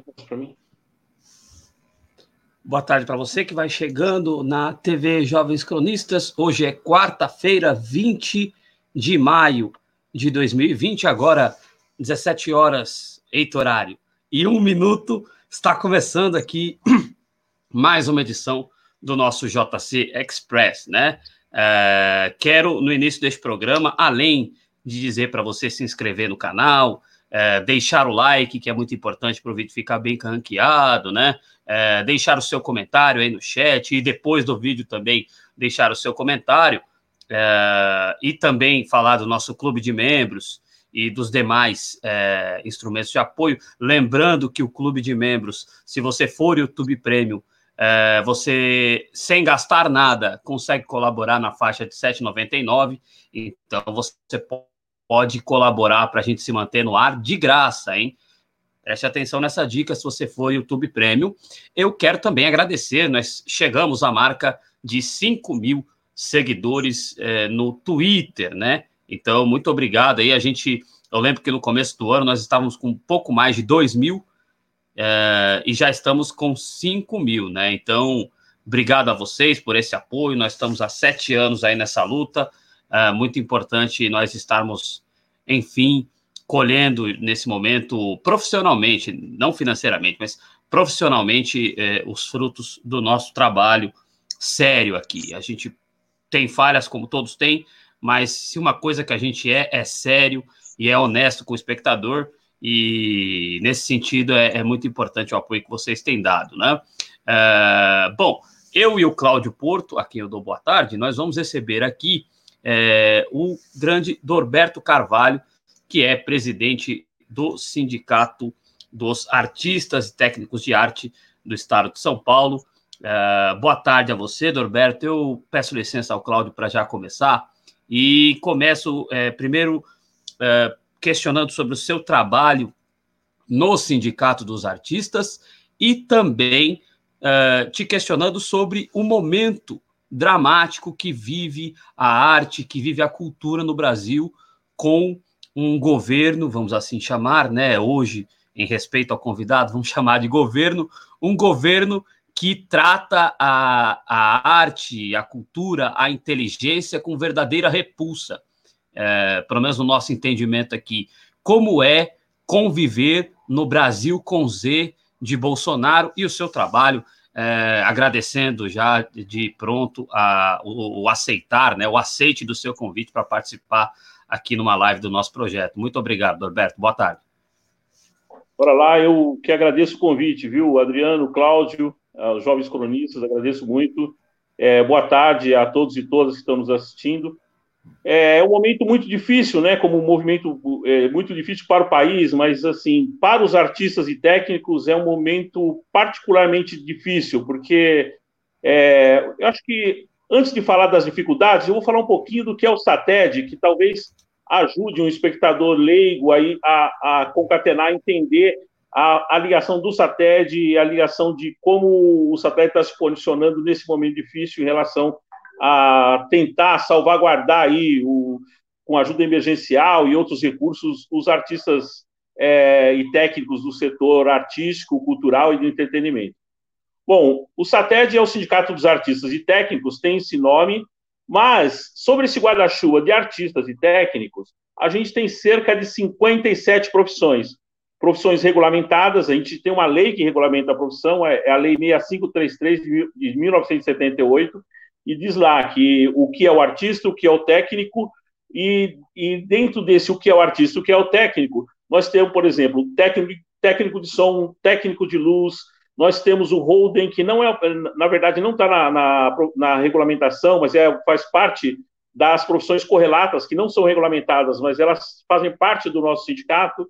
para mim. Boa tarde para você que vai chegando na TV Jovens Cronistas. Hoje é quarta-feira, 20 de maio de 2020, agora 17 horas, eito horário e um minuto. Está começando aqui mais uma edição do nosso JC Express, né? É, quero, no início deste programa, além de dizer para você se inscrever no canal, é, deixar o like, que é muito importante para o vídeo ficar bem ranqueado, né? É, deixar o seu comentário aí no chat e depois do vídeo também deixar o seu comentário é, e também falar do nosso clube de membros e dos demais é, instrumentos de apoio. Lembrando que o clube de membros, se você for YouTube Premium, é, você, sem gastar nada, consegue colaborar na faixa de R$ 7,99. Então, você pode pode colaborar para a gente se manter no ar de graça, hein? Preste atenção nessa dica se você for YouTube Premium. Eu quero também agradecer, nós chegamos à marca de 5 mil seguidores é, no Twitter, né? Então, muito obrigado aí. A gente, eu lembro que no começo do ano nós estávamos com um pouco mais de 2 mil é, e já estamos com 5 mil, né? Então, obrigado a vocês por esse apoio. Nós estamos há sete anos aí nessa luta. É muito importante nós estarmos, enfim, colhendo nesse momento profissionalmente, não financeiramente, mas profissionalmente, é, os frutos do nosso trabalho sério aqui. A gente tem falhas, como todos têm, mas se uma coisa que a gente é, é sério e é honesto com o espectador, e nesse sentido é, é muito importante o apoio que vocês têm dado, né? É, bom, eu e o Cláudio Porto, a quem eu dou boa tarde, nós vamos receber aqui é, o grande Dorberto Carvalho, que é presidente do Sindicato dos Artistas e Técnicos de Arte do Estado de São Paulo. É, boa tarde a você, Dorberto. Eu peço licença ao Cláudio para já começar e começo é, primeiro é, questionando sobre o seu trabalho no Sindicato dos Artistas e também é, te questionando sobre o momento dramático que vive a arte, que vive a cultura no Brasil, com um governo, vamos assim chamar, né? Hoje, em respeito ao convidado, vamos chamar de governo, um governo que trata a, a arte, a cultura, a inteligência com verdadeira repulsa. É, pelo menos no nosso entendimento aqui, como é conviver no Brasil com Z de Bolsonaro e o seu trabalho é, agradecendo já de pronto a, o, o, aceitar, né, o aceite do seu convite para participar aqui numa live do nosso projeto. Muito obrigado, Norberto. Boa tarde. Bora lá, eu que agradeço o convite, viu, Adriano, Cláudio, os jovens cronistas, agradeço muito. É, boa tarde a todos e todas que estão nos assistindo. É, é um momento muito difícil, né? Como um movimento é, muito difícil para o país, mas assim, para os artistas e técnicos é um momento particularmente difícil, porque é, eu acho que antes de falar das dificuldades, eu vou falar um pouquinho do que é o SATED, que talvez ajude um espectador leigo aí a, a concatenar, entender a, a, ligação do SATED a ligação de como o SATED está se posicionando nesse momento difícil em relação a tentar salvaguardar aí, o, com ajuda emergencial e outros recursos, os artistas é, e técnicos do setor artístico, cultural e de entretenimento. Bom, o SATED é o Sindicato dos Artistas e Técnicos, tem esse nome, mas sobre esse guarda-chuva de artistas e técnicos, a gente tem cerca de 57 profissões. Profissões regulamentadas, a gente tem uma lei que regulamenta a profissão, é, é a Lei 6533 de 1978, e diz lá que o que é o artista, o que é o técnico, e, e dentro desse o que é o artista, o que é o técnico, nós temos, por exemplo, técnico, técnico de som, técnico de luz, nós temos o holding, que não é, na verdade, não está na, na, na, regulamentação, mas é, faz parte das profissões correlatas, que não são regulamentadas, mas elas fazem parte do nosso sindicato,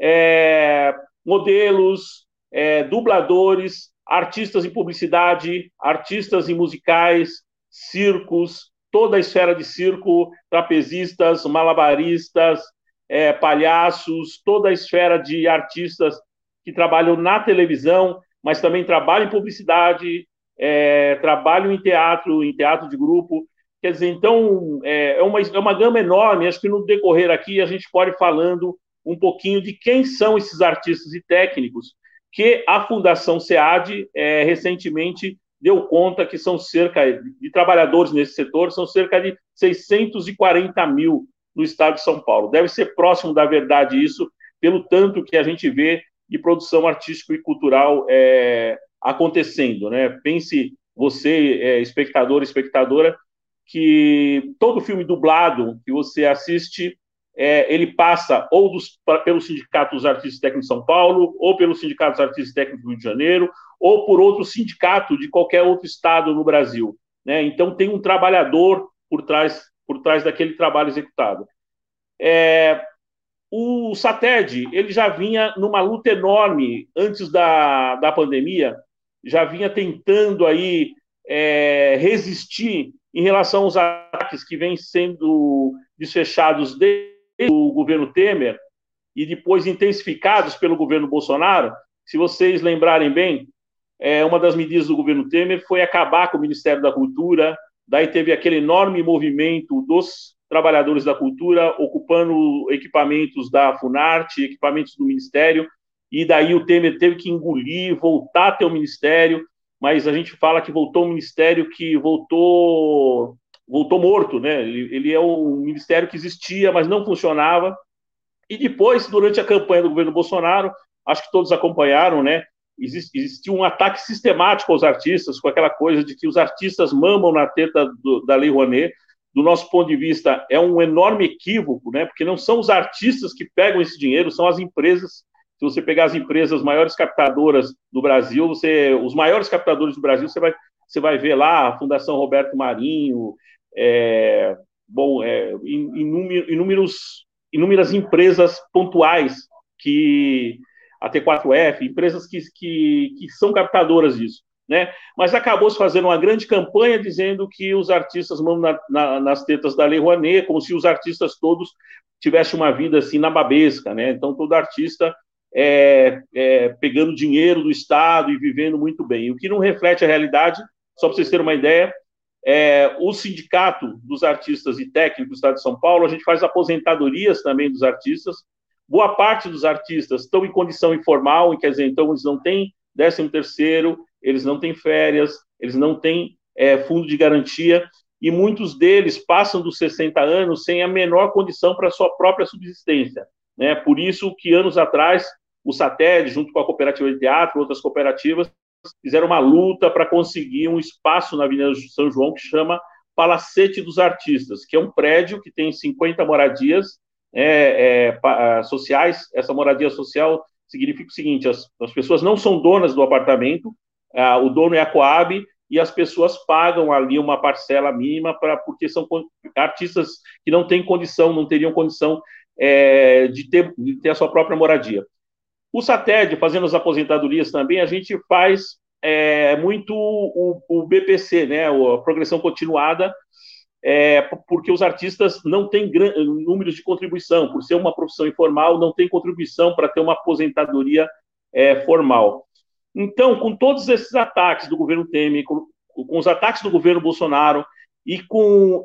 é, modelos, é, dubladores, artistas em publicidade, artistas em musicais, circos, toda a esfera de circo, trapezistas, malabaristas, é, palhaços, toda a esfera de artistas que trabalham na televisão, mas também trabalham em publicidade, é, trabalham em teatro, em teatro de grupo. Quer dizer, então, é, é uma, é uma gama enorme. Acho que no decorrer aqui a gente pode ir falando um pouquinho de quem são esses artistas e técnicos que a Fundação SEAD é, recentemente deu conta que são cerca de trabalhadores nesse setor, são cerca de 640 mil no estado de São Paulo. Deve ser próximo da verdade isso, pelo tanto que a gente vê de produção artística e cultural é, acontecendo. Né? Pense você, é, espectador, espectadora, que todo filme dublado que você assiste, é, ele passa ou dos, pelo Sindicato dos Artistas Técnicos de São Paulo, ou pelo Sindicato dos Artistas Técnicos do Rio de Janeiro, ou por outro sindicato de qualquer outro estado no Brasil. Né? Então, tem um trabalhador por trás, por trás daquele trabalho executado. É, o SATED ele já vinha numa luta enorme antes da, da pandemia, já vinha tentando aí é, resistir em relação aos ataques que vêm sendo desfechados desde o governo Temer e depois intensificados pelo governo Bolsonaro. Se vocês lembrarem bem, é, uma das medidas do governo Temer foi acabar com o Ministério da Cultura, daí teve aquele enorme movimento dos trabalhadores da cultura ocupando equipamentos da Funarte, equipamentos do Ministério, e daí o Temer teve que engolir, voltar até o Ministério, mas a gente fala que voltou um ministério que voltou voltou morto, né? Ele, ele é um ministério que existia, mas não funcionava. E depois, durante a campanha do governo Bolsonaro, acho que todos acompanharam, né? Existiu um ataque sistemático aos artistas, com aquela coisa de que os artistas mamam na teta do, da Lei Rouanet. Do nosso ponto de vista, é um enorme equívoco, né? Porque não são os artistas que pegam esse dinheiro, são as empresas se você pegar as empresas maiores captadoras do Brasil, você, os maiores captadores do Brasil, você vai, você vai ver lá a Fundação Roberto Marinho, é, bom, é, inúmeros, inúmeras empresas pontuais que a T4F, empresas que, que, que são captadoras disso. Né? Mas acabou se fazendo uma grande campanha dizendo que os artistas vão na, na, nas tetas da Lei Rouanet, como se os artistas todos tivessem uma vida assim na babesca, né? Então todo artista é, é, pegando dinheiro do Estado e vivendo muito bem. O que não reflete a realidade, só para vocês terem uma ideia, é, o Sindicato dos Artistas e Técnicos do Estado de São Paulo, a gente faz aposentadorias também dos artistas. Boa parte dos artistas estão em condição informal, quer dizer, então eles não têm 13 terceiro, eles não têm férias, eles não têm é, fundo de garantia, e muitos deles passam dos 60 anos sem a menor condição para a sua própria subsistência. Né? Por isso que anos atrás o SATED, junto com a cooperativa de teatro, outras cooperativas, fizeram uma luta para conseguir um espaço na Avenida São João que chama Palacete dos Artistas, que é um prédio que tem 50 moradias é, é, sociais. Essa moradia social significa o seguinte: as, as pessoas não são donas do apartamento, a, o dono é a Coab e as pessoas pagam ali uma parcela mínima para porque são artistas que não têm condição, não teriam condição é, de, ter, de ter a sua própria moradia. O SATED, fazendo as aposentadorias também, a gente faz é, muito o, o, BPC, né, a progressão continuada, é, porque os artistas não têm números de contribuição, por ser uma profissão informal, não tem contribuição para ter uma aposentadoria é, formal. Então, com todos esses ataques do governo Temer, com, com os ataques do governo Bolsonaro, e com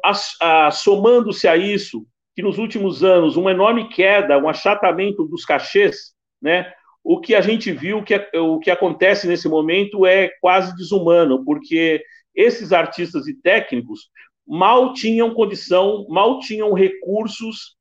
somando-se a isso, que nos últimos anos uma enorme queda, um achatamento dos cachês, né? O que a gente viu, que o que acontece nesse momento é quase desumano, porque esses artistas e técnicos mal tinham condição, mal tinham recursos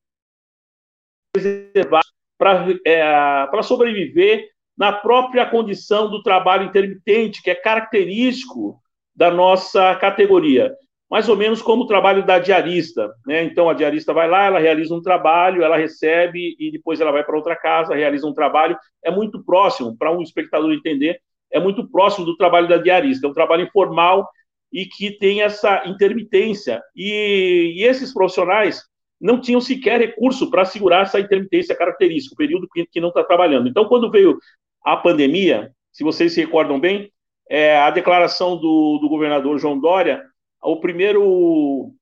para é, sobreviver na própria condição do trabalho intermitente, que é característico da nossa categoria mais ou menos como o trabalho da diarista. Né? Então, a diarista vai lá, ela realiza um trabalho, ela recebe e depois ela vai para outra casa, realiza um trabalho. É muito próximo, para um espectador entender, é muito próximo do trabalho da diarista. É um trabalho informal e que tem essa intermitência. E, e esses profissionais não tinham sequer recurso para segurar essa intermitência característica, o período que, que não está trabalhando. Então, quando veio a pandemia, se vocês se recordam bem, é, a declaração do, do governador João Dória o primeiro,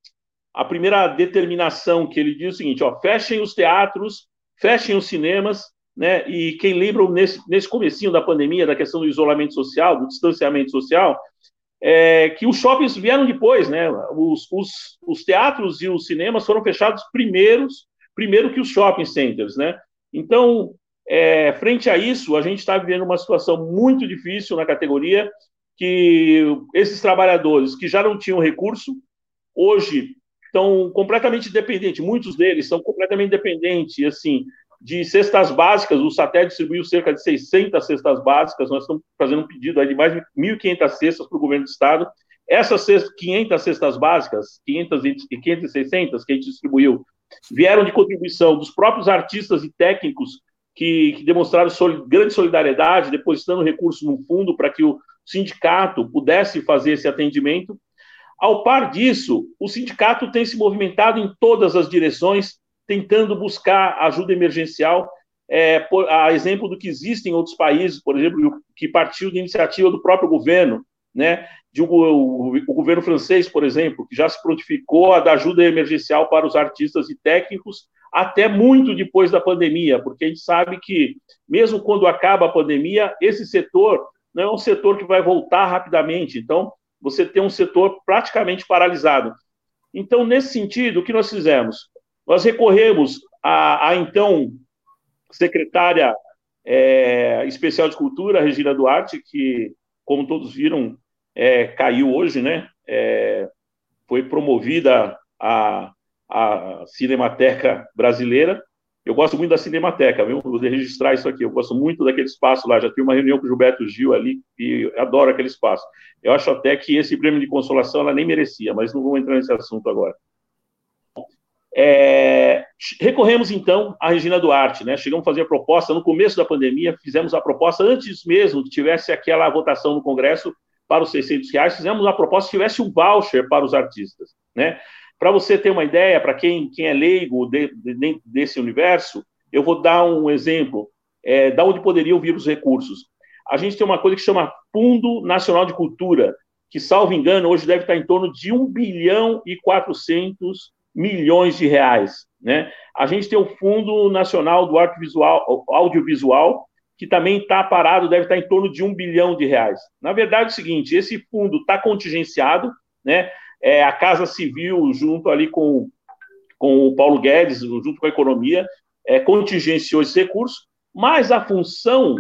a primeira determinação que ele diz é o seguinte: ó, fechem os teatros, fechem os cinemas, né? E quem lembra nesse, nesse comecinho da pandemia, da questão do isolamento social, do distanciamento social, é, que os shoppings vieram depois, né? Os, os, os teatros e os cinemas foram fechados primeiros, primeiro que os shopping centers, né? Então, é, frente a isso, a gente está vivendo uma situação muito difícil na categoria, que esses trabalhadores que já não tinham recurso, hoje estão completamente dependentes, muitos deles são completamente dependentes, assim, de cestas básicas, o SATED distribuiu cerca de 600 cestas básicas, nós estamos fazendo um pedido de mais de 1.500 cestas para o governo do estado, essas 500 cestas básicas, 500 e 500 e 600 que a gente distribuiu, vieram de contribuição dos próprios artistas e técnicos que, que demonstraram sol, grande solidariedade, depositando recursos no fundo para que o sindicato pudesse fazer esse atendimento. Ao par disso, o sindicato tem se movimentado em todas as direções, tentando buscar ajuda emergencial, é, por, a exemplo do que existe em outros países, por exemplo, que partiu de iniciativa do próprio governo, né, de o, o, o, governo francês, por exemplo, que já se prontificou a dar ajuda emergencial para os artistas e técnicos, até muito depois da pandemia, porque a gente sabe que, mesmo quando acaba a pandemia, esse setor não é um setor que vai voltar rapidamente. Então, você tem um setor praticamente paralisado. Então, nesse sentido, o que nós fizemos? Nós recorremos à, à então secretária é, especial de cultura, Regina Duarte, que, como todos viram, é, caiu hoje, né? É, foi promovida a, a Cinemateca Brasileira. Eu gosto muito da Cinemateca, viu? Vou registrar isso aqui. Eu gosto muito daquele espaço lá. Já tive uma reunião com o Gilberto Gil ali e adoro aquele espaço. Eu acho até que esse prêmio de consolação ela nem merecia, mas não vou entrar nesse assunto agora. É, recorremos então à Regina Duarte, né? Chegamos a fazer a proposta no começo da pandemia, fizemos a proposta antes mesmo que tivesse aquela votação no Congresso para os 600 reais, fizemos a proposta que tivesse um voucher para os artistas, né? Para você ter uma ideia, para quem, quem é leigo de, de, desse universo, eu vou dar um exemplo é, da onde poderiam vir os recursos. A gente tem uma coisa que chama Fundo Nacional de Cultura, que, salvo engano, hoje deve estar em torno de 1 bilhão e 400 milhões de reais. Né? A gente tem o Fundo Nacional do Audiovisual, Audiovisual que também está parado, deve estar em torno de um bilhão de reais. Na verdade, é o seguinte: esse fundo está contingenciado, né? É, a Casa Civil, junto ali com, com o Paulo Guedes, junto com a economia, é, contingenciou esse recurso, mas a função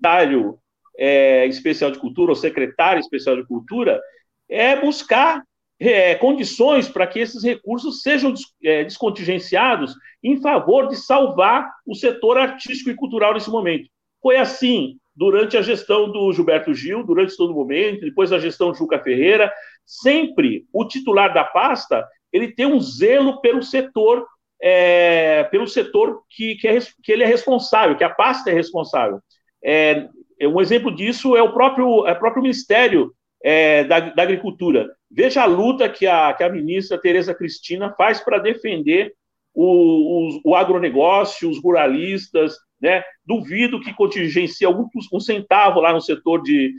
do é, especial de cultura, ou secretário especial de cultura, é buscar é, condições para que esses recursos sejam é, descontingenciados em favor de salvar o setor artístico e cultural nesse momento. Foi assim durante a gestão do Gilberto Gil, durante todo o momento, depois da gestão de Juca Ferreira, sempre o titular da pasta ele tem um zelo pelo setor, é, pelo setor que, que, é, que, ele é responsável, que a pasta é responsável. É, um exemplo disso é o próprio, é o próprio Ministério é, da, da, Agricultura. Veja a luta que a, que a ministra Tereza Cristina faz para defender o, o, o, agronegócio, os ruralistas. Né? Duvido que contingencie algum um centavo lá no setor de,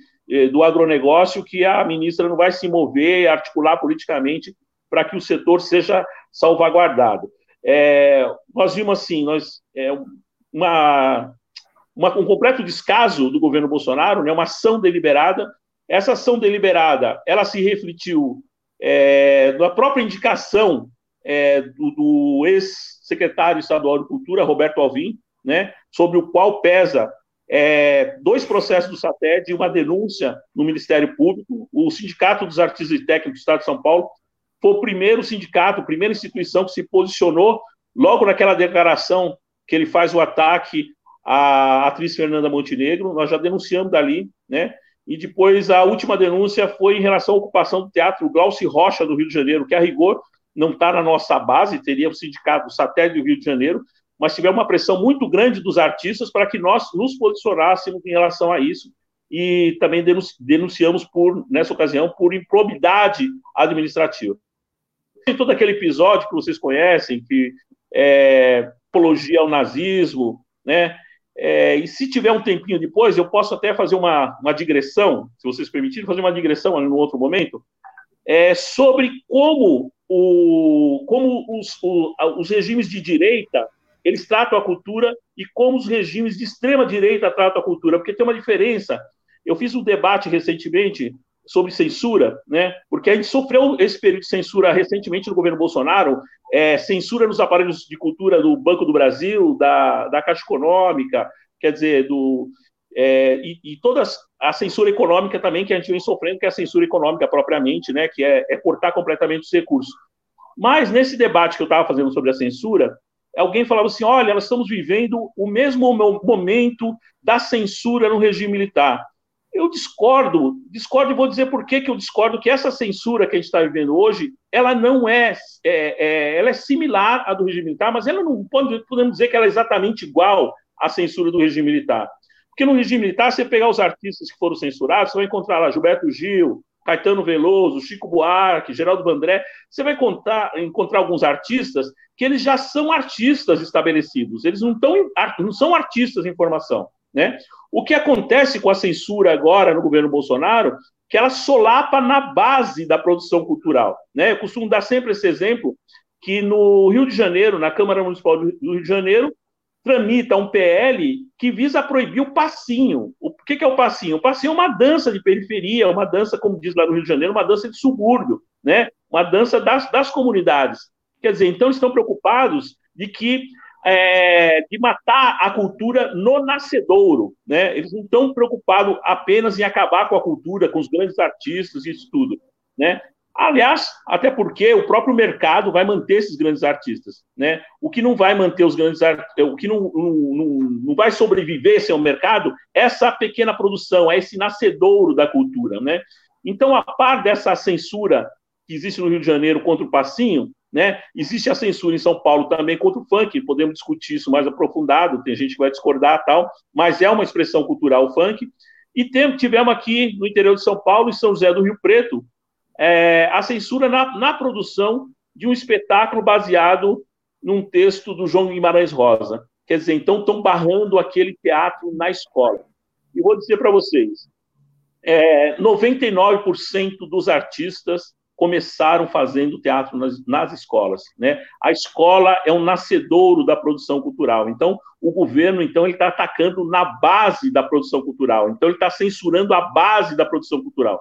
do agronegócio que a ministra não vai se mover, articular politicamente para que o setor seja salvaguardado. É, nós vimos assim, nós, é, uma, uma, um completo descaso do governo Bolsonaro, né, uma ação deliberada essa ação deliberada, ela se refletiu é, na própria indicação é, do, do ex-secretário estadual de Cultura, Roberto Alvim, né, sobre o qual pesa é, dois processos do SATED e uma denúncia no Ministério Público. O Sindicato dos Artistas e Técnicos do Estado de São Paulo foi o primeiro sindicato, a primeira instituição que se posicionou logo naquela declaração que ele faz o ataque à atriz Fernanda Montenegro. Nós já denunciamos dali, né? E depois a última denúncia foi em relação à ocupação do Teatro Glauci Rocha do Rio de Janeiro, que a rigor não está na nossa base, teria o sindicato o satélite do Rio de Janeiro, mas tivemos uma pressão muito grande dos artistas para que nós nos posicionássemos em relação a isso e também denunciamos por nessa ocasião por improbidade administrativa. Tem todo aquele episódio que vocês conhecem que é, apologia ao nazismo, né? É, e se tiver um tempinho depois, eu posso até fazer uma, uma digressão, se vocês permitirem, fazer uma digressão no outro momento, é, sobre como, o, como os, o, os regimes de direita eles tratam a cultura e como os regimes de extrema direita tratam a cultura, porque tem uma diferença. Eu fiz um debate recentemente sobre censura, né? Porque a gente sofreu esse período de censura recentemente no governo Bolsonaro, é, censura nos aparelhos de cultura do Banco do Brasil, da, da Caixa Econômica, quer dizer, do, é, e, e toda a censura econômica também que a gente vem sofrendo, que é a censura econômica propriamente, né? Que é, é cortar completamente os recursos. Mas nesse debate que eu estava fazendo sobre a censura, alguém falava assim: olha, nós estamos vivendo o mesmo momento da censura no regime militar. Eu discordo, discordo e vou dizer por que, que eu discordo que essa censura que a gente está vivendo hoje, ela não é, é, é, ela é similar à do regime militar, mas ela não pode, podemos dizer que ela é exatamente igual à censura do regime militar. Porque no regime militar, você pegar os artistas que foram censurados, você vai encontrar lá Gilberto Gil, Caetano Veloso, Chico Buarque, Geraldo Vandré, você vai contar, encontrar alguns artistas que eles já são artistas estabelecidos, eles não, tão, não são artistas em formação. Né? O que acontece com a censura agora no governo Bolsonaro, que ela solapa na base da produção cultural. Né? Eu costumo dar sempre esse exemplo, que no Rio de Janeiro, na Câmara Municipal do Rio de Janeiro, tramita um PL que visa proibir o passinho. O que, é o passinho? O passinho é uma dança de periferia, uma dança, como diz lá no Rio de Janeiro, uma dança de subúrbio, né? uma dança das, das comunidades. Quer dizer, então estão preocupados de que é, de matar a cultura no nascedouro. Né? Eles não estão preocupados apenas em acabar com a cultura, com os grandes artistas e isso tudo. Né? Aliás, até porque o próprio mercado vai manter esses grandes artistas. Né? O que não vai manter os grandes artistas, o que não, não, não vai sobreviver sem o mercado, é essa pequena produção, é esse nascedouro da cultura. Né? Então, a par dessa censura que existe no Rio de Janeiro contra o passinho, né? Existe a censura em São Paulo também contra o funk, podemos discutir isso mais aprofundado, tem gente que vai discordar tal, mas é uma expressão cultural o funk. E tem, tivemos aqui no interior de São Paulo, em São José do Rio Preto, é, a censura na, na produção de um espetáculo baseado num texto do João Guimarães Rosa. Quer dizer, então estão barrando aquele teatro na escola. E vou dizer para vocês, é, 99% dos artistas começaram fazendo teatro nas, nas, escolas, né? A escola é um nascedouro da produção cultural. Então, o governo, então, ele está atacando na base da produção cultural. Então, ele está censurando a base da produção cultural.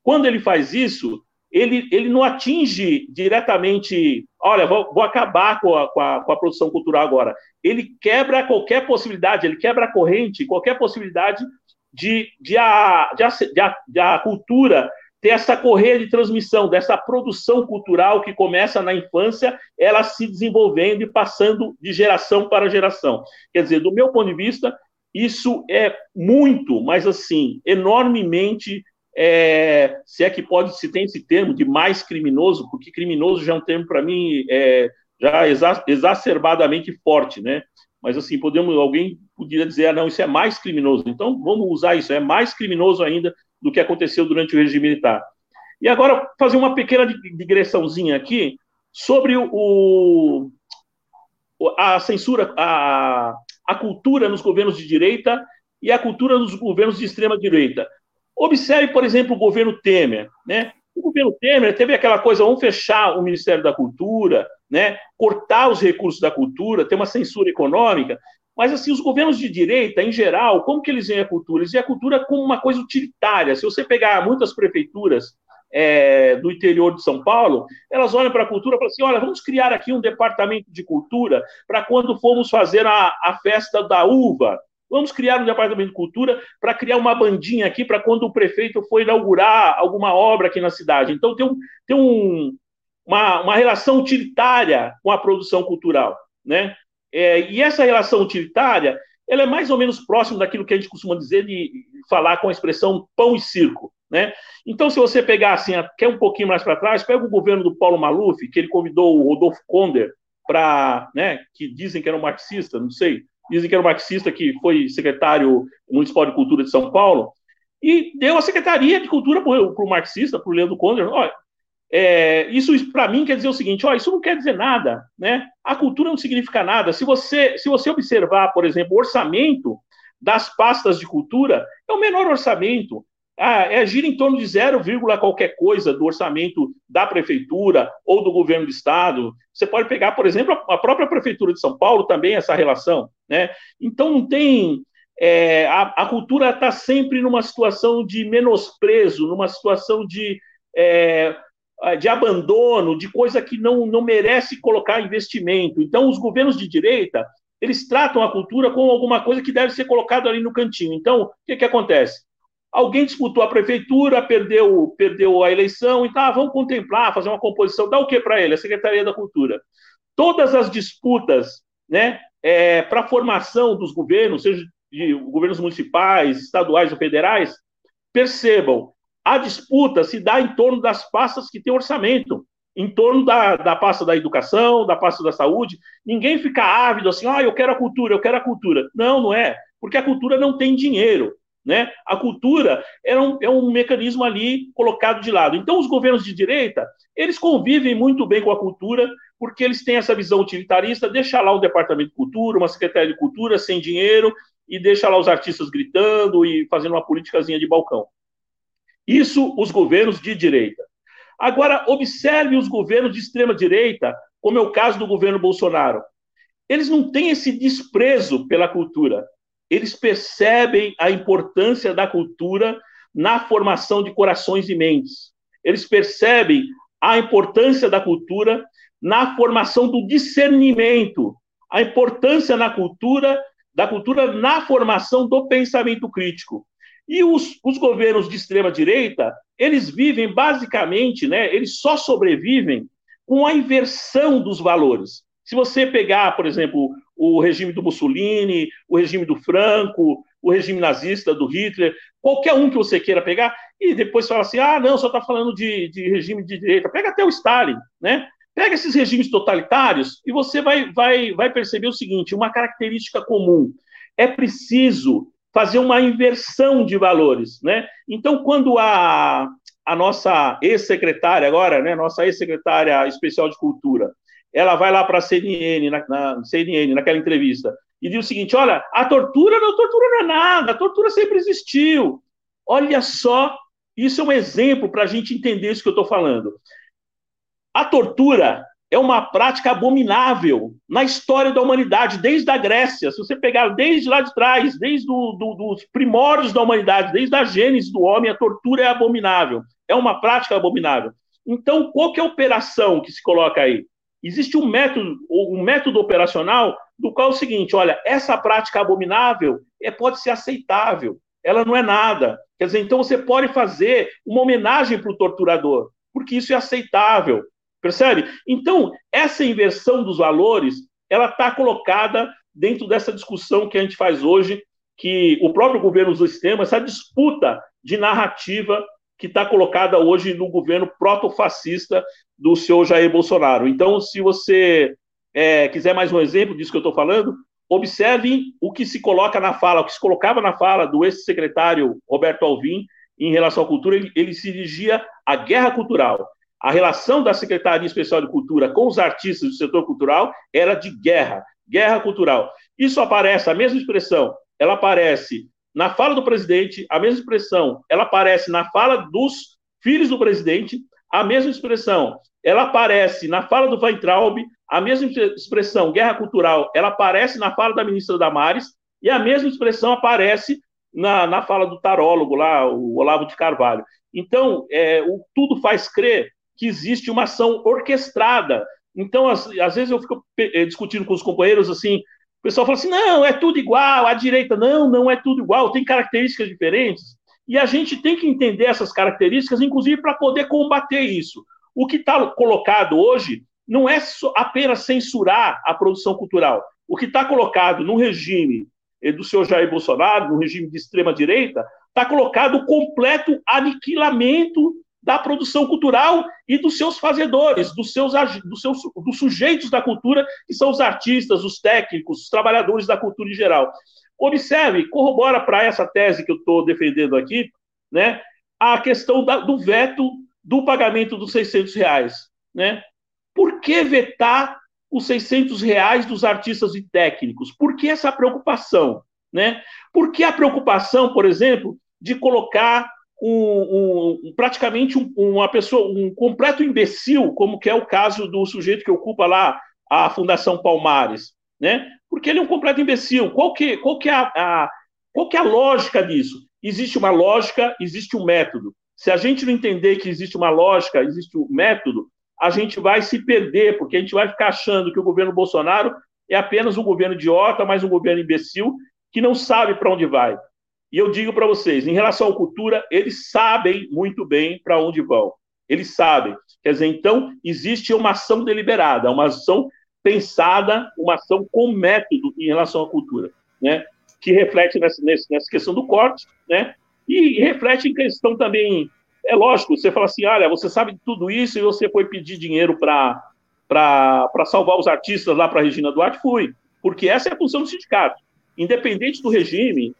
Quando ele faz isso, ele, ele não atinge diretamente, olha, vou, vou acabar com a, com, a, com a produção cultural agora. Ele quebra qualquer possibilidade, ele quebra a corrente, qualquer possibilidade de, de, a, de, a, de, a, de a cultura ter essa correia de transmissão, dessa produção cultural que começa na infância, ela se desenvolvendo e passando de geração para geração. Quer dizer, do meu ponto de vista, isso é muito, mas assim, enormemente, é, se é que pode se tem esse termo de mais criminoso, porque criminoso já é um termo para mim é, já exa exacerbadamente forte, né? Mas assim, podemos alguém poderia dizer, ah, não, isso é mais criminoso. Então vamos usar isso, é mais criminoso ainda do que aconteceu durante o regime militar. E agora, fazer uma pequena digressãozinha aqui sobre o, a censura, a, a cultura nos governos de direita e a cultura nos governos de extrema direita. Observe, por exemplo, o governo Temer, né? O governo Temer teve aquela coisa, vamos fechar o Ministério da Cultura, né? Cortar os recursos da cultura, ter uma censura econômica. Mas, assim, os governos de direita, em geral, como que eles veem a cultura? Eles veem a cultura como uma coisa utilitária. Se você pegar muitas prefeituras é, do interior de São Paulo, elas olham para a cultura e falam assim: olha, vamos criar aqui um departamento de cultura para quando formos fazer a, a festa da uva. Vamos criar um departamento de cultura para criar uma bandinha aqui para quando o prefeito for inaugurar alguma obra aqui na cidade. Então, tem, um, tem um, uma, uma relação utilitária com a produção cultural. Né? É, e essa relação utilitária, ela é mais ou menos próxima daquilo que a gente costuma dizer de falar com a expressão pão e circo. Né? Então, se você pegar assim, quer um pouquinho mais para trás, pega o governo do Paulo Maluf, que ele convidou o Rodolfo Konder para, né, que dizem que era um marxista, não sei, dizem que era um marxista que foi secretário municipal de cultura de São Paulo, e deu a secretaria de cultura para o marxista, para o Leandro Konder. Olha, é, isso para mim quer dizer o seguinte: ó, isso não quer dizer nada, né? A cultura não significa nada. Se você, se você observar, por exemplo, o orçamento das pastas de cultura, é o menor orçamento. Ah, é, gira em torno de 0, qualquer coisa do orçamento da prefeitura ou do governo do estado. Você pode pegar, por exemplo, a própria prefeitura de São Paulo também essa relação, né? Então não tem é, a, a, cultura está sempre numa situação de menosprezo, numa situação de, é, de abandono, de coisa que não, não merece colocar investimento. Então, os governos de direita, eles tratam a cultura como alguma coisa que deve ser colocado ali no cantinho. Então, o que, que acontece? Alguém disputou a prefeitura, perdeu, perdeu a eleição, então ah, vamos contemplar, fazer uma composição, dá o que para ele? A Secretaria da Cultura. Todas as disputas né, é, para a formação dos governos, seja de governos municipais, estaduais ou federais, percebam, a disputa se dá em torno das pastas que têm orçamento, em torno da, da pasta da educação, da pasta da saúde. Ninguém fica ávido assim, ah, eu quero a cultura, eu quero a cultura. Não, não é, porque a cultura não tem dinheiro. Né? A cultura é um, é um mecanismo ali colocado de lado. Então, os governos de direita, eles convivem muito bem com a cultura, porque eles têm essa visão utilitarista, deixa lá o departamento de cultura, uma secretaria de cultura sem dinheiro, e deixa lá os artistas gritando e fazendo uma politicazinha de balcão. Isso os governos de direita. Agora, observe os governos de extrema direita, como é o caso do governo Bolsonaro. Eles não têm esse desprezo pela cultura. Eles percebem a importância da cultura na formação de corações e mentes. Eles percebem a importância da cultura na formação do discernimento, a importância na cultura da cultura na formação do pensamento crítico. E os, os governos de extrema direita, eles vivem basicamente, né, eles só sobrevivem com a inversão dos valores. Se você pegar, por exemplo, o regime do Mussolini, o regime do Franco, o regime nazista do Hitler, qualquer um que você queira pegar, e depois fala assim: ah, não, só está falando de, de regime de direita. Pega até o Stalin, né? Pega esses regimes totalitários e você vai, vai, vai perceber o seguinte: uma característica comum. É preciso fazer uma inversão de valores. Né? Então, quando a, a nossa ex-secretária, agora, né, nossa ex-secretária especial de cultura, ela vai lá para a CNN, na, na, CNN, naquela entrevista, e diz o seguinte: olha, a tortura, não, a tortura não é nada, a tortura sempre existiu. Olha só, isso é um exemplo para a gente entender isso que eu estou falando. A tortura é uma prática abominável na história da humanidade, desde a Grécia. Se você pegar desde lá de trás, desde dos primórdios da humanidade, desde a gênese do homem, a tortura é abominável. É uma prática abominável. Então, qual que é a operação que se coloca aí? Existe um método, um método operacional do qual é o seguinte: olha, essa prática abominável é, pode ser aceitável, ela não é nada. Quer dizer, então você pode fazer uma homenagem para o torturador, porque isso é aceitável. Percebe? Então, essa inversão dos valores, ela está colocada dentro dessa discussão que a gente faz hoje, que o próprio governo usa esse tema, essa disputa de narrativa que está colocada hoje no governo proto-fascista do senhor Jair Bolsonaro. Então, se você é, quiser mais um exemplo disso que eu estou falando, observe o que se coloca na fala, o que se colocava na fala do ex-secretário Roberto Alvim em relação à cultura, ele, ele se dirigia à guerra cultural a relação da Secretaria Especial de Cultura com os artistas do setor cultural era de guerra, guerra cultural. Isso aparece, a mesma expressão, ela aparece na fala do presidente, a mesma expressão, ela aparece na fala dos filhos do presidente, a mesma expressão, ela aparece na fala do Weintraub, a mesma expressão, guerra cultural, ela aparece na fala da ministra Damares, e a mesma expressão aparece na, na fala do tarólogo lá, o Olavo de Carvalho. Então, é, o, tudo faz crer que existe uma ação orquestrada. Então, às, às vezes eu fico eh, discutindo com os companheiros assim, o pessoal fala assim: não, é tudo igual, a direita, não, não é tudo igual, tem características diferentes. E a gente tem que entender essas características, inclusive para poder combater isso. O que está colocado hoje não é apenas censurar a produção cultural. O que está colocado no regime eh, do senhor Jair Bolsonaro, no regime de extrema-direita, está colocado o completo aniquilamento da produção cultural e dos seus fazedores, dos seus, dos seus dos sujeitos da cultura, que são os artistas, os técnicos, os trabalhadores da cultura em geral. Observe, corrobora para essa tese que eu estou defendendo aqui, né, a questão da, do veto do pagamento dos 600 reais. Né? Por que vetar os 600 reais dos artistas e técnicos? Por que essa preocupação? Né? Por que a preocupação, por exemplo, de colocar um, um, praticamente um, uma pessoa, um completo imbecil, como que é o caso do sujeito que ocupa lá a Fundação Palmares, né? Porque ele é um completo imbecil. Qual que, qual que é a, a Qual que é a lógica disso? Existe uma lógica, existe um método. Se a gente não entender que existe uma lógica, existe um método, a gente vai se perder, porque a gente vai ficar achando que o governo Bolsonaro é apenas um governo idiota, mais um governo imbecil, que não sabe para onde vai. E eu digo para vocês, em relação à cultura, eles sabem muito bem para onde vão. Eles sabem. Quer dizer, então, existe uma ação deliberada, uma ação pensada, uma ação com método em relação à cultura, né? que reflete nessa, nessa questão do corte, né? e reflete em questão também. É lógico, você fala assim: olha, você sabe de tudo isso e você foi pedir dinheiro para salvar os artistas lá para a Regina Duarte? Fui, porque essa é a função do sindicato. Independente do regime,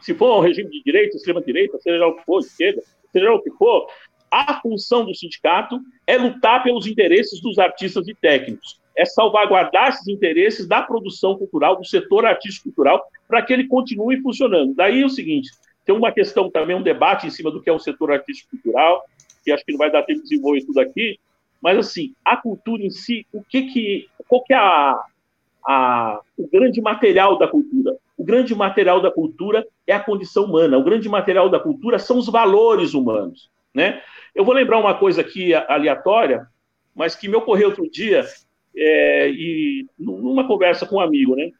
se for um regime de direita, extrema-direita, seja o que for, esquerda, seja o que for, a função do sindicato é lutar pelos interesses dos artistas e técnicos, é salvaguardar esses interesses da produção cultural, do setor artístico-cultural, para que ele continue funcionando. Daí é o seguinte: tem uma questão também, um debate em cima do que é o setor artístico-cultural, que acho que não vai dar tempo de desenvolver tudo aqui, mas assim, a cultura em si, o que que, qual que é a, a, o grande material da cultura? O grande material da cultura é a condição humana. O grande material da cultura são os valores humanos, né? Eu vou lembrar uma coisa aqui aleatória, mas que me ocorreu outro dia é, e numa conversa com um amigo, né?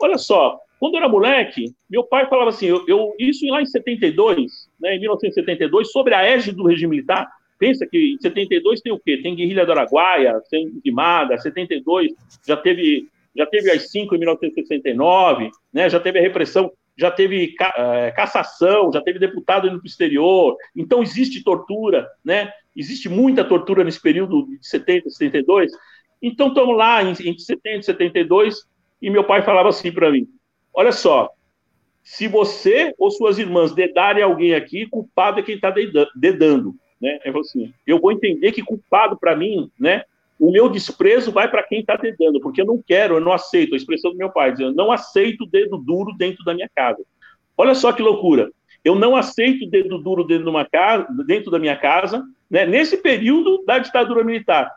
Olha só, quando eu era moleque, meu pai falava assim, eu, eu isso lá em 72, né, em 1972, sobre a égide do regime militar, pensa que em 72 tem o quê? Tem guerrilha do Araguaia, tem Quimada, 72 já teve já teve as cinco em 1969, né, já teve a repressão, já teve ca, é, cassação, já teve deputado indo para o exterior, então existe tortura, né, existe muita tortura nesse período de 70, 72, então estamos lá entre 70 e 72, e meu pai falava assim para mim, Olha só, se você ou suas irmãs dedarem alguém aqui, culpado é quem está dedando. Né? Eu, assim, eu vou entender que culpado para mim, né? O meu desprezo vai para quem está dedando, porque eu não quero, eu não aceito. A expressão do meu pai dizendo, não aceito dedo duro dentro da minha casa. Olha só que loucura. Eu não aceito dedo duro dentro, de uma casa, dentro da minha casa, né? nesse período da ditadura militar.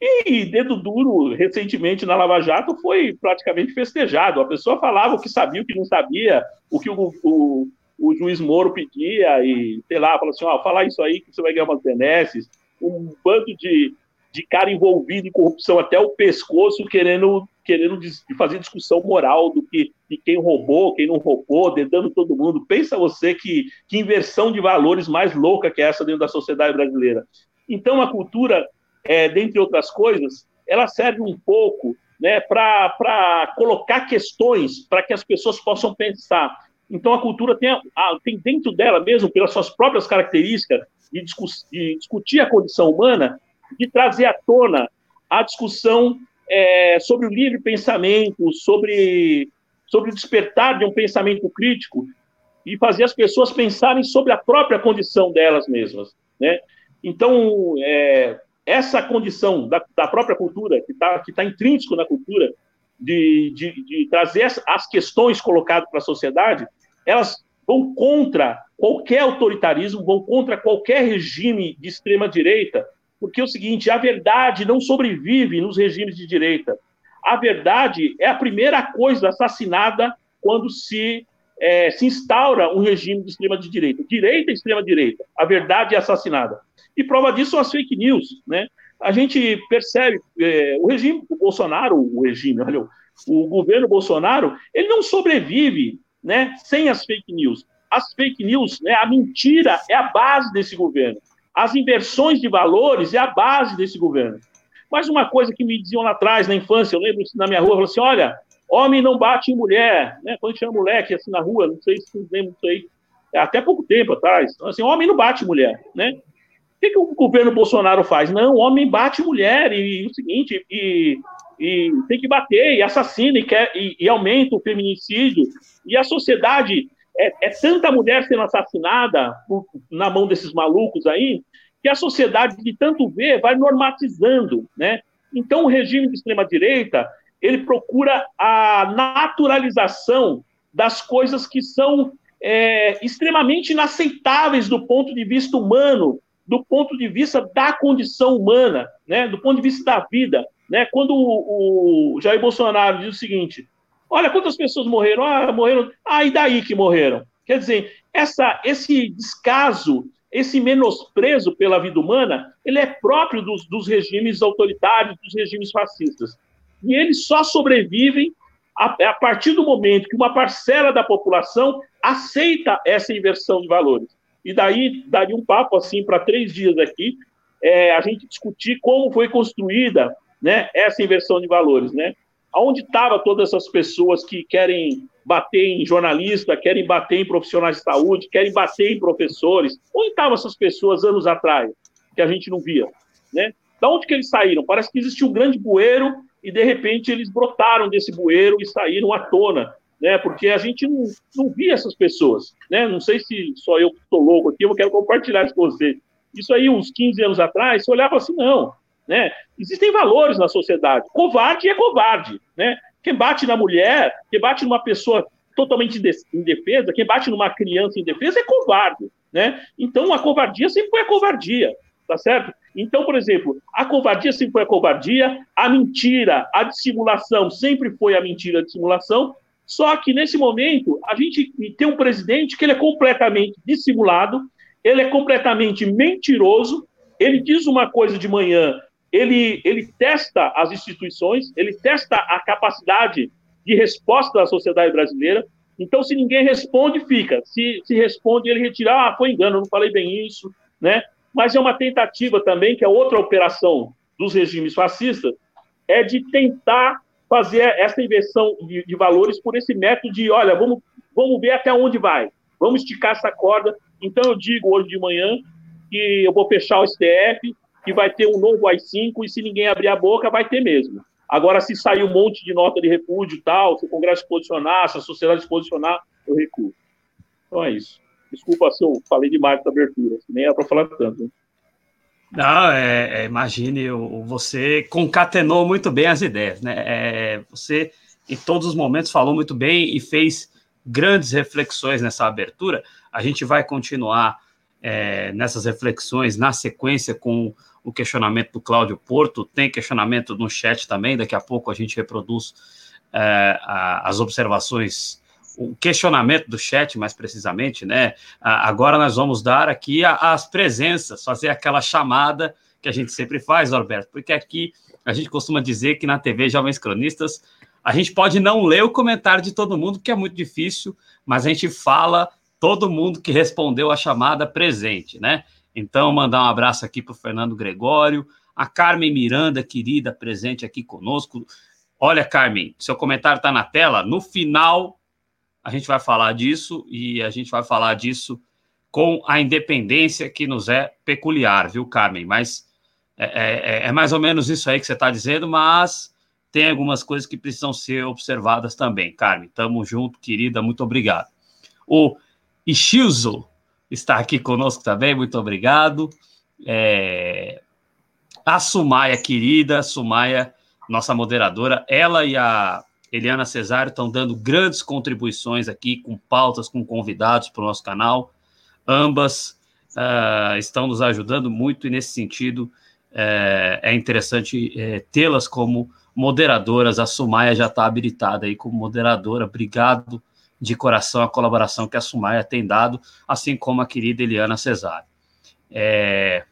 E dedo duro, recentemente na Lava Jato, foi praticamente festejado. A pessoa falava o que sabia, o que não sabia, o que o, o, o juiz Moro pedia, e sei lá, falou assim: ó, fala isso aí que você vai ganhar umas benesses. Um bando de, de cara envolvido em corrupção até o pescoço, querendo, querendo fazer discussão moral do que de quem roubou, quem não roubou, dedando todo mundo. Pensa você que, que inversão de valores mais louca que é essa dentro da sociedade brasileira. Então, a cultura é, dentre outras coisas, ela serve um pouco né, para colocar questões para que as pessoas possam pensar. Então, a cultura tem, a, tem dentro dela mesmo, pelas suas próprias características, de, de discutir a condição humana, de trazer à tona a discussão é, sobre o livre pensamento, sobre, sobre o despertar de um pensamento crítico e fazer as pessoas pensarem sobre a própria condição delas mesmas. Né? Então, é, essa condição da, da própria cultura, que está que tá intrínseco na cultura, de, de, de trazer as, as questões colocadas para a sociedade, elas vão contra qualquer autoritarismo, vão contra qualquer regime de extrema-direita, porque é o seguinte: a verdade não sobrevive nos regimes de direita. A verdade é a primeira coisa assassinada quando se, é, se instaura um regime de extrema-direita. Direita e extrema-direita. A verdade é assassinada. E prova disso são as fake news, né? A gente percebe, é, o regime, o Bolsonaro, o regime, olha, o governo Bolsonaro, ele não sobrevive, né, sem as fake news. As fake news, né, a mentira é a base desse governo. As inversões de valores é a base desse governo. Mas uma coisa que me diziam lá atrás, na infância, eu lembro na minha rua, falou assim, olha, homem não bate em mulher, né? Quando tinha moleque assim na rua, não sei se vocês lembram disso aí, até pouco tempo atrás, então, assim, homem não bate mulher, né? que, que o governo Bolsonaro faz? Não, o homem bate mulher e, e o seguinte, e, e, tem que bater, e assassina, e, quer, e, e aumenta o feminicídio. E a sociedade, é, é tanta mulher sendo assassinada por, na mão desses malucos aí, que a sociedade, de tanto ver, vai normatizando, né? Então, o regime de extrema-direita, ele procura a naturalização das coisas que são é, extremamente inaceitáveis do ponto de vista humano, do ponto de vista da condição humana, né, do ponto de vista da vida. Né? Quando o, o Jair Bolsonaro diz o seguinte: Olha quantas pessoas morreram. Ah, morreram. Ah, e daí que morreram? Quer dizer, essa, esse descaso, esse menosprezo pela vida humana, ele é próprio dos, dos regimes autoritários, dos regimes fascistas. E eles só sobrevivem a, a partir do momento que uma parcela da população aceita essa inversão de valores. E daí daria um papo assim para três dias aqui, é, a gente discutir como foi construída né, essa inversão de valores, né? Onde estavam todas essas pessoas que querem bater em jornalista, querem bater em profissionais de saúde, querem bater em professores? Onde estavam essas pessoas anos atrás que a gente não via, né? Da onde que eles saíram? Parece que existia um grande bueiro e de repente eles brotaram desse bueiro e saíram à tona, né? Porque a gente não, não via essas pessoas, né? Não sei se só eu estou louco aqui, eu quero compartilhar isso com você. Isso aí, uns 15 anos atrás, você olhava assim, não, né? Existem valores na sociedade. Covarde é covarde, né? Quem bate na mulher, quem bate numa pessoa totalmente indefesa, quem bate numa criança indefesa é covarde, né? Então a covardia sempre foi a covardia, tá certo? Então, por exemplo, a covardia sempre foi a covardia, a mentira, a dissimulação sempre foi a mentira, a dissimulação. Só que nesse momento a gente tem um presidente que ele é completamente dissimulado, ele é completamente mentiroso. Ele diz uma coisa de manhã, ele, ele testa as instituições, ele testa a capacidade de resposta da sociedade brasileira. Então, se ninguém responde, fica. Se, se responde, ele retira, ah, foi engano, não falei bem isso, né? Mas é uma tentativa também, que é outra operação dos regimes fascistas, é de tentar fazer essa inversão de, de valores por esse método de, olha, vamos, vamos ver até onde vai, vamos esticar essa corda. Então, eu digo hoje de manhã que eu vou fechar o STF, que vai ter um novo AI-5 e se ninguém abrir a boca, vai ter mesmo. Agora, se sair um monte de nota de repúdio e tal, se o Congresso se posicionar, se a sociedade se posicionar, eu recuo. Então é isso. Desculpa se eu falei demais da abertura, nem era para falar tanto. Não, é, é, imagine, você concatenou muito bem as ideias, né? É, você, em todos os momentos, falou muito bem e fez grandes reflexões nessa abertura. A gente vai continuar é, nessas reflexões na sequência com o questionamento do Cláudio Porto, tem questionamento no chat também, daqui a pouco a gente reproduz é, a, as observações, o questionamento do chat, mais precisamente, né? agora nós vamos dar aqui a, as presenças, fazer aquela chamada que a gente sempre faz, Alberto, porque aqui a gente costuma dizer que na TV Jovens Cronistas a gente pode não ler o comentário de todo mundo, que é muito difícil, mas a gente fala todo mundo que respondeu a chamada presente, né? Então, mandar um abraço aqui para o Fernando Gregório, a Carmen Miranda, querida, presente aqui conosco. Olha, Carmen, seu comentário está na tela. No final, a gente vai falar disso e a gente vai falar disso com a independência que nos é peculiar, viu, Carmen? Mas é, é, é mais ou menos isso aí que você está dizendo, mas tem algumas coisas que precisam ser observadas também, Carmen. Tamo junto, querida, muito obrigado. O Ishizo está aqui conosco também, muito obrigado. É... A Sumaia, querida, Sumaia, nossa moderadora, ela e a Eliana Cesário estão dando grandes contribuições aqui, com pautas, com convidados para o nosso canal. Ambas uh, estão nos ajudando muito e, nesse sentido, é, é interessante é, tê-las como moderadoras. A Sumaia já está habilitada aí como moderadora. Obrigado de coração a colaboração que a Sumaia tem dado, assim como a querida Eliana Cesário. É...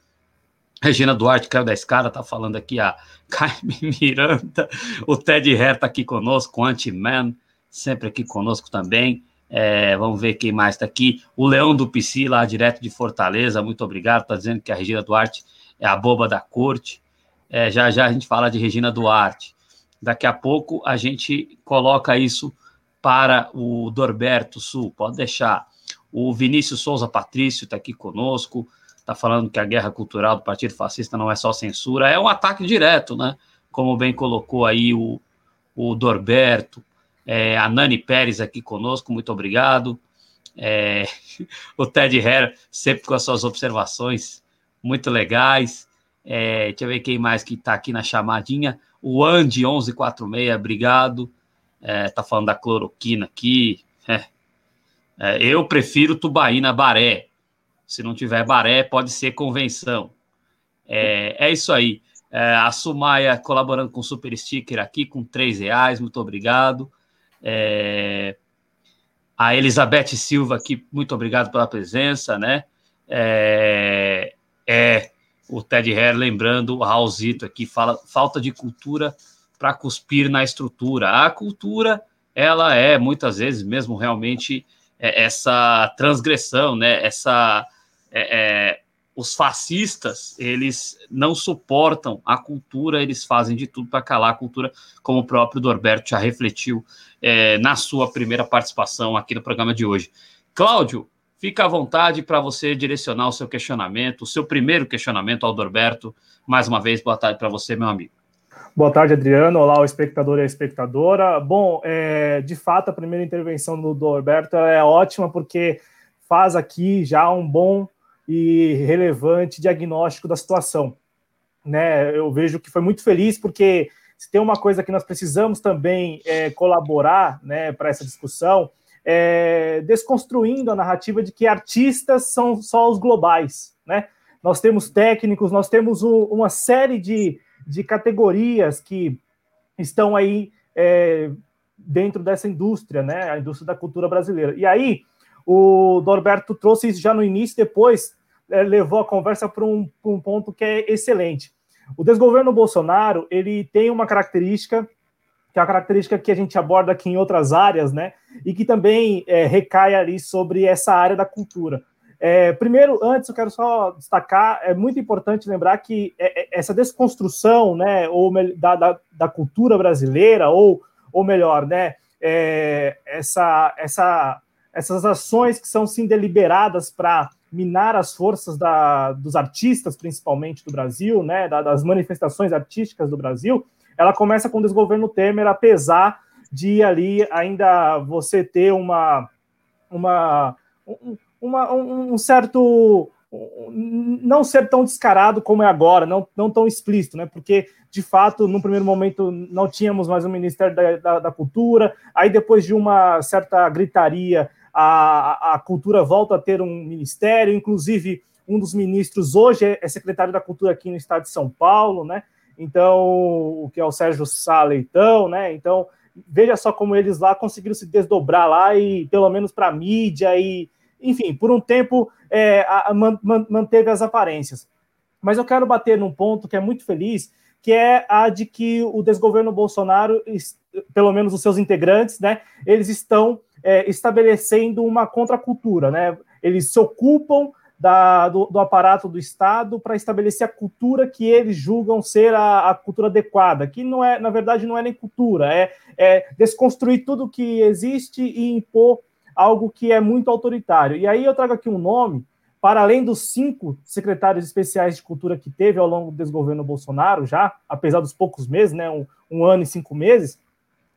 Regina Duarte caiu da escada, está falando aqui a Carmen Miranda, o Ted Herr está aqui conosco, o Anti-Man, sempre aqui conosco também. É, vamos ver quem mais está aqui. O Leão do Psi, lá direto de Fortaleza, muito obrigado. Está dizendo que a Regina Duarte é a boba da corte. É, já já a gente fala de Regina Duarte. Daqui a pouco a gente coloca isso para o Dorberto Sul, pode deixar. O Vinícius Souza Patrício está aqui conosco, está falando que a guerra cultural do Partido Fascista não é só censura, é um ataque direto, né? Como bem colocou aí o, o Dorberto, é, a Nani Pérez aqui conosco, muito obrigado. É, o Ted Herr, sempre com as suas observações muito legais. É, deixa eu ver quem mais que está aqui na chamadinha. O Andy 1146, obrigado é, tá falando da cloroquina aqui. É, é, eu prefiro tubaína baré. Se não tiver baré, pode ser convenção. É, é isso aí. É, a Sumaia colaborando com o Super Sticker aqui com três reais, muito obrigado. É, a Elizabeth Silva aqui, muito obrigado pela presença, né? É, é o Ted Hare lembrando o Raulzito aqui, fala falta de cultura para cuspir na estrutura. A cultura, ela é muitas vezes mesmo realmente é, essa transgressão, né? Essa é, é, os fascistas eles não suportam a cultura, eles fazem de tudo para calar a cultura, como o próprio Dorberto já refletiu é, na sua primeira participação aqui no programa de hoje. Cláudio, fica à vontade para você direcionar o seu questionamento, o seu primeiro questionamento ao Dorberto. Mais uma vez, boa tarde para você, meu amigo. Boa tarde, Adriano. Olá, o espectador e a espectadora. Bom, é, de fato, a primeira intervenção do Dorberto é ótima porque faz aqui já um bom e relevante diagnóstico da situação. Né? Eu vejo que foi muito feliz porque se tem uma coisa que nós precisamos também é, colaborar né, para essa discussão, é, desconstruindo a narrativa de que artistas são só os globais. Né? Nós temos técnicos, nós temos um, uma série de, de categorias que estão aí é, dentro dessa indústria, né? a indústria da cultura brasileira. E aí, o Norberto trouxe isso já no início, depois é, levou a conversa para um, um, ponto que é excelente. O desgoverno Bolsonaro ele tem uma característica que é a característica que a gente aborda aqui em outras áreas, né? E que também é, recai ali sobre essa área da cultura. É, primeiro, antes, eu quero só destacar, é muito importante lembrar que é, é, essa desconstrução, né, ou da, da, da cultura brasileira, ou, ou melhor, né, é, essa, essa, essas ações que são sim deliberadas para minar as forças da, dos artistas, principalmente do Brasil, né, das manifestações artísticas do Brasil, ela começa com o desgoverno Temer, apesar de ali ainda você ter uma, uma, uma um, certo não ser tão descarado como é agora, não, não tão explícito, né? Porque, de fato, no primeiro momento não tínhamos mais o Ministério da, da, da Cultura, aí depois de uma certa gritaria a, a cultura volta a ter um ministério, inclusive um dos ministros hoje é, é secretário da Cultura aqui no estado de São Paulo, né? Então, o que é o Sérgio Sá Leitão, né? Então, veja só como eles lá conseguiram se desdobrar lá e, pelo menos para mídia, e, enfim, por um tempo é, a, a, man, manteve as aparências. Mas eu quero bater num ponto que é muito feliz, que é a de que o desgoverno Bolsonaro, pelo menos os seus integrantes, né, eles estão é, estabelecendo uma contracultura, né? Eles se ocupam da, do, do, aparato do Estado para estabelecer a cultura que eles julgam ser a, a, cultura adequada, que não é, na verdade, não é nem cultura, é, é desconstruir tudo que existe e impor algo que é muito autoritário. E aí eu trago aqui um nome, para além dos cinco secretários especiais de cultura que teve ao longo do desgoverno Bolsonaro, já, apesar dos poucos meses, né, um, um ano e cinco meses,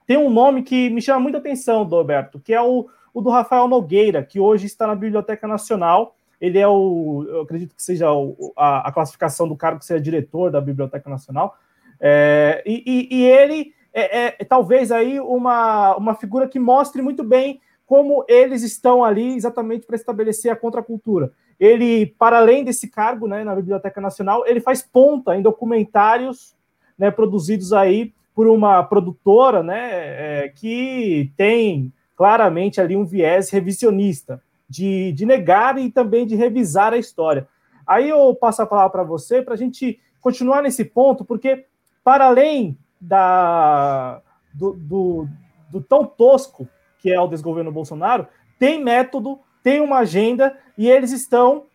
tem um nome que me chama muita atenção, Roberto, que é o, o do Rafael Nogueira, que hoje está na Biblioteca Nacional. Ele é o, eu acredito que seja o, a, a, classificação do cargo que seja diretor da Biblioteca Nacional. É, e, e, e, ele é, é, é, talvez aí uma, uma figura que mostre muito bem como eles estão ali exatamente para estabelecer a contracultura. Ele, para além desse cargo né, na Biblioteca Nacional, ele faz ponta em documentários né, produzidos aí por uma produtora né, é, que tem claramente ali um viés revisionista, de, de negar e também de revisar a história. Aí eu passo a palavra para você para a gente continuar nesse ponto, porque para além da, do, do, do, tão tosco que é o desgoverno Bolsonaro, tem método, tem uma agenda e eles estão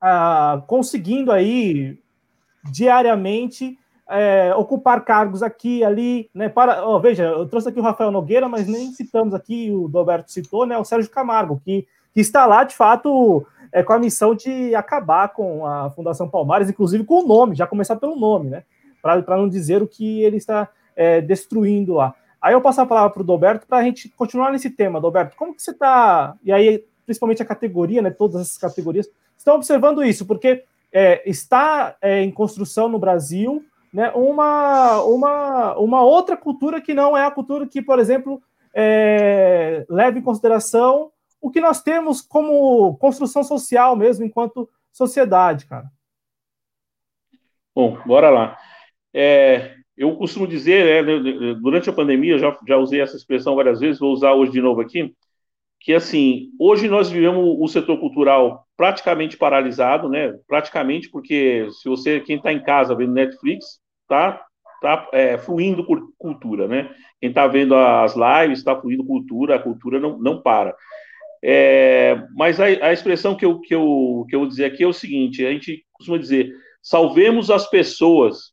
ah, conseguindo aí diariamente é, ocupar cargos aqui ali, né? Para, oh, veja, eu trouxe aqui o Rafael Nogueira, mas nem citamos aqui, o Roberto citou, né? O Sérgio Camargo, que, que está lá de fato é, com a missão de acabar com a Fundação Palmares, inclusive com o nome, já começar pelo nome, né? Para não dizer o que ele está é, destruindo lá. Aí eu passo a palavra para o Doberto para a gente continuar nesse tema, Doberto. Como que você está, e aí principalmente a categoria, né? Todas essas categorias estão observando isso, porque é, está é, em construção no Brasil né, uma, uma, uma outra cultura que não é a cultura que, por exemplo, é, leva em consideração o que nós temos como construção social mesmo, enquanto sociedade, cara. Bom, bora lá. É, eu costumo dizer, né, durante a pandemia, já, já usei essa expressão várias vezes, vou usar hoje de novo aqui, que assim, hoje nós vivemos o setor cultural praticamente paralisado, né? Praticamente porque se você, quem está em casa vendo Netflix, tá, tá é, fluindo cultura, né? Quem está vendo as lives está fluindo cultura, a cultura não, não para. É, mas a, a, expressão que eu, que, eu, que eu vou dizer aqui é o seguinte: a gente costuma dizer, salvemos as pessoas,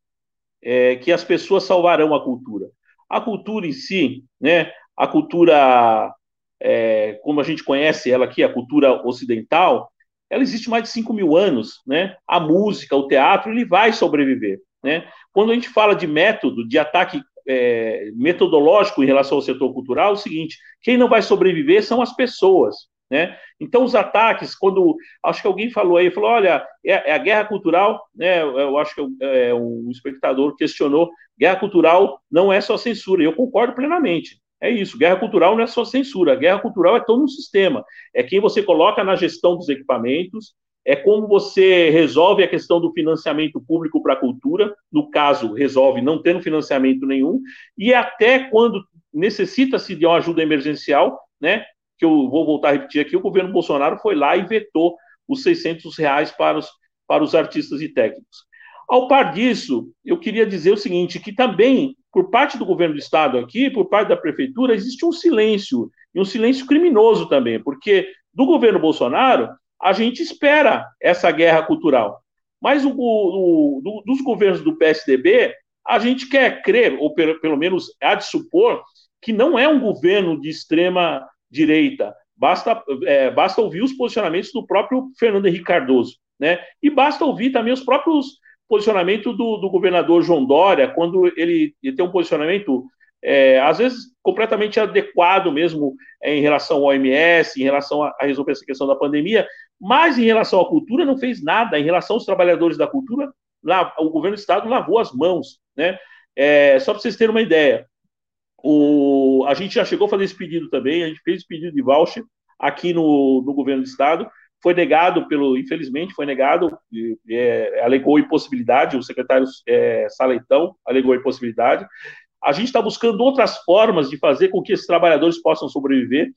é, que as pessoas salvarão a cultura. A cultura em si, né? A cultura é, como a gente conhece ela aqui, a cultura ocidental, ela existe mais de 5 mil anos, né? A música, o teatro, ele vai sobreviver, né? Quando a gente fala de método, de ataque é, metodológico em relação ao setor cultural, é o seguinte: quem não vai sobreviver são as pessoas, né? Então, os ataques, quando acho que alguém falou aí, falou: olha, é, é a guerra cultural, né? Eu acho que é, um espectador questionou: guerra cultural não é só censura. Eu concordo plenamente. É isso. Guerra cultural não é só censura. Guerra cultural é todo um sistema. É quem você coloca na gestão dos equipamentos, é como você resolve a questão do financiamento público para a cultura, no caso, resolve não tendo financiamento nenhum, e até quando necessita-se de uma ajuda emergencial, né, que eu vou voltar a repetir aqui, o governo Bolsonaro foi lá e vetou os 600 reais para os, para os artistas e técnicos. Ao par disso, eu queria dizer o seguinte, que também por parte do governo do estado aqui, por parte da prefeitura, existe um silêncio, e um silêncio criminoso também, porque do governo Bolsonaro, a gente espera essa guerra cultural. Mas o, o, do, dos governos do PSDB, a gente quer crer, ou pelo, pelo menos há de supor, que não é um governo de extrema direita. Basta, é, basta ouvir os posicionamentos do próprio Fernando Henrique Cardoso. Né? E basta ouvir também os próprios posicionamento do, do governador João Dória, quando ele, ele tem um posicionamento, é, às vezes, completamente adequado mesmo é, em relação ao OMS, em relação a, a, resolver essa questão da pandemia, mas em relação à cultura não fez nada, em relação aos trabalhadores da cultura, lá, o governo do Estado lavou as mãos, né? É, só para vocês terem uma ideia, o, a gente já chegou a fazer esse pedido também, a gente fez esse pedido de voucher aqui no, no governo do Estado, foi negado pelo, infelizmente, foi negado, é, alegou impossibilidade, o secretário é, Saleitão alegou impossibilidade. A gente está buscando outras formas de fazer com que esses trabalhadores possam sobreviver,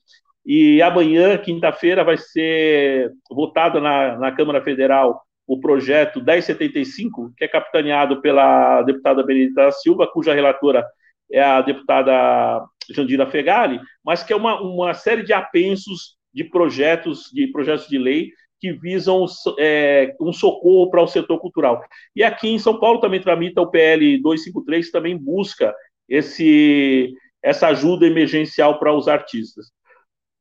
e amanhã, quinta-feira, vai ser votado na, na Câmara Federal o projeto 1075, que é capitaneado pela deputada Benedita Silva, cuja relatora é a deputada Jandira Fegali, mas que é uma, uma série de apensos de projetos de projetos de lei que visam é, um socorro para o setor cultural. E aqui em São Paulo também tramita o PL 253, que também busca esse, essa ajuda emergencial para os artistas.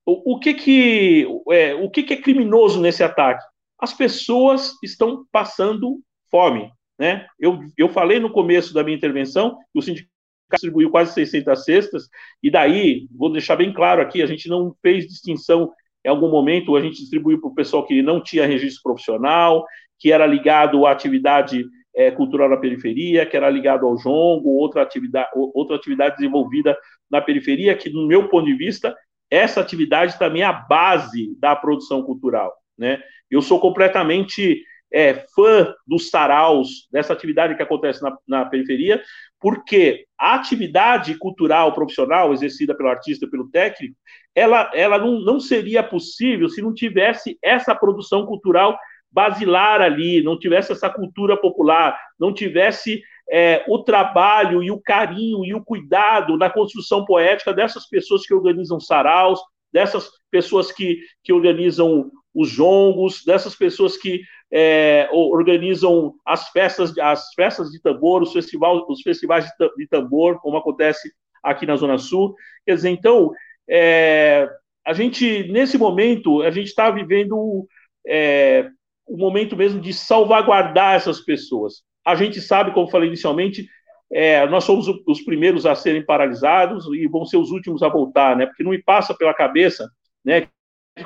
O, o, que, que, é, o que, que é criminoso nesse ataque? As pessoas estão passando fome. Né? Eu, eu falei no começo da minha intervenção que o sindicato distribuiu quase 600 cestas, e daí, vou deixar bem claro aqui, a gente não fez distinção em algum momento a gente distribuiu para o pessoal que não tinha registro profissional, que era ligado à atividade é, cultural na periferia, que era ligado ao jongo, outra atividade, outra atividade desenvolvida na periferia, que, no meu ponto de vista, essa atividade também é a base da produção cultural. Né? Eu sou completamente é, fã dos saraus, dessa atividade que acontece na, na periferia, porque a atividade cultural profissional exercida pelo artista, pelo técnico, ela, ela não, não seria possível se não tivesse essa produção cultural basilar ali, não tivesse essa cultura popular, não tivesse é, o trabalho e o carinho e o cuidado na construção poética dessas pessoas que organizam saraus, dessas pessoas que, que organizam os jongos, dessas pessoas que é, organizam as festas, as festas de tambor, os, festival, os festivais de tambor, como acontece aqui na Zona Sul. Quer dizer, então, é, a gente, nesse momento, a gente está vivendo é, um momento mesmo de salvaguardar essas pessoas. A gente sabe, como falei inicialmente, é, nós somos os primeiros a serem paralisados e vão ser os últimos a voltar, né? Porque não me passa pela cabeça, né?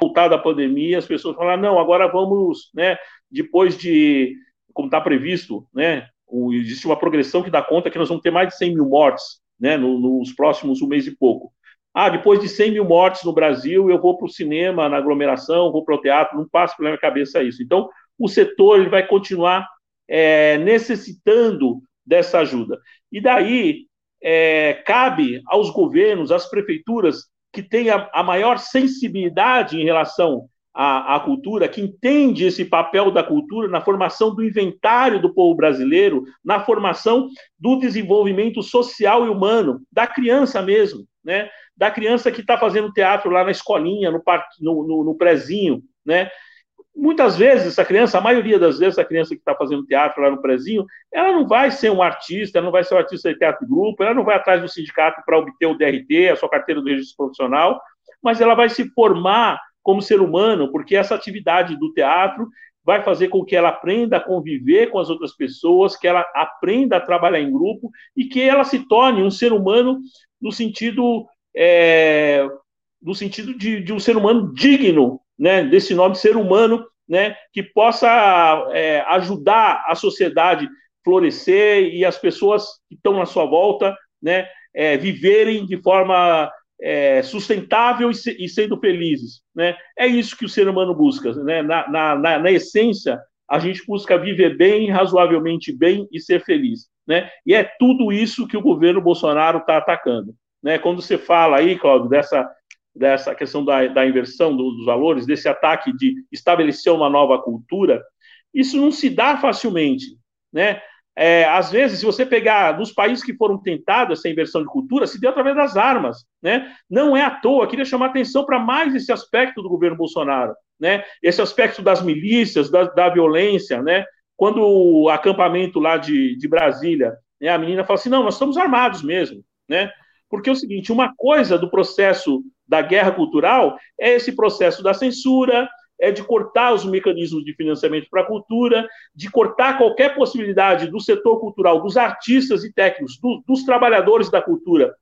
Voltar da pandemia, as pessoas falam, não, agora vamos, né? Depois de, como está previsto, né? existe uma progressão que dá conta que nós vamos ter mais de 100 mil mortes, né? nos próximos um mês e pouco. Ah, depois de 100 mil mortes no Brasil, eu vou para o cinema, na aglomeração, vou para o teatro, não passa pela minha cabeça isso. Então, o setor ele vai continuar é, necessitando dessa ajuda. E daí é, cabe aos governos, às prefeituras, que têm a, a maior sensibilidade em relação à, à, cultura, que entende esse papel da cultura na formação do inventário do povo brasileiro, na formação do desenvolvimento social e humano, da criança mesmo, né? da criança que está fazendo teatro lá na escolinha, no, parque, no, no, no prezinho, né? Muitas vezes essa criança, a maioria das vezes, a criança que está fazendo teatro lá no prezinho, ela não vai ser um artista, ela não vai ser um artista de teatro de grupo, ela não vai atrás do sindicato para obter o DRT, a sua carteira do registro profissional, mas ela vai se formar como ser humano, porque essa atividade do teatro vai fazer com que ela aprenda a conviver com as outras pessoas, que ela aprenda a trabalhar em grupo e que ela se torne um ser humano no sentido é, no sentido de, de um ser humano digno né, desse nome ser humano, né, que possa é, ajudar a sociedade florescer e as pessoas que estão na sua volta, né, é, viverem de forma é, sustentável e, se, e, sendo felizes, né? É isso que o ser humano busca, né? Na, na, na, na, essência, a gente busca viver bem, razoavelmente bem e ser feliz, né? E é tudo isso que o governo Bolsonaro está atacando, né? Quando você fala aí, Cláudio, dessa dessa questão da, da inversão dos valores, desse ataque de estabelecer uma nova cultura, isso não se dá facilmente, né? É, às vezes, se você pegar nos países que foram tentados essa inversão de cultura, se deu através das armas, né? Não é à toa, queria chamar atenção para mais esse aspecto do governo Bolsonaro, né? Esse aspecto das milícias, da, da violência, né? Quando o acampamento lá de, de Brasília, né, a menina fala assim, não, nós estamos armados mesmo, né? Porque é o seguinte, uma coisa do processo da guerra cultural é esse processo da censura, é de cortar os mecanismos de financiamento para a cultura, de cortar qualquer possibilidade do setor cultural, dos artistas e técnicos, do, dos trabalhadores da cultura,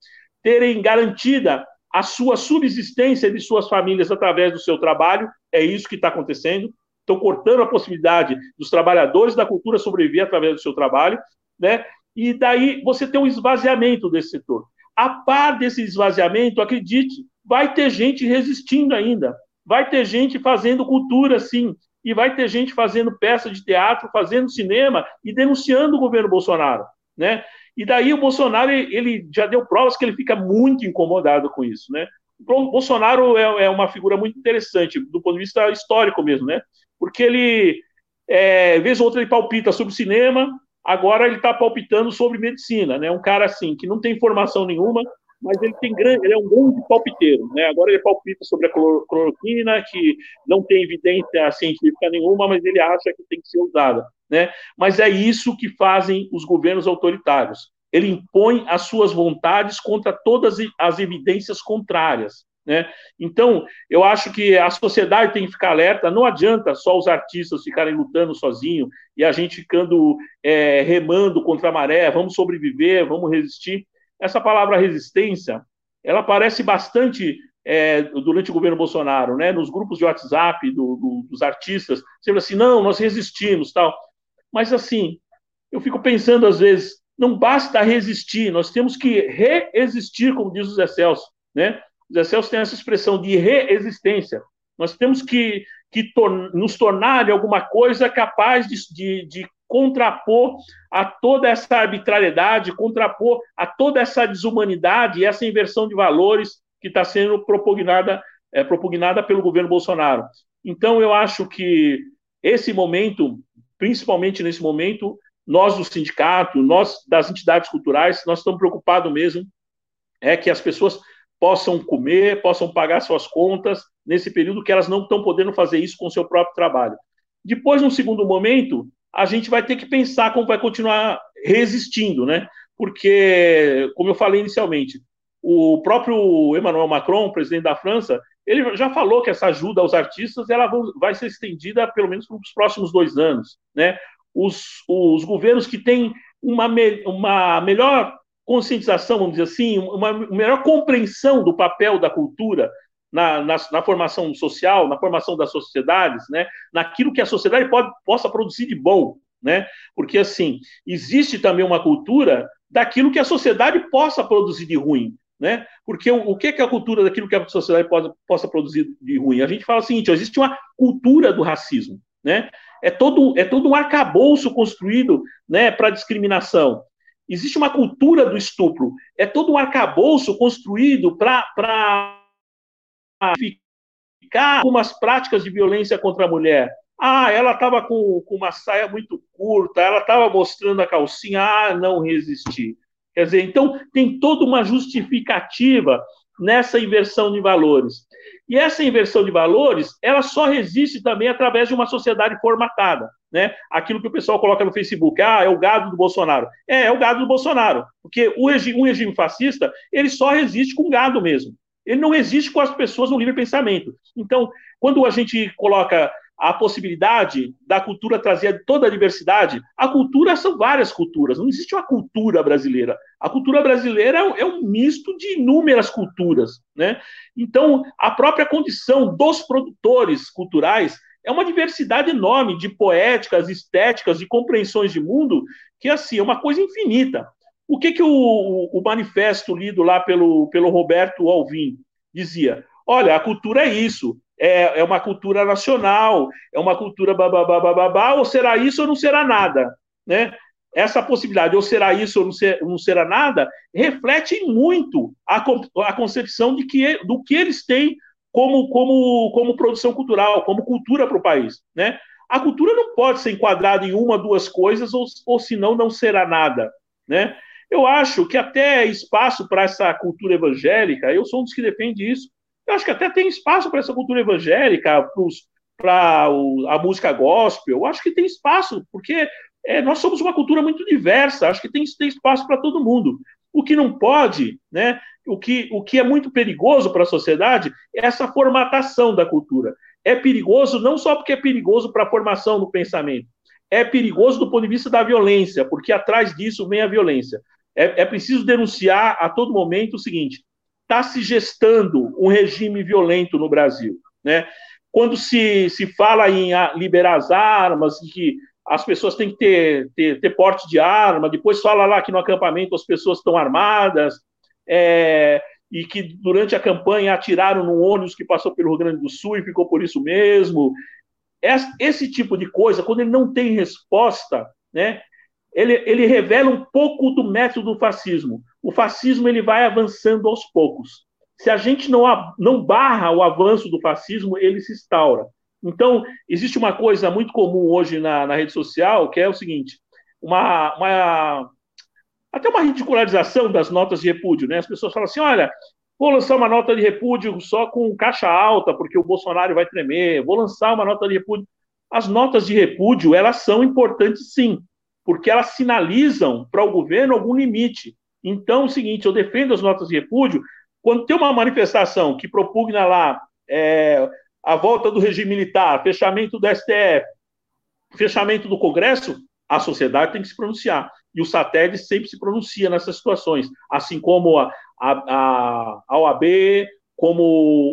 terem garantida a sua subsistência de suas famílias através do seu trabalho. É isso que está acontecendo. Estão cortando a possibilidade dos trabalhadores da cultura sobreviver através do seu trabalho, né? E daí você tem um esvaziamento desse setor. A par desse esvaziamento, acredite, vai ter gente resistindo ainda, vai ter gente fazendo cultura, sim, e vai ter gente fazendo peça de teatro, fazendo cinema e denunciando o governo Bolsonaro, né? E daí o Bolsonaro ele já deu provas que ele fica muito incomodado com isso, né? O Bolsonaro é, é uma figura muito interessante do ponto de vista histórico mesmo, né? Porque ele, é, vez ou outra, ele palpita sobre cinema, agora ele está palpitando sobre medicina, né? Um cara assim que não tem formação nenhuma, mas ele tem grande, ele é um grande palpiteiro, né? Agora ele palpita sobre a cloroquina, que não tem evidência científica nenhuma, mas ele acha que tem que ser usada, né? Mas é isso que fazem os governos autoritários. Ele impõe as suas vontades contra todas as evidências contrárias. Né? Então, eu acho que a sociedade tem que ficar alerta. Não adianta só os artistas ficarem lutando sozinhos e a gente ficando é, remando contra a maré. Vamos sobreviver, vamos resistir. Essa palavra resistência, ela aparece bastante é, durante o governo Bolsonaro, né? Nos grupos de WhatsApp do, do, dos artistas, sempre assim, não, nós resistimos, tal. Mas assim, eu fico pensando às vezes, não basta resistir, nós temos que reexistir, como diz o Zé Celso, né? O Zé Celso tem essa expressão de reexistência. Nós temos que, que tor nos tornar alguma coisa capaz de, de, de contrapor a toda essa arbitrariedade, contrapor a toda essa desumanidade e essa inversão de valores que está sendo propugnada, é, propugnada pelo governo Bolsonaro. Então, eu acho que esse momento, principalmente nesse momento, nós do sindicato, nós das entidades culturais, nós estamos preocupados mesmo é que as pessoas possam comer, possam pagar suas contas nesse período que elas não estão podendo fazer isso com o seu próprio trabalho. Depois, no segundo momento, a gente vai ter que pensar como vai continuar resistindo, né? Porque, como eu falei inicialmente, o próprio Emmanuel Macron, presidente da França, ele já falou que essa ajuda aos artistas ela vai ser estendida pelo menos para os próximos dois anos, né? Os, os governos que têm uma, uma melhor conscientização, vamos dizer assim, uma melhor compreensão do papel da cultura na, na, na, formação social, na formação das sociedades, né? naquilo que a sociedade pode, possa produzir de bom. Né? Porque, assim, existe também uma cultura daquilo que a sociedade possa produzir de ruim. Né? Porque o, o que é a cultura daquilo que a sociedade pode, possa produzir de ruim? A gente fala o seguinte: existe uma cultura do racismo. Né? É, todo, é todo um arcabouço construído né, para discriminação. existe uma cultura do estupro. É todo um arcabouço construído para ficar algumas práticas de violência contra a mulher. Ah, ela estava com, com, uma saia muito curta, ela estava mostrando a calcinha, ah, não resisti. Quer dizer, então tem toda uma justificativa nessa inversão de valores. E essa inversão de valores, ela só resiste também através de uma sociedade formatada, né? Aquilo que o pessoal coloca no Facebook, ah, é o gado do Bolsonaro. É, é o gado do Bolsonaro, porque o regime, um regime fascista, ele só resiste com gado mesmo. Ele não existe com as pessoas no livre pensamento. Então, quando a gente coloca a possibilidade da cultura trazer toda a diversidade. A cultura são várias culturas, não existe uma cultura brasileira. A cultura brasileira é um misto de inúmeras culturas. Né? Então, a própria condição dos produtores culturais é uma diversidade enorme de poéticas, estéticas, de compreensões de mundo, que assim, é uma coisa infinita. O que, que o, o manifesto lido lá pelo, pelo Roberto Alvim dizia? Olha, a cultura é isso, é, é uma cultura nacional, é uma cultura babá, ou será isso ou não será nada, né? Essa possibilidade, ou será isso ou não, ser, não será nada, reflete muito a, a concepção de que, do que eles têm como, como, como produção cultural, como cultura para o país, né? A cultura não pode ser enquadrada em uma, duas coisas, ou, ou senão não será nada, né? Eu acho que até espaço para essa cultura evangélica, eu sou um dos que defende isso, eu acho que até tem espaço para essa cultura evangélica, para a música gospel. Eu acho que tem espaço, porque é, nós somos uma cultura muito diversa. Acho que tem, tem espaço para todo mundo. O que não pode, né? O que, o que é muito perigoso para a sociedade é essa formatação da cultura. É perigoso não só porque é perigoso para a formação do pensamento, é perigoso do ponto de vista da violência, porque atrás disso vem a violência. É, é preciso denunciar a todo momento o seguinte: está se gestando um regime violento no Brasil. Né? Quando se, se fala em liberar as armas, que as pessoas têm que ter, ter, ter porte de arma, depois fala lá que no acampamento as pessoas estão armadas, é, e que durante a campanha atiraram num ônibus que passou pelo Rio Grande do Sul e ficou por isso mesmo. Esse tipo de coisa, quando ele não tem resposta, né, ele, ele revela um pouco do método do fascismo. O fascismo ele vai avançando aos poucos. Se a gente não, não barra o avanço do fascismo, ele se instaura. Então, existe uma coisa muito comum hoje na, na rede social, que é o seguinte: uma, uma, até uma ridicularização das notas de repúdio. Né? As pessoas falam assim: olha, vou lançar uma nota de repúdio só com caixa alta, porque o Bolsonaro vai tremer, vou lançar uma nota de repúdio. As notas de repúdio, elas são importantes sim, porque elas sinalizam para o governo algum limite. Então, é o seguinte, eu defendo as notas de repúdio, quando tem uma manifestação que propugna lá é, a volta do regime militar, fechamento do STF, fechamento do Congresso, a sociedade tem que se pronunciar. E o satélite sempre se pronuncia nessas situações, assim como a, a, a OAB, como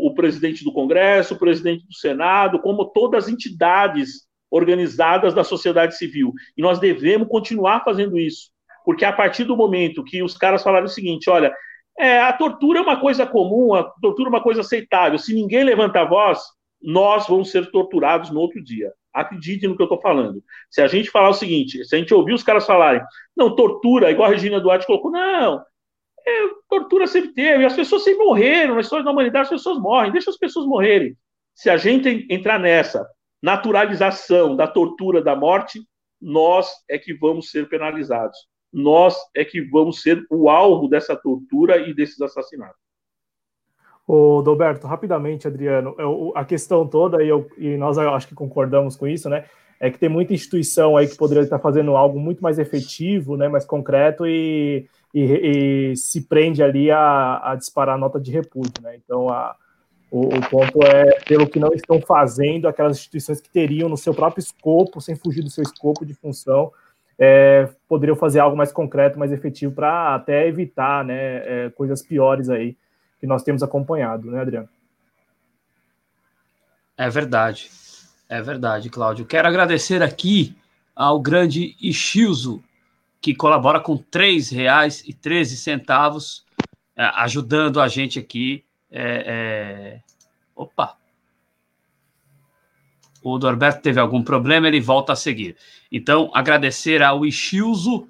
o presidente do Congresso, o presidente do Senado, como todas as entidades organizadas da sociedade civil. E nós devemos continuar fazendo isso, porque a partir do momento que os caras falaram o seguinte: olha, é, a tortura é uma coisa comum, a tortura é uma coisa aceitável, se ninguém levanta a voz, nós vamos ser torturados no outro dia. Acredite no que eu estou falando. Se a gente falar o seguinte, se a gente ouvir os caras falarem, não, tortura, igual a Regina Duarte colocou, não, é, tortura sempre teve, as pessoas sempre morreram, na história da humanidade as pessoas morrem, deixa as pessoas morrerem. Se a gente entrar nessa, naturalização da tortura, da morte, nós é que vamos ser penalizados. Nós é que vamos ser o alvo dessa tortura e desses assassinatos. O Doberto, rapidamente, Adriano, eu, a questão toda, e, eu, e nós acho que concordamos com isso, né? É que tem muita instituição aí que poderia estar fazendo algo muito mais efetivo, né, mais concreto e, e, e se prende ali a, a disparar nota de repúdio, né? Então, a, o, o, ponto é pelo que não estão fazendo aquelas instituições que teriam no seu próprio escopo, sem fugir do seu escopo de função, é, poderiam fazer algo mais concreto, mais efetivo para até evitar né, é, coisas piores aí que nós temos acompanhado, né, Adriano? É verdade, é verdade, Cláudio. Quero agradecer aqui ao grande Ishilzo, que colabora com R$ 3,13, é, ajudando a gente aqui é, é... Opa! O Norberto teve algum problema, ele volta a seguir. Então, agradecer ao Ishilzo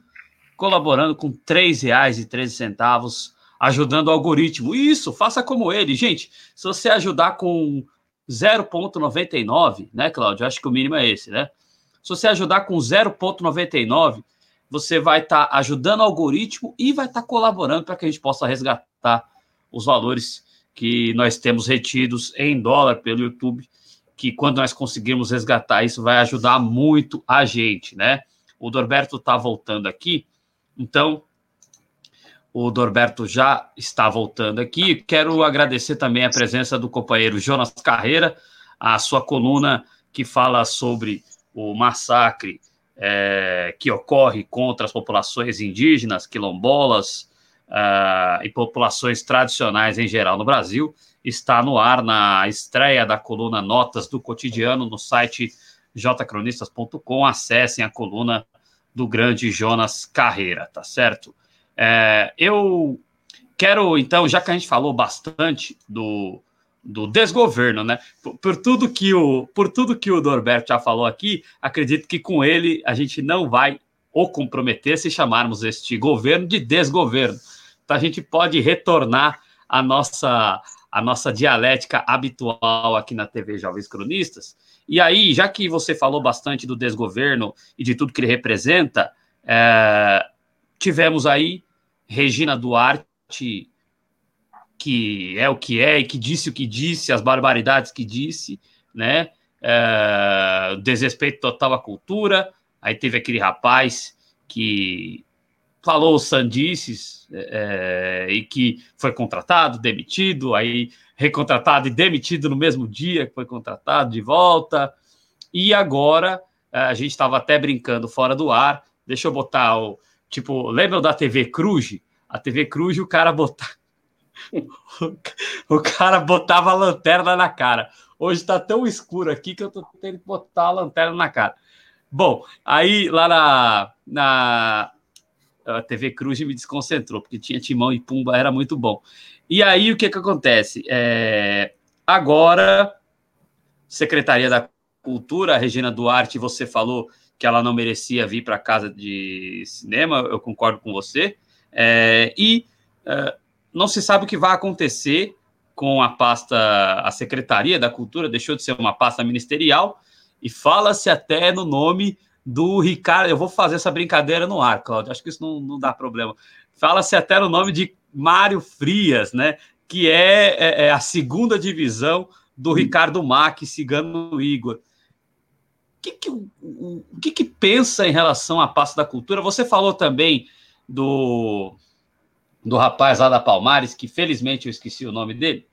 colaborando com R$ 3,13, ajudando o algoritmo. Isso, faça como ele. Gente, se você ajudar com 0,99, né, Cláudio? Acho que o mínimo é esse, né? Se você ajudar com 0,99, você vai estar tá ajudando o algoritmo e vai estar tá colaborando para que a gente possa resgatar os valores que nós temos retidos em dólar pelo YouTube, que quando nós conseguirmos resgatar isso vai ajudar muito a gente, né? O Dorberto está voltando aqui, então o Dorberto já está voltando aqui. Quero agradecer também a presença do companheiro Jonas Carreira, a sua coluna que fala sobre o massacre é, que ocorre contra as populações indígenas, quilombolas uh, e populações tradicionais em geral no Brasil, está no ar na estreia da coluna Notas do Cotidiano no site jcronistas.com. Acessem a coluna do grande Jonas Carreira, tá certo? É, eu quero, então, já que a gente falou bastante do, do desgoverno, né? Por, por, tudo que o por tudo que o Norberto já falou aqui, acredito que com ele a gente não vai o comprometer se chamarmos este governo de desgoverno. Então a gente pode retornar a nossa a nossa dialética habitual aqui na TV Jovens Cronistas. E aí, já que você falou bastante do desgoverno e de tudo que ele representa, é, tivemos aí Regina Duarte que é o que é e que disse o que disse, as barbaridades que disse, né? É, desrespeito total à cultura. Aí teve aquele rapaz que falou sandices é, e que foi contratado, demitido, aí recontratado e demitido no mesmo dia que foi contratado de volta. E agora é, a gente estava até brincando fora do ar. Deixa eu botar o tipo, lembra da TV Cruz? A TV Cruz, o cara botar o cara botava a lanterna na cara. Hoje tá tão escuro aqui que eu tô tendo que botar a lanterna na cara. Bom, aí lá na, na a TV Cruz me desconcentrou, porque tinha Timão e Pumba, era muito bom. E aí o que que acontece? É, agora, Secretaria da Cultura, Regina Duarte, você falou que ela não merecia vir para casa de cinema, eu concordo com você. É, e é, não se sabe o que vai acontecer com a pasta, a Secretaria da Cultura deixou de ser uma pasta ministerial e fala-se até no nome do Ricardo. Eu vou fazer essa brincadeira no ar, Cláudio, acho que isso não, não dá problema. Fala-se até no nome de Mário Frias, né? Que é, é, é a segunda divisão do Ricardo Mack, Cigano Igor. O que, que, o, o que, que pensa em relação à pasta da cultura? Você falou também do do rapaz lá da Palmares, que felizmente eu esqueci o nome dele,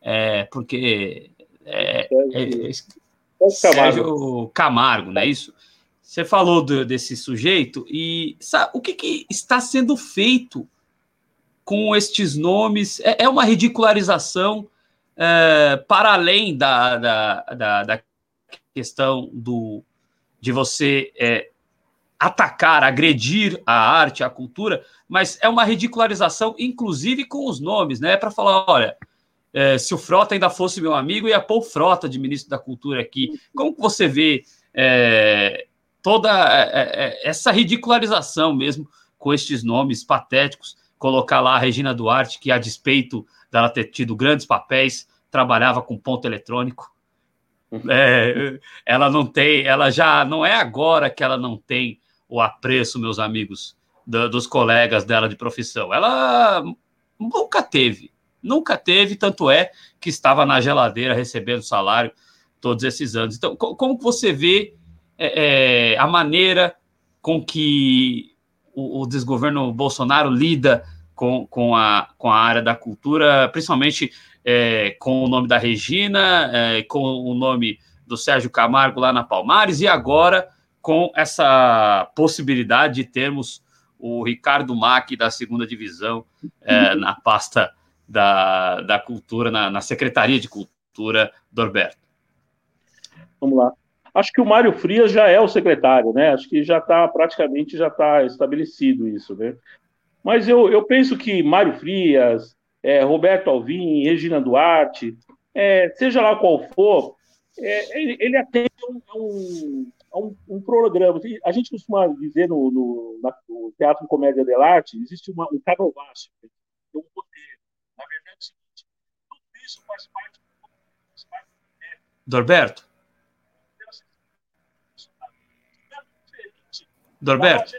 é, porque é, é, é, Sérgio Camargo, não é isso? Você falou do, desse sujeito e sabe, o que, que, está sendo feito com estes nomes? É, é uma ridicularização é, para além da, da, da, da, questão do, de você é, atacar, agredir a arte, a cultura, mas é uma ridicularização, inclusive com os nomes, né? Para falar, olha, é, se o Frota ainda fosse meu amigo, ia pôr o Frota de ministro da Cultura aqui. Como você vê é, toda é, é, essa ridicularização mesmo com estes nomes patéticos? Colocar lá a Regina Duarte, que a despeito dela ter tido grandes papéis, trabalhava com ponto eletrônico. É, ela não tem, ela já não é agora que ela não tem o apreço, meus amigos, do, dos colegas dela de profissão. Ela nunca teve, nunca teve, tanto é que estava na geladeira recebendo salário todos esses anos. Então, como você vê é, é, a maneira com que o, o, desgoverno Bolsonaro lida com, com, a, com a área da cultura, principalmente é, com o nome da Regina, é, com o nome do Sérgio Camargo lá na Palmares, e agora com essa possibilidade de termos o Ricardo Mack da segunda divisão é, na pasta da, da cultura, na, na Secretaria de Cultura do Alberto. Vamos lá. Acho que o Mário Frias já é o secretário, né? Acho que já está praticamente já está estabelecido isso, né? Mas eu, eu penso que Mário Frias, é, Roberto Alvim, Regina Duarte, é, seja lá qual for, é, ele, ele atende um, um um, um programa. A gente costuma dizer no, no, na, no Teatro Comédia de Arte, existe uma, um canovácio, é um roteiro. Na verdade, é o seguinte, tudo isso faz parte, faz parte do Norberto? Norberto?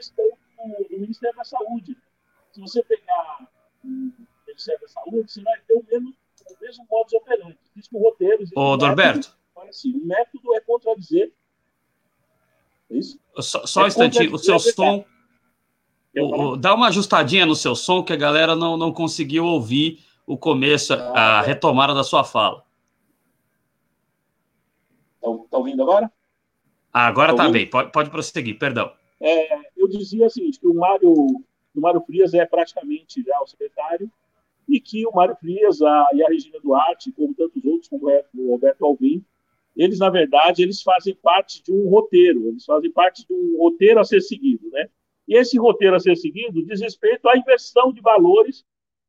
do Ministério da Saúde. Se você pegar o Ministério da Saúde, você vai ter o mesmo, o mesmo modus operandi. Existe um roteiro. Existe Ô, Norberto. Método, assim, o método é contradizer. É isso? Só, só é um instantinho, o seu som. O, o, dá uma ajustadinha no seu som que a galera não, não conseguiu ouvir o começo, ah, a é. retomada da sua fala. Está tá ouvindo agora? Ah, agora está tá bem, pode, pode prosseguir, perdão. É, eu dizia o seguinte, que o Mário, o Mário Frias é praticamente já o secretário, e que o Mário Frias a, e a Regina Duarte, como tantos outros, como o Roberto Alvim, eles, na verdade, eles fazem parte de um roteiro, eles fazem parte de um roteiro a ser seguido, né? E esse roteiro a ser seguido diz respeito à inversão de valores,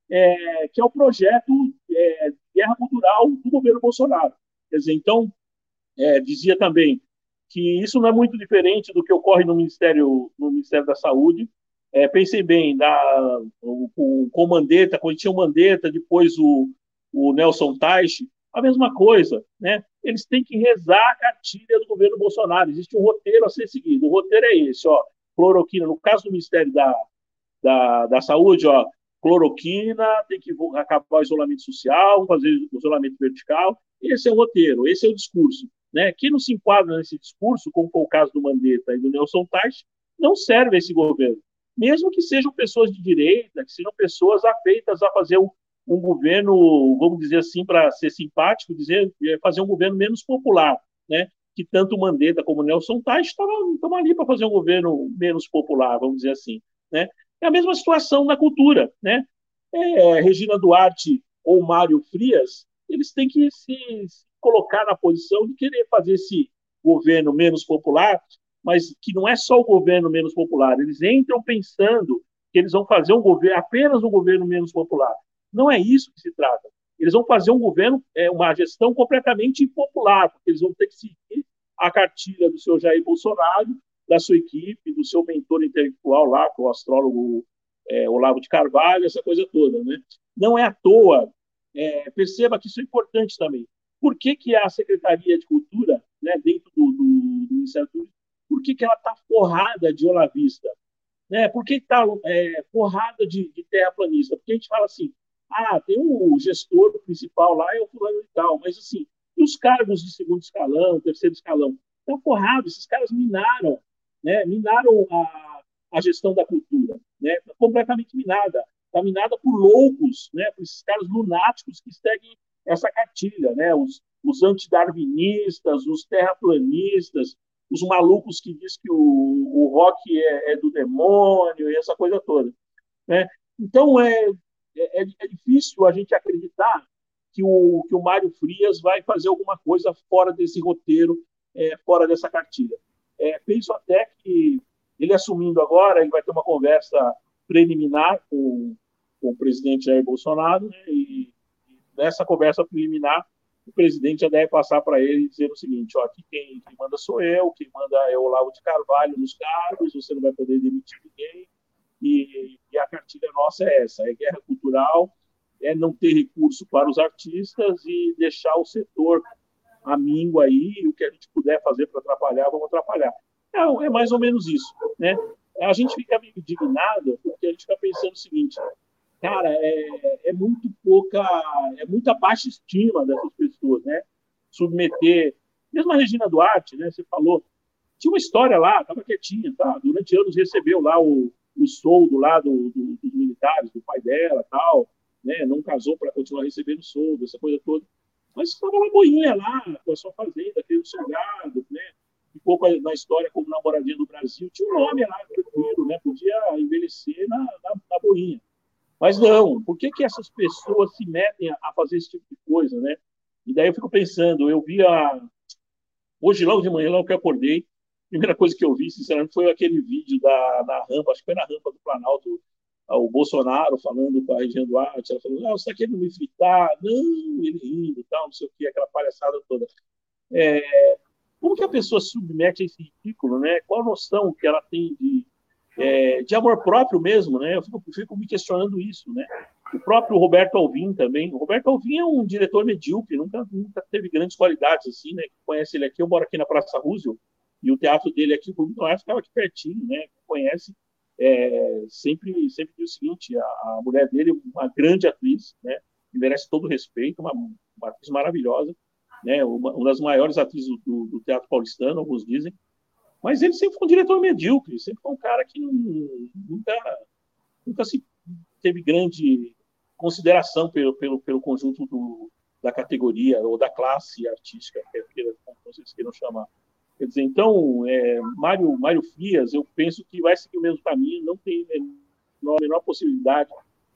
é, que é o projeto é, Guerra Cultural do governo Bolsonaro. Quer dizer, então, é, dizia também que isso não é muito diferente do que ocorre no Ministério, no Ministério da Saúde. É, pensei bem, da, o, o, com o Mandetta, quando tinha o Mandetta, depois o, o Nelson Teich, a mesma coisa, né? Eles têm que rezar a cartilha do governo Bolsonaro. Existe um roteiro a ser seguido. O roteiro é esse, ó, cloroquina. No caso do Ministério da, da, da Saúde, ó, cloroquina, tem que acabar o isolamento social, fazer o isolamento vertical. Esse é o roteiro, esse é o discurso. Né? Quem não se enquadra nesse discurso, como foi o caso do Mandetta e do Nelson Teich, não serve a esse governo. Mesmo que sejam pessoas de direita, que sejam pessoas afeitas a fazer um, um governo, vamos dizer assim, para ser simpático, dizer é, fazer um governo menos popular, né? Que tanto Mandetta como Nelson Teich estavam ali para fazer um governo menos popular, vamos dizer assim, né? É a mesma situação na cultura, né? É, Regina Duarte ou Mário Frias, eles têm que se colocar na posição de querer fazer esse governo menos popular, mas que não é só o governo menos popular. Eles entram pensando que eles vão fazer um governo apenas um governo menos popular. Não é isso que se trata. Eles vão fazer um governo, é, uma gestão completamente impopular, porque eles vão ter que seguir a cartilha do seu Jair Bolsonaro, da sua equipe, do seu mentor intelectual lá, que é o astrólogo é, Olavo de Carvalho, essa coisa toda. Né? Não é à toa. É, perceba que isso é importante também. Por que, que a Secretaria de Cultura, né, dentro do, do, do Ministério por que, que ela está forrada de olavista? Né? Por que está é, forrada de, de terraplanista? Porque a gente fala assim, ah, tem o gestor principal lá, é o fulano e tal, mas assim, e os cargos de segundo escalão, terceiro escalão? Estão tá forrados, esses caras minaram, né? minaram a, a gestão da cultura, né? Tá completamente minada, está minada por loucos, né? por esses caras lunáticos que seguem essa cartilha, né? Os, os antidarwinistas, os terraplanistas, os malucos que diz que o, o rock é, é, do demônio e essa coisa toda, né? Então é, é, é difícil a gente acreditar que o que o Mário Frias vai fazer alguma coisa fora desse roteiro, é, fora dessa cartilha. É, penso até que ele assumindo agora, ele vai ter uma conversa preliminar com, com o presidente Jair Bolsonaro né, e nessa conversa preliminar, o presidente já deve passar para ele e dizer o seguinte: ó, aqui quem, quem, manda sou eu, quem manda é o Olavo de Carvalho nos cargos, você não vai poder demitir ninguém, e, e a cartilha nossa é essa: é guerra cultural, é não ter recurso para os artistas e deixar o setor amigo aí, e o que a gente puder fazer para atrapalhar, vamos atrapalhar. É, é mais ou menos isso, né? A gente fica meio indignado porque a gente fica pensando o seguinte: cara, é, é muito pouca, é muita baixa estima dessas pessoas, né? Submeter, mesmo a Regina Duarte, né? Você falou, tinha uma história lá, estava quietinha, tá? Durante anos recebeu lá o, o soldo lá do, do, dos militares, do pai dela, tal, né? Não casou para continuar recebendo soldo, essa coisa toda. Mas estava lá boinha lá, com a sua fazenda, o seu gado, né? Ficou na história como namoradinha do Brasil, tinha um nome lá, tranquilo, né? Podia envelhecer na, na, na boinha. Mas não, por que, que essas pessoas se metem a fazer esse tipo de coisa, né? E daí eu fico pensando, eu vi a... Hoje, logo de manhã, logo que eu acordei, a primeira coisa que eu vi, sinceramente, foi aquele vídeo da, da rampa, acho que foi na rampa do Planalto, o Bolsonaro falando com a Regina Duarte, ela falando, ah, você está querendo me fritar? Não, ele rindo, tal, não sei o que, aquela palhaçada toda. É, como que a pessoa submete a esse ridículo, né? Qual a noção que ela tem de, é, de amor próprio mesmo, né? Eu fico, fico, me questionando isso, né? O próprio Roberto Alvim também. O Roberto Alvim é um diretor medíocre, nunca, nunca teve grandes qualidades assim, né? Conhece ele aqui, eu moro aqui na Praça Roosevelt, e o teatro dele aqui, por muito mais, ficava aqui pertinho, né? Conhece. É, sempre, sempre diz o seguinte: a, a, mulher dele, uma grande atriz, né? Que merece todo o respeito, uma, uma atriz maravilhosa, né? Uma, uma das maiores atrizes do, do, do teatro paulistano, alguns dizem. Mas ele sempre foi um diretor medíocre, sempre foi um cara que nunca, nunca se teve grande consideração pelo, pelo, pelo conjunto do, da categoria ou da classe artística, como vocês queiram chamar. Quer dizer, então, é, Mário, Mário Frias, eu penso que vai seguir o mesmo caminho, não tem a menor possibilidade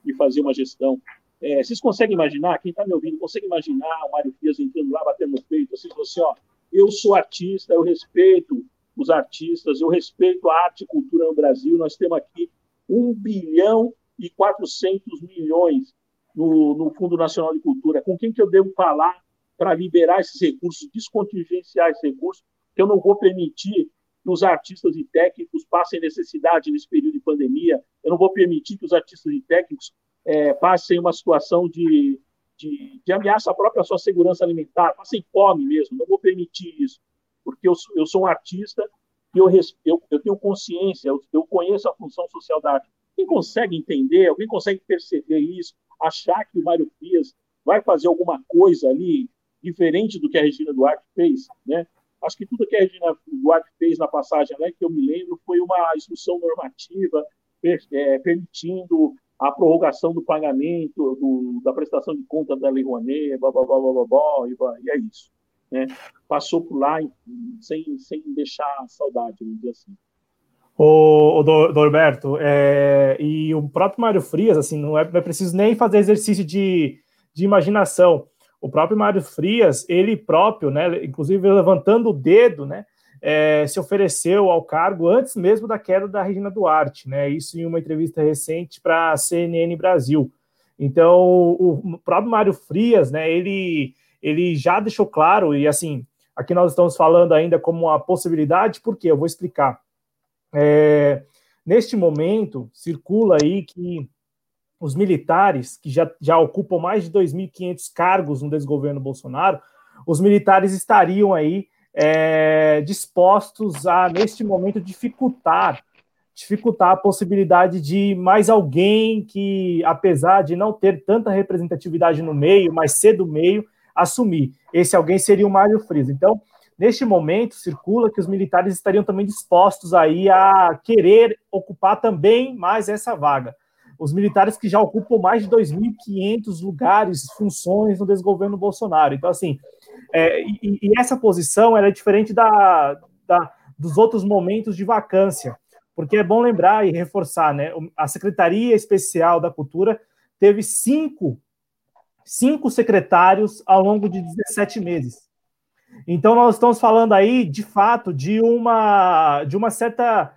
de fazer uma gestão. É, vocês conseguem imaginar, quem está me ouvindo, consegue imaginar o Mário Frias entrando lá, batendo no peito, assim, assim, ó, eu sou artista, eu respeito os artistas, eu respeito a arte e cultura no Brasil. Nós temos aqui 1 bilhão e 400 milhões no, no Fundo Nacional de Cultura. Com quem que eu devo falar para liberar esses recursos, descontingenciar esses recursos, que eu não vou permitir que os artistas e técnicos passem necessidade nesse período de pandemia, eu não vou permitir que os artistas e técnicos é, passem uma situação de, de, de ameaça à própria sua segurança alimentar, passem fome mesmo, não vou permitir isso porque eu, eu sou um artista e eu, eu, eu tenho consciência, eu, eu conheço a função social da arte. Quem consegue entender, alguém consegue perceber isso, achar que o Mário Frias vai fazer alguma coisa ali diferente do que a Regina Duarte fez, né? Acho que tudo que a Regina Duarte fez na passagem, né, que eu me lembro, foi uma instrução normativa é, permitindo a prorrogação do pagamento, do, da prestação de conta da Lei Rouanet, blá, blá, blá, blá, blá, blá, e é isso né, passou por lá sem, sem deixar saudade, vamos dizer assim. O, o Norberto, é, e o próprio Mário Frias, assim, não é, não é preciso nem fazer exercício de, de imaginação. O próprio Mário Frias, ele próprio, né, inclusive levantando o dedo, né, é, se ofereceu ao cargo antes mesmo da queda da Regina Duarte, né, isso em uma entrevista recente para a CNN Brasil. Então, o próprio Mário Frias, né, ele ele já deixou claro, e assim, aqui nós estamos falando ainda como uma possibilidade, porque eu vou explicar. É, neste momento, circula aí que os militares, que já, já ocupam mais de 2.500 cargos no desgoverno Bolsonaro, os militares estariam aí é, dispostos a, neste momento, dificultar dificultar a possibilidade de mais alguém que, apesar de não ter tanta representatividade no meio, mas ser do meio, assumir. Esse alguém seria o Mário Frias. Então, neste momento, circula que os militares estariam também dispostos aí a querer ocupar também mais essa vaga. Os militares que já ocupam mais de 2.500 lugares, funções no desgoverno Bolsonaro. Então, assim, é, e, e, essa posição é diferente da, da, dos outros momentos de vacância, porque é bom lembrar e reforçar, né? A Secretaria Especial da Cultura teve cinco cinco secretários ao longo de 17 meses. Então, nós estamos falando aí, de fato, de uma, de uma certa,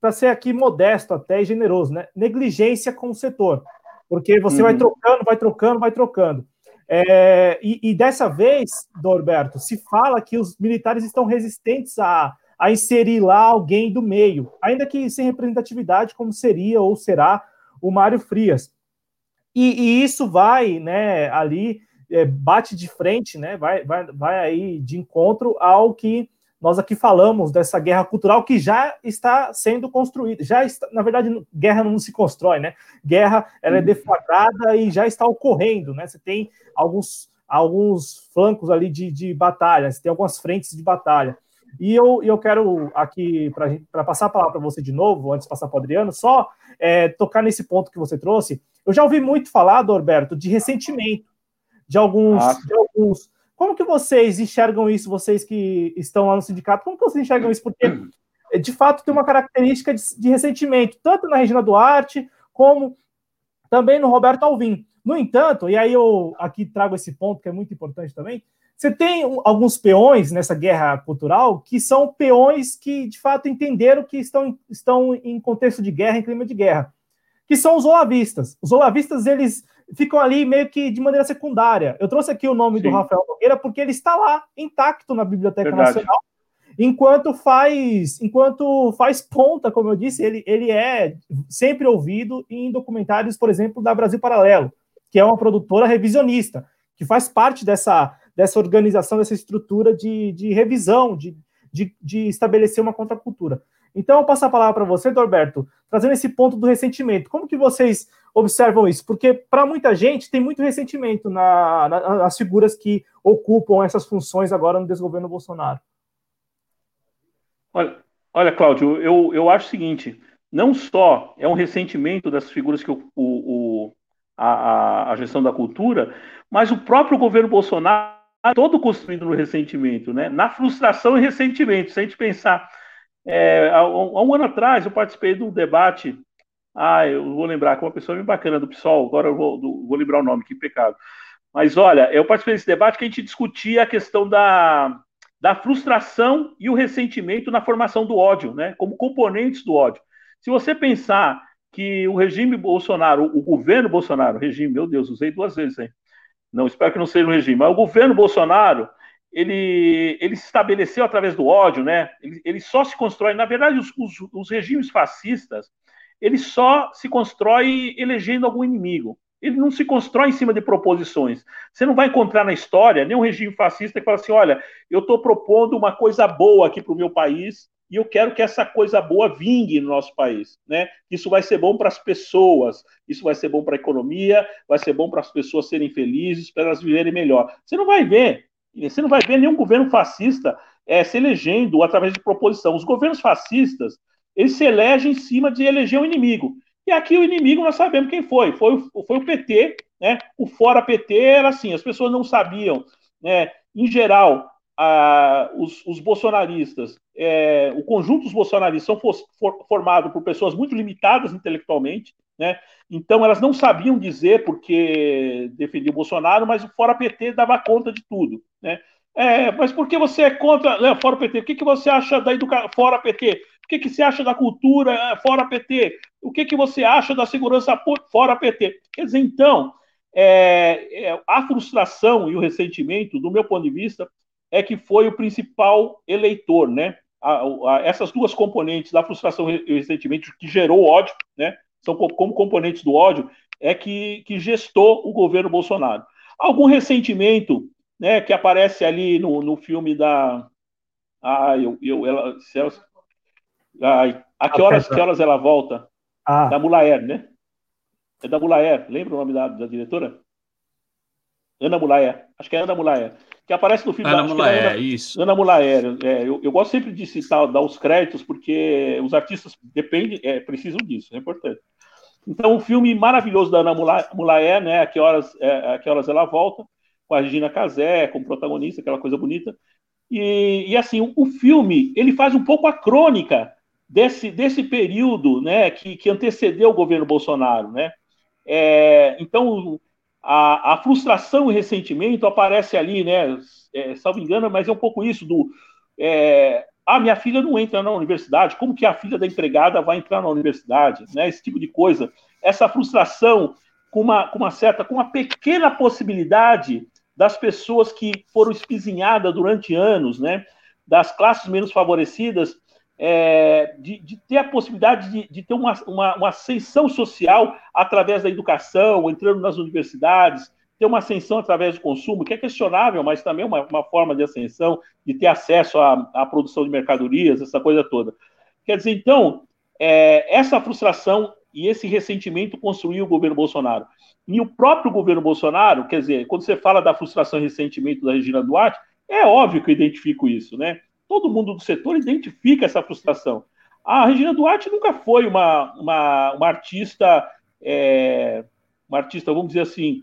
para ser aqui modesto até e generoso, né? negligência com o setor. Porque você uhum. vai trocando, vai trocando, vai trocando. É, e, e, dessa vez, Dorberto, se fala que os militares estão resistentes a, a inserir lá alguém do meio, ainda que sem representatividade, como seria ou será o Mário Frias. E, e isso vai, né, ali, é, bate de frente, né, vai, vai, vai aí de encontro ao que nós aqui falamos dessa guerra cultural que já está sendo construída. Já está, na verdade, guerra não se constrói, né? Guerra ela é uhum. deflagrada e já está ocorrendo, né? Você tem alguns, alguns flancos ali de, de batalha, você tem algumas frentes de batalha. E eu, eu quero aqui, para passar a palavra para você de novo, antes de passar para o Adriano, só é, tocar nesse ponto que você trouxe. Eu já ouvi muito falar, Dorberto, de ressentimento de alguns, ah. de alguns. Como que vocês enxergam isso, vocês que estão lá no sindicato? Como que vocês enxergam isso? Porque, de fato, tem uma característica de, de ressentimento, tanto na Regina Duarte, como também no Roberto Alvim. No entanto, e aí eu aqui trago esse ponto que é muito importante também, você tem alguns peões nessa guerra cultural que são peões que, de fato, entenderam que estão, estão em contexto de guerra, em clima de guerra, que são os olavistas. Os olavistas, eles ficam ali meio que de maneira secundária. Eu trouxe aqui o nome Sim. do Rafael Nogueira porque ele está lá, intacto na Biblioteca Verdade. Nacional. enquanto faz enquanto faz ponta, como eu disse, ele, ele é sempre ouvido em documentários, por exemplo, da Brasil Paralelo, que é uma produtora revisionista, que faz parte dessa, dessa organização, dessa estrutura de, de revisão, de, de, de estabelecer uma contracultura. Então, eu passo a palavra para você, Norberto, trazendo esse ponto do ressentimento. Como que vocês observam isso? Porque, para muita gente, tem muito ressentimento na, na, nas figuras que ocupam essas funções agora no desgoverno Bolsonaro. Olha, olha Cláudio, eu, eu acho o seguinte: não só é um ressentimento dessas figuras que o, o, a, a gestão da cultura, mas o próprio governo Bolsonaro todo construído no ressentimento, né? na frustração e ressentimento. Se a gente pensar, é, há, um, há, um, ano atrás eu participei de um debate, ah, eu vou lembrar, com uma pessoa bem bacana do PSOL, agora eu vou, do, vou lembrar o nome, que pecado. Mas olha, eu participei desse debate que a gente discutia a questão da, da frustração e o ressentimento na formação do ódio, né? como componentes do ódio. Se você pensar que o regime Bolsonaro, o governo Bolsonaro, regime, meu Deus, usei duas vezes, hein? Não, espero que não seja um regime, mas o governo Bolsonaro, ele, ele se estabeleceu através do ódio, né? Ele, ele só se constrói, na verdade, os, os, os regimes fascistas, ele só se constrói elegendo algum inimigo. Ele não se constrói em cima de proposições. Você não vai encontrar na história nenhum regime fascista que fala assim: olha, eu estou propondo uma coisa boa aqui para o meu país e eu quero que essa coisa boa vingue no nosso país, né? Isso vai ser bom para as pessoas, isso vai ser bom para a economia, vai ser bom para as pessoas serem felizes, para elas viverem melhor. Você não vai ver, você não vai ver nenhum governo fascista é, se elegendo através de proposição. Os governos fascistas, eles se elegem em cima de eleger um inimigo. E aqui o inimigo nós sabemos quem foi, foi, foi o PT, né? O fora PT era assim, as pessoas não sabiam, né? Em geral, a, os, os, bolsonaristas, é, o conjunto dos bolsonaristas são for, for, formado por pessoas muito limitadas intelectualmente, né? Então elas não sabiam dizer porque defendia o Bolsonaro, mas o Fora PT dava conta de tudo, né? É, mas por que você é contra né, Fora PT? O que, que você acha da educação Fora PT? O que, que você acha da cultura é, Fora PT? O que, que você acha da segurança Fora PT? Quer dizer, então, é, é, a frustração e o ressentimento, do meu ponto de vista, é que foi o principal eleitor, né? A, a, essas duas componentes da frustração e ressentimento que gerou ódio, né? São como componentes do ódio, é que, que gestou o governo Bolsonaro. Algum ressentimento, né? Que aparece ali no, no filme da. Ah, eu, eu ela, Celso, ah, a que horas, que horas ela volta? Ah. Da Mulaer, né? É da Mulaer. Lembra o nome da, da diretora? Ana Mulaer. Acho que é Ana Mulaer que aparece no filme Ana da Mulaer, Ana, isso. Ana Mulaer. É, eu, eu, gosto sempre de citar, dar os créditos, porque os artistas dependem, é, precisam disso, é importante. Então, o filme maravilhoso da Ana Mulaer, né? A que horas, é, a que horas ela volta, com a Regina Casé, como protagonista, aquela coisa bonita. E, e assim, o, o, filme ele faz um pouco a crônica desse, desse período, né? Que, que antecedeu o governo Bolsonaro, né? É, então, a, a frustração e ressentimento aparece ali, né? É, salvo engano, mas é um pouco isso do. É, ah, minha filha não entra na universidade, como que a filha da empregada vai entrar na universidade? Né? Esse tipo de coisa. Essa frustração com uma, com uma certa, com uma pequena possibilidade das pessoas que foram espizinhadas durante anos, né? Das classes menos favorecidas, é, de, de, ter a possibilidade de, de ter uma, uma, uma, ascensão social através da educação, entrando nas universidades, ter uma ascensão através do consumo, que é questionável, mas também uma, uma forma de ascensão, de ter acesso à, à, produção de mercadorias, essa coisa toda. Quer dizer, então, é, essa frustração e esse ressentimento construiu o governo Bolsonaro. E o próprio governo Bolsonaro, quer dizer, quando você fala da frustração e ressentimento da Regina Duarte, é óbvio que eu identifico isso, né? Todo mundo do setor identifica essa frustração. A Regina Duarte nunca foi uma, uma, uma artista, é, uma artista, vamos dizer assim,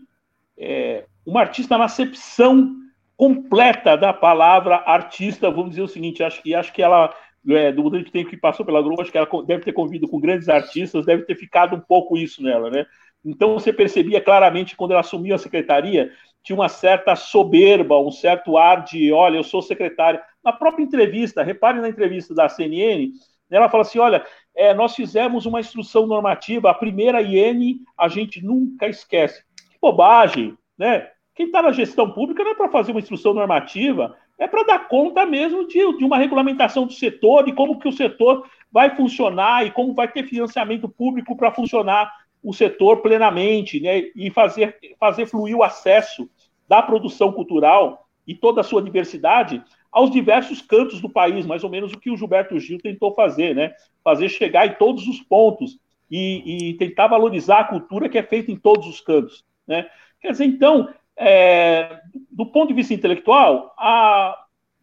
é, uma artista na acepção completa da palavra artista, vamos dizer o seguinte, acho que acho que ela é, do grande tempo que passou pela Globo, acho que ela deve ter convido com grandes artistas, deve ter ficado um pouco isso nela, né? Então você percebia claramente quando ela assumiu a secretaria, tinha uma certa soberba, um certo ar de, olha, eu sou secretária. Na própria entrevista, repare na entrevista da CNN, ela fala assim: olha, é, nós fizemos uma instrução normativa, a primeira IN a gente nunca esquece. Que bobagem, né? Quem está na gestão pública não é para fazer uma instrução normativa, é para dar conta mesmo de, de uma regulamentação do setor, de como que o setor vai funcionar e como vai ter financiamento público para funcionar o setor plenamente, né? E fazer, fazer fluir o acesso da produção cultural e toda a sua diversidade aos diversos cantos do país, mais ou menos o que o Gilberto Gil tentou fazer, né? Fazer chegar em todos os pontos e, e tentar valorizar a cultura que é feita em todos os cantos, né? Quer dizer, então, é, do ponto de vista intelectual, a,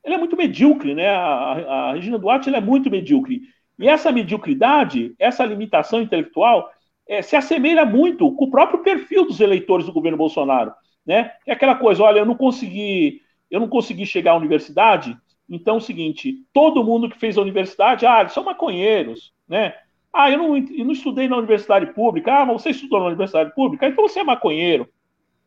ela é muito medíocre, né? A, a Regina Duarte é muito medíocre. E essa mediocridade, essa limitação intelectual, é, se assemelha muito com o próprio perfil dos eleitores do governo Bolsonaro, né? É aquela coisa, olha, eu não consegui eu não consegui chegar à universidade, então é o seguinte, todo mundo que fez a universidade, ah, eles são maconheiros, né? Ah, eu não, eu não estudei na universidade pública. Ah, mas você estudou na universidade pública? Então você é maconheiro.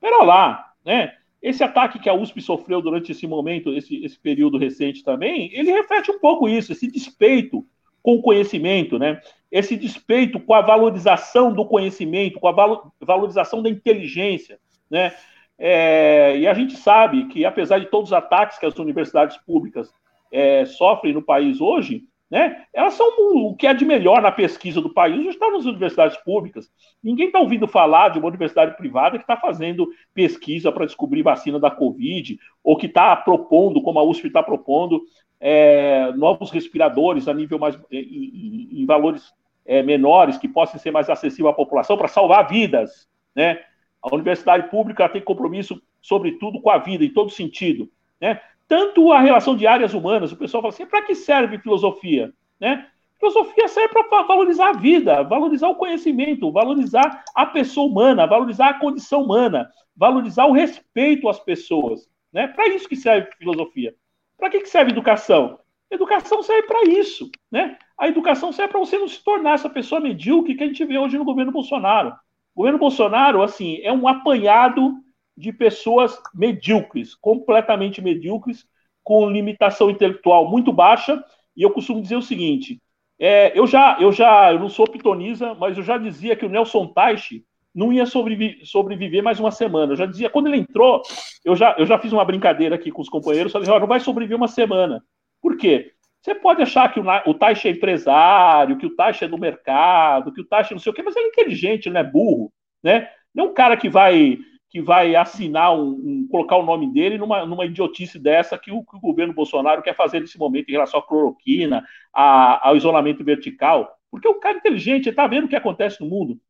Pera lá, né? Esse ataque que a USP sofreu durante esse momento, esse, esse período recente também, ele reflete um pouco isso, esse despeito com o conhecimento, né? Esse despeito com a valorização do conhecimento, com a valorização da inteligência, né? É, e a gente sabe que, apesar de todos os ataques que as universidades públicas é, sofrem no país hoje, né, elas são o que é de melhor na pesquisa do país, está nas universidades públicas. Ninguém está ouvindo falar de uma universidade privada que está fazendo pesquisa para descobrir vacina da Covid, ou que está propondo, como a USP está propondo, é, novos respiradores a nível mais em, em, em valores é, menores que possam ser mais acessíveis à população para salvar vidas, né? A universidade pública tem compromisso, sobretudo, com a vida, em todo sentido. Né? Tanto a relação de áreas humanas, o pessoal fala assim, para que serve filosofia? Né? Filosofia serve para valorizar a vida, valorizar o conhecimento, valorizar a pessoa humana, valorizar a condição humana, valorizar o respeito às pessoas. Né? Para isso que serve filosofia. Para que, que serve educação? Educação serve para isso. Né? A educação serve para você não se tornar essa pessoa medíocre que a gente vê hoje no governo Bolsonaro. O governo Bolsonaro, assim, é um apanhado de pessoas medíocres, completamente medíocres, com limitação intelectual muito baixa. E eu costumo dizer o seguinte: é, eu já, eu já, eu não sou pitonisa, mas eu já dizia que o Nelson Teich não ia sobreviver, sobreviver mais uma semana. Eu já dizia, quando ele entrou, eu já, eu já fiz uma brincadeira aqui com os companheiros, falei, oh, não vai sobreviver uma semana. Por quê? Você pode achar que o, o Taixa é empresário, que o Taixa é do mercado, que o Taixa não sei o quê, mas ele é inteligente, ele não é burro, né? Não é um cara que vai que vai assinar um, um, colocar o nome dele numa, numa idiotice dessa que o, que o, governo Bolsonaro quer fazer nesse momento em relação à cloroquina, a, ao isolamento vertical, porque o cara é inteligente, está vendo o que acontece no mundo.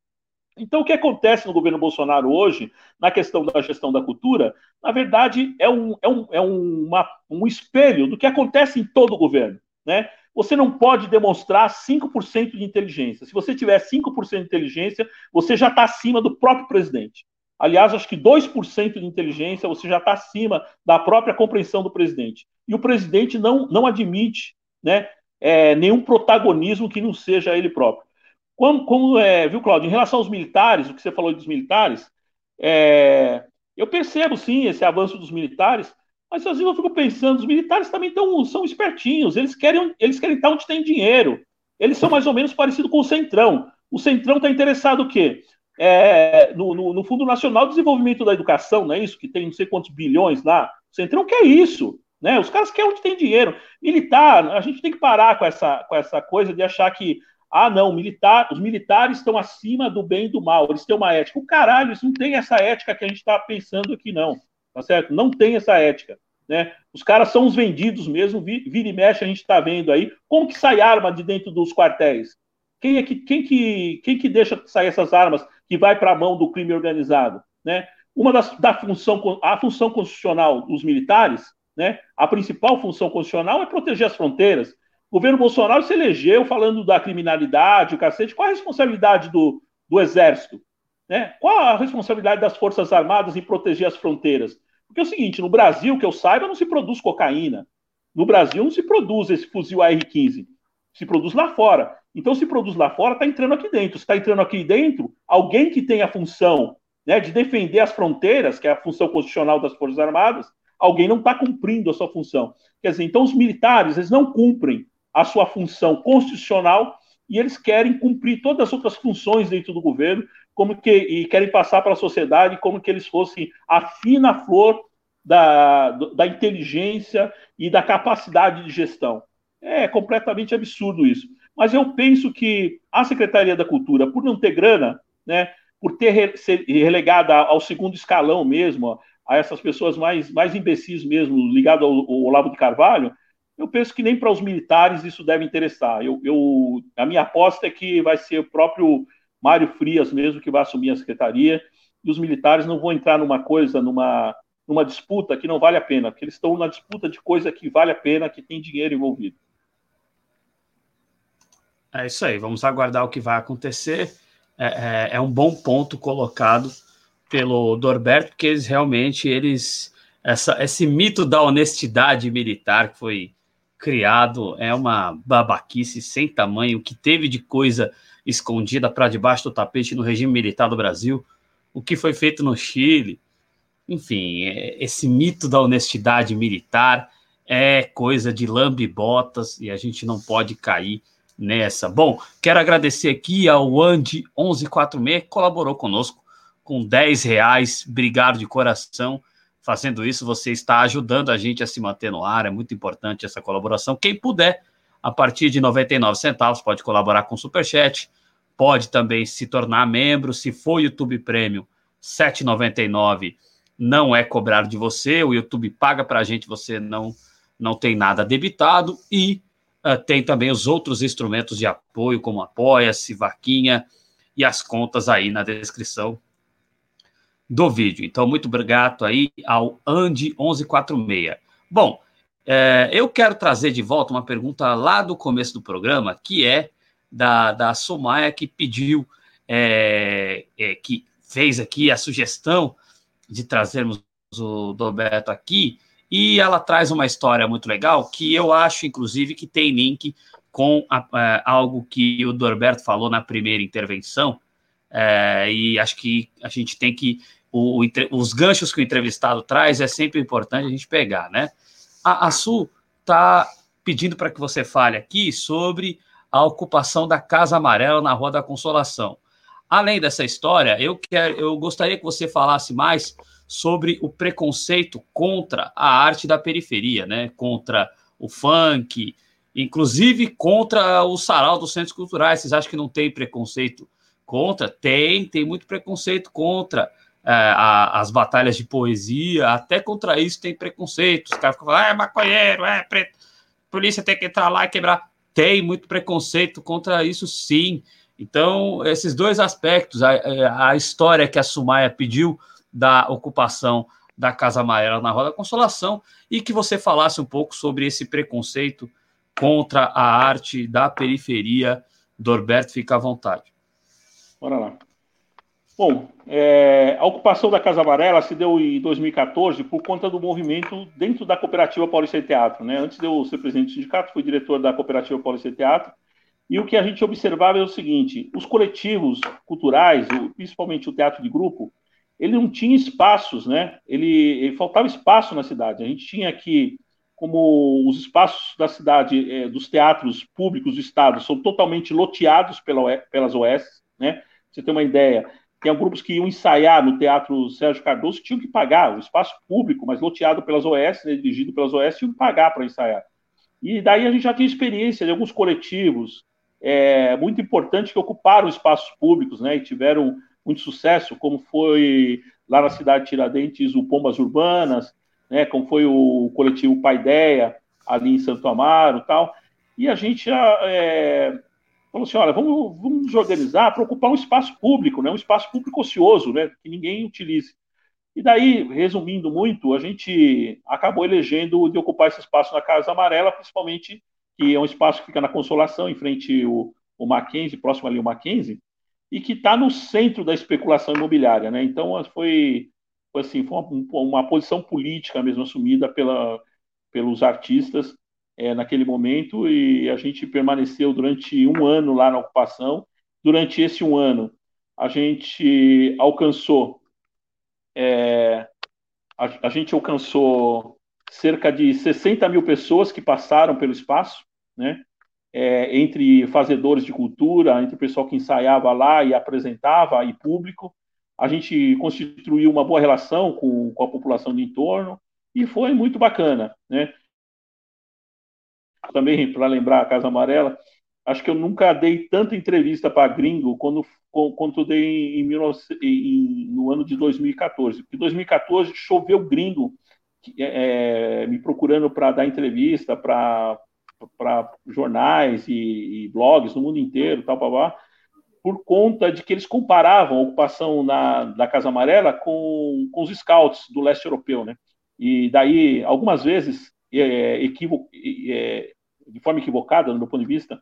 Então, o que acontece no governo Bolsonaro hoje, na questão da gestão da cultura, na verdade, é um, é um, é uma, um espelho do que acontece em todo o governo. Né? Você não pode demonstrar 5% de inteligência. Se você tiver 5% de inteligência, você já está acima do próprio presidente. Aliás, acho que 2% de inteligência você já está acima da própria compreensão do presidente. E o presidente não, não admite né, é, nenhum protagonismo que não seja ele próprio. Como, como é, viu, Claudio, em relação aos militares, o que você falou dos militares, é, eu percebo sim esse avanço dos militares, mas às vezes eu fico pensando, os militares também tão, são espertinhos, eles querem, eles querem estar onde tem dinheiro. Eles são mais ou menos parecidos com o Centrão. O Centrão está interessado o quê? É, no, no, no, Fundo Nacional de Desenvolvimento da Educação, não é isso? Que tem não sei quantos bilhões lá. O Centrão quer isso. Né? Os caras querem onde tem dinheiro. Militar, a gente tem que parar com essa, com essa coisa de achar que, ah, não, militar, os militares estão acima do bem e do mal, eles têm uma ética. O caralho, eles não têm essa ética que a gente está pensando aqui, não. Tá certo? Não tem essa ética. Né? Os caras são os vendidos mesmo, vira e mexe, a gente está vendo aí. Como que sai arma de dentro dos quartéis? Quem, é que, quem, que, quem que deixa sair essas armas que vai para a mão do crime organizado? Né? Uma das da função, a função constitucional dos militares, né? a principal função constitucional é proteger as fronteiras. O governo Bolsonaro se elegeu falando da criminalidade, o cacete. Qual a responsabilidade do, do Exército? Né? Qual a responsabilidade das Forças Armadas em proteger as fronteiras? Porque é o seguinte, no Brasil, que eu saiba, não se produz cocaína. No Brasil não se produz esse fuzil AR-15. Se produz lá fora. Então, se produz lá fora, está entrando aqui dentro. Se está entrando aqui dentro, alguém que tem a função né, de defender as fronteiras, que é a função constitucional das Forças Armadas, alguém não está cumprindo a sua função. Quer dizer, então os militares, eles não cumprem a sua função constitucional e eles querem cumprir todas as outras funções dentro do governo, como que e querem passar para a sociedade como que eles fossem a fina flor da, da inteligência e da capacidade de gestão. É completamente absurdo isso. Mas eu penso que a Secretaria da Cultura, por não ter grana, né, por ter ser relegada ao segundo escalão mesmo, a essas pessoas mais, mais imbecis mesmo, ligado ao, ao Olavo de Carvalho, eu penso que nem para os militares isso deve interessar. Eu, eu, a minha aposta é que vai ser o próprio Mário Frias mesmo que vai assumir a secretaria, e os militares não vão entrar numa coisa, numa, numa disputa que não vale a pena, porque eles estão na disputa de coisa que vale a pena, que tem dinheiro envolvido. É isso aí, vamos aguardar o que vai acontecer. É, é, é um bom ponto colocado pelo Dorberto, porque eles realmente eles essa, esse mito da honestidade militar que foi criado é uma babaquice sem tamanho, o que teve de coisa escondida para debaixo do tapete no regime militar do Brasil, o que foi feito no Chile, enfim, é, esse mito da honestidade militar é coisa de lambe-botas e a gente não pode cair nessa. Bom, quero agradecer aqui ao Andy 1146 que colaborou conosco com 10 reais. Obrigado de coração. Fazendo isso, você está ajudando a gente a se manter no ar. É muito importante essa colaboração. Quem puder, a partir de 99 centavos, pode colaborar com o Superchat. Pode também se tornar membro. Se for YouTube Premium, 7,99 não é cobrado de você. O YouTube paga para a gente, você não, não tem nada debitado. E Uh, tem também os outros instrumentos de apoio, como Apoia-se, Vaquinha e as contas aí na descrição do vídeo. Então, muito obrigado aí ao Andy1146. Bom, é, eu quero trazer de volta uma pergunta lá do começo do programa, que é da, da Somaia, que pediu, é, é, que fez aqui a sugestão de trazermos o Roberto aqui, e ela traz uma história muito legal que eu acho, inclusive, que tem link com a, a, é, algo que o Dorberto falou na primeira intervenção. É, e acho que a gente tem que. O, o, os ganchos que o entrevistado traz é sempre importante a gente pegar, né? A, a Su está pedindo para que você fale aqui sobre a ocupação da Casa Amarela na Rua da Consolação. Além dessa história, eu, quero, eu gostaria que você falasse mais sobre o preconceito contra a arte da periferia, né? Contra o funk, inclusive contra o sarau dos centros culturais. Vocês acham que não tem preconceito contra? Tem, tem muito preconceito contra a, as batalhas de poesia, até contra isso tem preconceito. Os caras ficam falando, ah, é maconheiro, é preto, polícia tem que entrar lá e quebrar. Tem muito preconceito contra isso, sim. Então, esses dois aspectos, a, a história que a Sumaya pediu da ocupação da Casa Amarela na Roda da Consolação e que você falasse um pouco sobre esse preconceito contra a arte da periferia. Dorberto, fica à vontade. Bora lá. Bom, é, a ocupação da Casa Amarela se deu em 2014 por conta do movimento dentro da Cooperativa Paulista de Teatro. Né? Antes de eu ser presidente do sindicato, fui diretor da Cooperativa Paulista de Teatro. E o que a gente observava é o seguinte: os coletivos culturais, principalmente o teatro de grupo, ele não tinha espaços, né? Ele, ele, faltava espaço na cidade. A gente tinha aqui, como os espaços da cidade, é, dos teatros públicos do estado, são totalmente loteados pela, pelas OS, né? você ter uma ideia, tem grupos que iam ensaiar no Teatro Sérgio Cardoso, tinham que pagar, o espaço público, mas loteado pelas OS, né, dirigido pelas OS, tinham que pagar para ensaiar. E daí a gente já tinha experiência de alguns coletivos é, muito importantes que ocuparam espaços públicos, né, e tiveram muito sucesso, como foi lá na cidade de Tiradentes o Pombas Urbanas, né, como foi o coletivo Paideia, ali em Santo Amaro tal. E a gente já é, falou assim, olha, vamos, vamos nos organizar para ocupar um espaço público, né, um espaço público ocioso, né, que ninguém utilize. E daí, resumindo muito, a gente acabou elegendo de ocupar esse espaço na Casa Amarela, principalmente que é um espaço que fica na Consolação, em frente ao, ao Mackenzie, próximo ali ao Mackenzie, e que está no centro da especulação imobiliária, né? Então foi, foi assim, foi uma, uma, posição política mesmo assumida pela, pelos artistas é, naquele momento e a gente permaneceu durante um ano lá na ocupação. Durante esse um ano, a gente alcançou é, a, a gente alcançou cerca de 60 mil pessoas que passaram pelo espaço, né? é, entre fazedores de cultura, entre o pessoal que ensaiava lá e apresentava, e público. A gente constituiu uma boa relação com, com a população do entorno. E foi muito bacana, né? Também, para lembrar a Casa Amarela, acho que eu nunca dei tanta entrevista para gringo quando, quanto dei em, em, no ano de 2014. Porque 2014 choveu gringo é, é, me procurando para dar entrevista para jornais e, e, blogs no mundo inteiro, tal, blá, por conta de que eles comparavam a ocupação na, da Casa Amarela com, com os scouts do leste europeu, né? E daí, algumas vezes, é, equivo, é, de forma equivocada, no meu ponto de vista,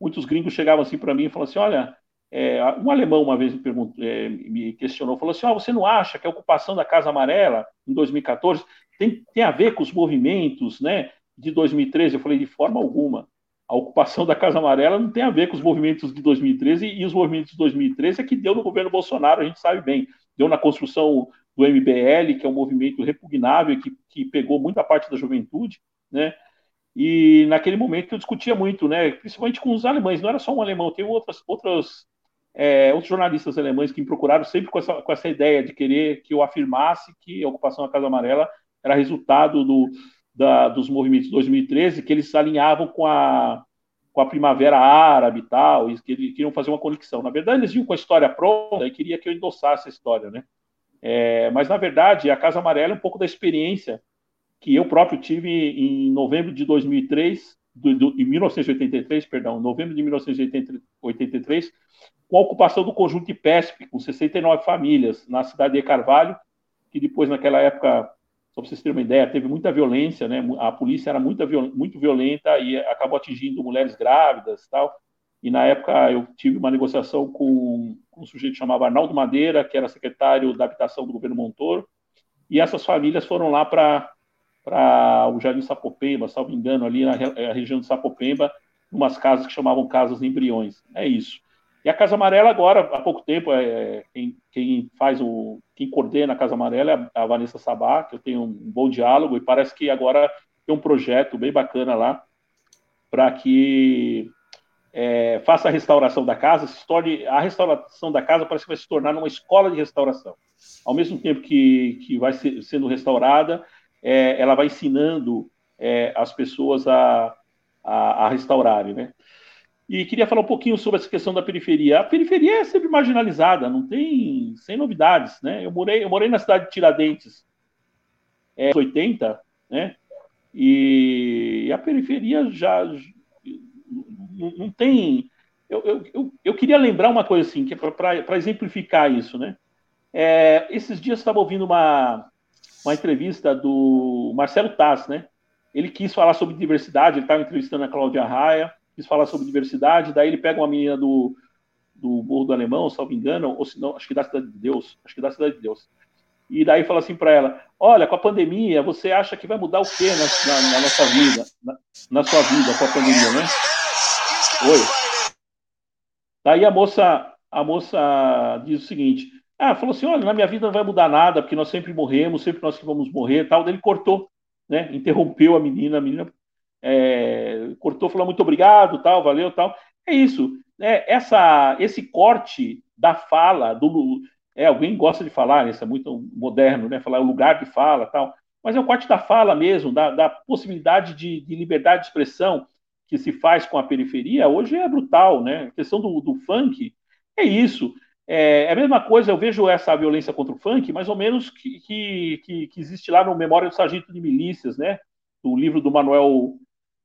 muitos gringos chegavam assim para mim e falavam assim: olha, é, um alemão uma vez me, perguntou, é, me questionou, falou assim: oh, você não acha que a ocupação da Casa Amarela em 2014 tem, tem a ver com os movimentos né, de 2013? Eu falei: de forma alguma. A ocupação da Casa Amarela não tem a ver com os movimentos de 2013 e os movimentos de 2013 é que deu no governo Bolsonaro, a gente sabe bem. Deu na construção do MBL, que é um movimento repugnável que, que pegou muita parte da juventude, né? E naquele momento eu discutia muito, né, principalmente com os alemães, não era só um alemão, teve outras, outras, é, outros jornalistas alemães que me procuraram sempre com essa, com essa ideia de querer que eu afirmasse que a ocupação da Casa Amarela era resultado do, da, dos movimentos de 2013, que eles se alinhavam com a, com a Primavera Árabe e tal, e que eles queriam fazer uma conexão. Na verdade, eles vinham com a história pronta e queria que eu endossasse a história, né? É, mas, na verdade, a Casa Amarela é um pouco da experiência que eu próprio tive em novembro de 2003, do, do, em 1983, perdão, novembro de 1983, com a ocupação do conjunto de PESP, com 69 famílias, na cidade de Carvalho, que depois, naquela época, só para vocês terem uma ideia, teve muita violência, né? a polícia era muito, muito violenta e acabou atingindo mulheres grávidas e tal. E na época eu tive uma negociação com, com um sujeito chamado Arnaldo Madeira, que era secretário da habitação do governo Montoro, e essas famílias foram lá para para o Jardim Sapopemba, salvo engano, ali na é, região de Sapopemba, umas casas que chamavam casas embriões. É isso. E a Casa Amarela agora, há pouco tempo, é, quem, quem, faz o, quem coordena a Casa Amarela é a Vanessa Sabá, que eu tenho um bom diálogo e parece que agora tem um projeto bem bacana lá para que é, faça a restauração da casa, se torne a restauração da casa parece que vai se tornar uma escola de restauração. Ao mesmo tempo que, que vai ser, sendo restaurada, é, ela vai ensinando é, as pessoas a, a, a, restaurarem, né? E queria falar um pouquinho sobre essa questão da periferia. A periferia é sempre marginalizada, não tem sem novidades, né? Eu morei, eu morei na cidade de Tiradentes, é 80, né? E a periferia já não, não tem. Eu, eu, eu, eu, queria lembrar uma coisa assim, que é para exemplificar isso, né? É, esses dias estava ouvindo uma, uma entrevista do Marcelo Tass, né? Ele quis falar sobre diversidade, ele estava entrevistando a Cláudia Raia, quis falar sobre diversidade, daí ele pega uma menina do, do Morro do Alemão, salvo engano, ou se não, acho que da Cidade de Deus, acho que da Cidade de Deus. E daí fala assim para ela: Olha, com a pandemia, você acha que vai mudar o quê na, na, na nossa vida, na, na, sua vida com a pandemia, né? Oi. Daí a moça, a moça diz o seguinte: ah, falou assim: olha, na minha vida não vai mudar nada, porque nós sempre morremos, sempre nós que vamos morrer tal. Daí ele cortou, né? Interrompeu a menina, a menina é, cortou, falou muito obrigado, tal, valeu, tal. É isso. É, essa, esse corte da fala, do, é, alguém gosta de falar, né, isso é muito moderno, né? Falar o lugar de fala tal. Mas é o corte da fala mesmo, da, da possibilidade de, de, liberdade de expressão que se faz com a periferia, hoje é brutal, né? A questão do, do funk é isso. É, é, a mesma coisa, eu vejo essa violência contra o funk, mais ou menos que, que, que existe lá no Memória do Sargento de Milícias, né? O livro do Manuel,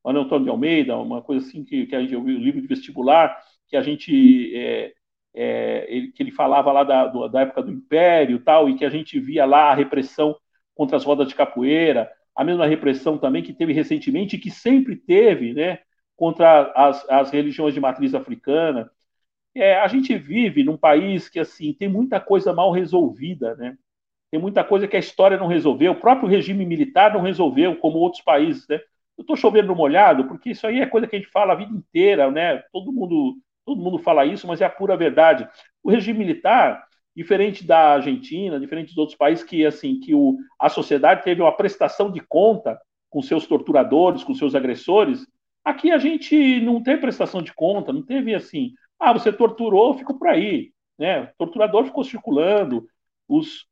Manuel Antônio de Almeida, uma coisa assim que, que a gente ouviu, o livro de vestibular, que a gente. É, é, ele, que ele falava lá da, do, da época do Império tal, e que a gente via lá a repressão contra as rodas de capoeira, a mesma repressão também que teve recentemente e que sempre teve, né? Contra as, as religiões de matriz africana é, a gente vive num país que assim tem muita coisa mal resolvida, né? Tem muita coisa que a história não resolveu, o próprio regime militar não resolveu, como outros países, né? Eu estou chovendo no molhado, porque isso aí é coisa que a gente fala a vida inteira, né? Todo mundo, todo mundo fala isso, mas é a pura verdade. O regime militar, diferente da Argentina, diferente dos outros países que assim que o, a sociedade teve uma prestação de conta com seus torturadores, com seus agressores, aqui a gente não tem prestação de conta, não teve assim ah, você torturou, ficou por aí. Né? O torturador ficou circulando, os,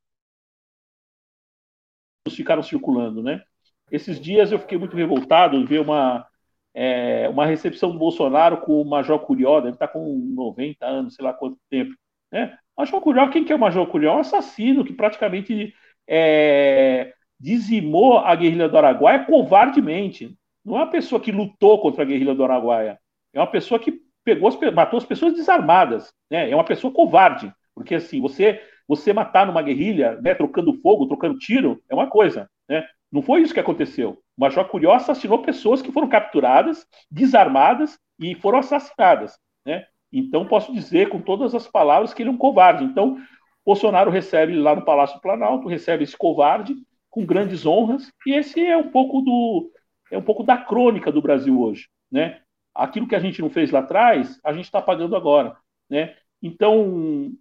ficaram circulando, né? Esses dias eu fiquei muito revoltado em ver uma, é, uma recepção do Bolsonaro com o Major Curió, deve estar com 90 anos, sei lá quanto tempo. Né? Major Curió, quem que é o Major Curió? É um assassino que praticamente é, dizimou a guerrilha do Araguaia covardemente. Não é uma pessoa que lutou contra a guerrilha do Araguaia. É uma pessoa que pegou as, matou as pessoas desarmadas. Né? É uma pessoa covarde. Porque assim, você você matar numa guerrilha, né, trocando fogo, trocando tiro, é uma coisa. Né? Não foi isso que aconteceu. O Major Curió assassinou pessoas que foram capturadas, desarmadas e foram assassinadas. Né? Então, posso dizer com todas as palavras que ele é um covarde. Então, Bolsonaro recebe lá no Palácio Planalto, recebe esse covarde com grandes honras, e esse é um pouco do é um pouco da crônica do Brasil hoje, né? Aquilo que a gente não fez lá atrás, a gente está pagando agora, né? Então,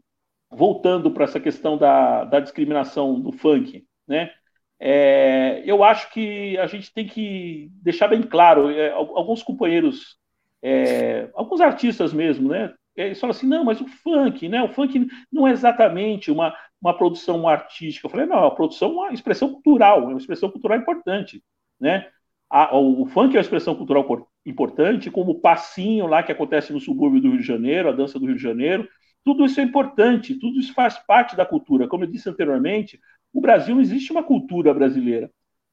voltando para essa questão da, da discriminação do funk, né? É, eu acho que a gente tem que deixar bem claro, é, alguns companheiros, é, alguns artistas mesmo, né? Eles falam assim, não, mas o funk, né? O funk não é exatamente uma, uma produção artística. Eu falei, não, a produção é uma expressão cultural, é uma expressão cultural importante, né? A, o, funk é uma expressão cultural importante, como o passinho lá que acontece no subúrbio do Rio de Janeiro, a dança do Rio de Janeiro, tudo isso é importante, tudo isso faz parte da cultura. Como eu disse anteriormente, o Brasil não existe uma cultura brasileira.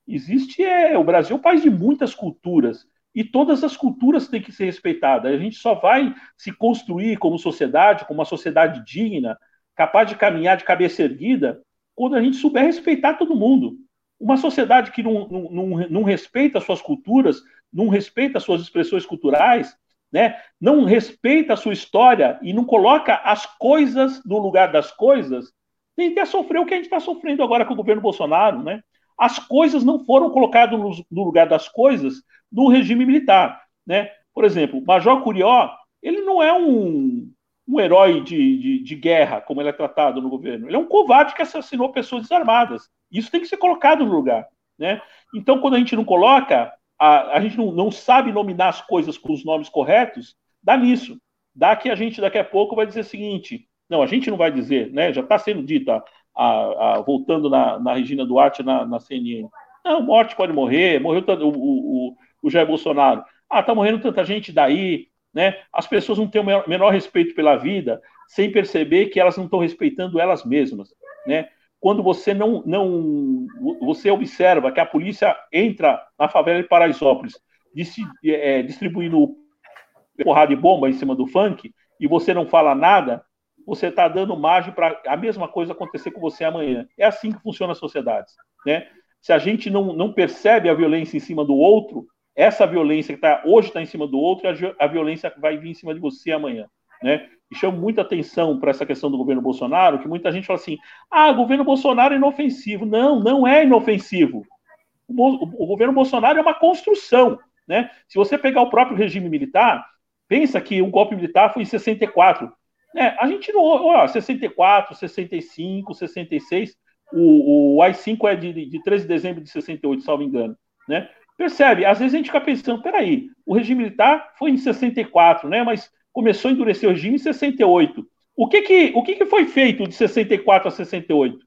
Existe é o Brasil é país de muitas culturas e todas as culturas têm que ser respeitadas. A gente só vai se construir como sociedade, como uma sociedade digna, capaz de caminhar de cabeça erguida, quando a gente souber respeitar todo mundo. Uma sociedade que não, não, não, não respeita as suas culturas, não respeita as suas expressões culturais, né? não respeita a sua história e não coloca as coisas no lugar das coisas, tende a sofrer o que a gente está sofrendo agora com o governo Bolsonaro. Né? As coisas não foram colocadas no, no lugar das coisas no regime militar. Né? Por exemplo, Major Curió, ele não é um, um herói de, de, de, guerra, como ele é tratado no governo. Ele é um covarde que assassinou pessoas desarmadas. Isso tem que ser colocado no lugar. Né? Então, quando a gente não coloca, a, a gente não, não sabe nominar as coisas com os nomes corretos, dá nisso. Dá que a gente daqui a pouco vai dizer o seguinte: não, a gente não vai dizer, né? Já está sendo dito, a, a, voltando na, na Regina Duarte na, na CNN. Não, morte pode morrer, morreu o, o, o Jair Bolsonaro. Ah, tá morrendo tanta gente daí, né? As pessoas não têm o menor, menor respeito pela vida, sem perceber que elas não estão respeitando elas mesmas, né? Quando você não, não você observa que a polícia entra na favela de Paraisópolis, é, distribuindo porrada de bomba em cima do funk, e você não fala nada, você está dando margem para a mesma coisa acontecer com você amanhã. É assim que funciona a sociedade. Né? Se a gente não, não percebe a violência em cima do outro, essa violência que tá, hoje está em cima do outro, a, a violência vai vir em cima de você amanhã. Né? E chamo muita atenção para essa questão do governo Bolsonaro, que muita gente fala assim: ah, governo Bolsonaro é inofensivo. Não, não é inofensivo. O, o, o governo Bolsonaro é uma construção. Né? Se você pegar o próprio regime militar, pensa que o golpe militar foi em 64. É, a gente não. Ó, 64, 65, 66. O, o AI-5 é de, de 13 de dezembro de 68, salvo engano. Né? Percebe? Às vezes a gente fica pensando: peraí, o regime militar foi em 64, né? mas começou a endurecer o regime em 68. O que, que, o que, que foi feito de 64 a 68?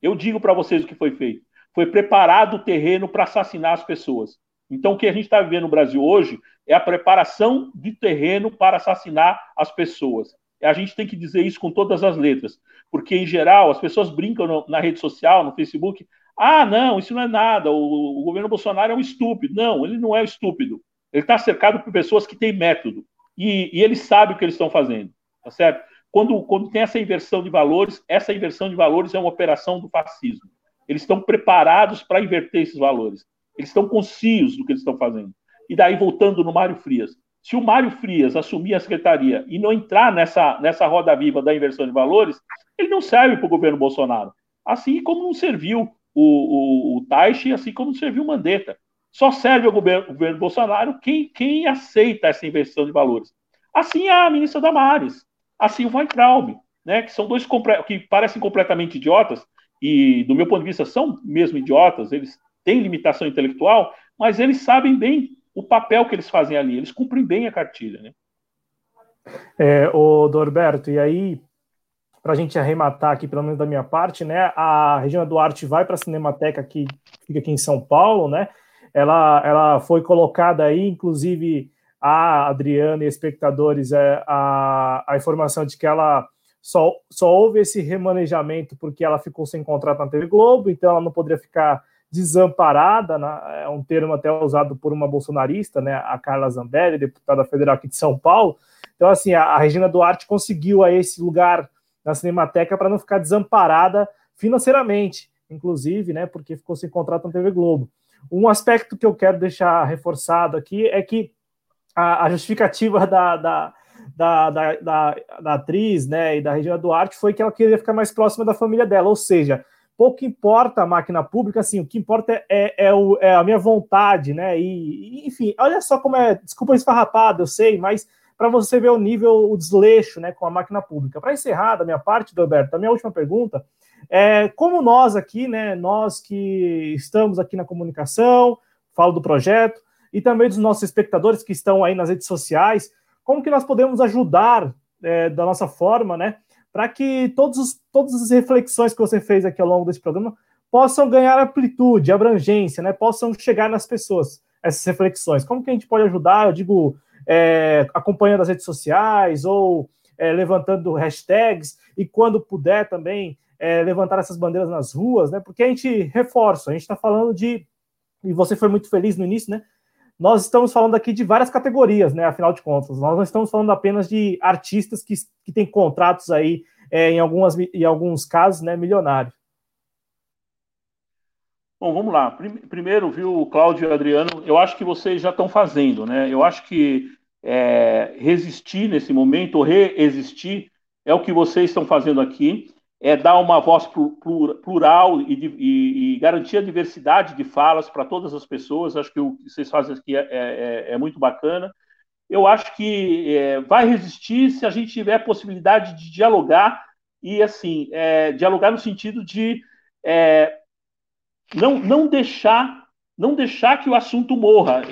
Eu digo para vocês o que foi feito. Foi preparado o terreno para assassinar as pessoas. Então, o que a gente está vivendo no Brasil hoje é a preparação de terreno para assassinar as pessoas a gente tem que dizer isso com todas as letras, porque em geral as pessoas brincam no, na rede social, no Facebook, ah, não, isso não é nada, o, o governo Bolsonaro é um estúpido. Não, ele não é estúpido. Ele está cercado por pessoas que têm método e, e eles sabem o que eles estão fazendo, tá certo? Quando, quando tem essa inversão de valores, essa inversão de valores é uma operação do fascismo. Eles estão preparados para inverter esses valores. Eles estão conscientes do que eles estão fazendo. E daí, voltando no Mário Frias, se o Mário Frias assumir a secretaria e não entrar nessa, nessa roda viva da inversão de valores, ele não serve para o governo Bolsonaro. Assim como não serviu o, o, o assim como não serviu o Mandetta. Só serve ao governo, governo Bolsonaro quem, quem aceita essa inversão de valores. Assim é a ministra Damares, assim o Weintraub, né, que são dois que parecem completamente idiotas, e do meu ponto de vista são mesmo idiotas, eles têm limitação intelectual, mas eles sabem bem o papel que eles fazem ali. Eles cumprem bem a cartilha, né? É, o Dorberto, e aí, para a gente arrematar aqui, pelo menos da minha parte, né? A Regina Duarte vai para a Cinemateca que fica aqui em São Paulo, né? Ela, ela foi colocada aí, inclusive a Adriana e espectadores, é, a, a informação de que ela só, só houve esse remanejamento porque ela ficou sem contrato na TV Globo, então ela não poderia ficar desamparada, né? é um termo até usado por uma bolsonarista, né, a Carla Zambelli, deputada federal aqui de São Paulo. Então, assim, a, a Regina Duarte conseguiu aí esse lugar na Cinemateca para não ficar desamparada financeiramente, inclusive, né, porque ficou sem contrato na TV Globo. Um aspecto que eu quero deixar reforçado aqui é que a, a justificativa da, da, da, da, da, da atriz né, e da Regina Duarte foi que ela queria ficar mais próxima da família dela, ou seja, pouco importa a máquina pública, assim, o que importa é, é, o, é a minha vontade, né? E, enfim, olha só como é, desculpa esfarrapado, eu sei, mas para você ver o nível, o desleixo né, com a máquina pública. Para encerrar da minha parte, Roberto, a minha última pergunta é como nós aqui, né, nós que estamos aqui na comunicação, falo do projeto, e também dos nossos espectadores que estão aí nas redes sociais, como que nós podemos ajudar é, da nossa forma, né, para que todos os, todas as reflexões que você fez aqui ao longo desse programa possam ganhar amplitude, abrangência, né, possam chegar nas pessoas, essas reflexões. Como que a gente pode ajudar? Eu digo é, acompanhando as redes sociais ou é, levantando hashtags e quando puder também é, levantar essas bandeiras nas ruas, né? Porque a gente reforça, a gente está falando de e você foi muito feliz no início, né? Nós estamos falando aqui de várias categorias, né? Afinal de contas, nós não estamos falando apenas de artistas que, que têm contratos aí é, em, algumas, em alguns casos, né? Milionários. Bom, vamos lá. Primeiro, viu, Cláudio e Adriano, eu acho que vocês já estão fazendo, né? Eu acho que é, resistir nesse momento, reexistir, é o que vocês estão fazendo aqui, é dar uma voz plural e, e, e garantir a diversidade de falas para todas as pessoas. Acho que o que vocês fazem aqui é, é, é muito bacana. Eu acho que é, vai resistir se a gente tiver possibilidade de dialogar e, assim, é, dialogar no sentido de é, não, não deixar não deixar que o assunto morra.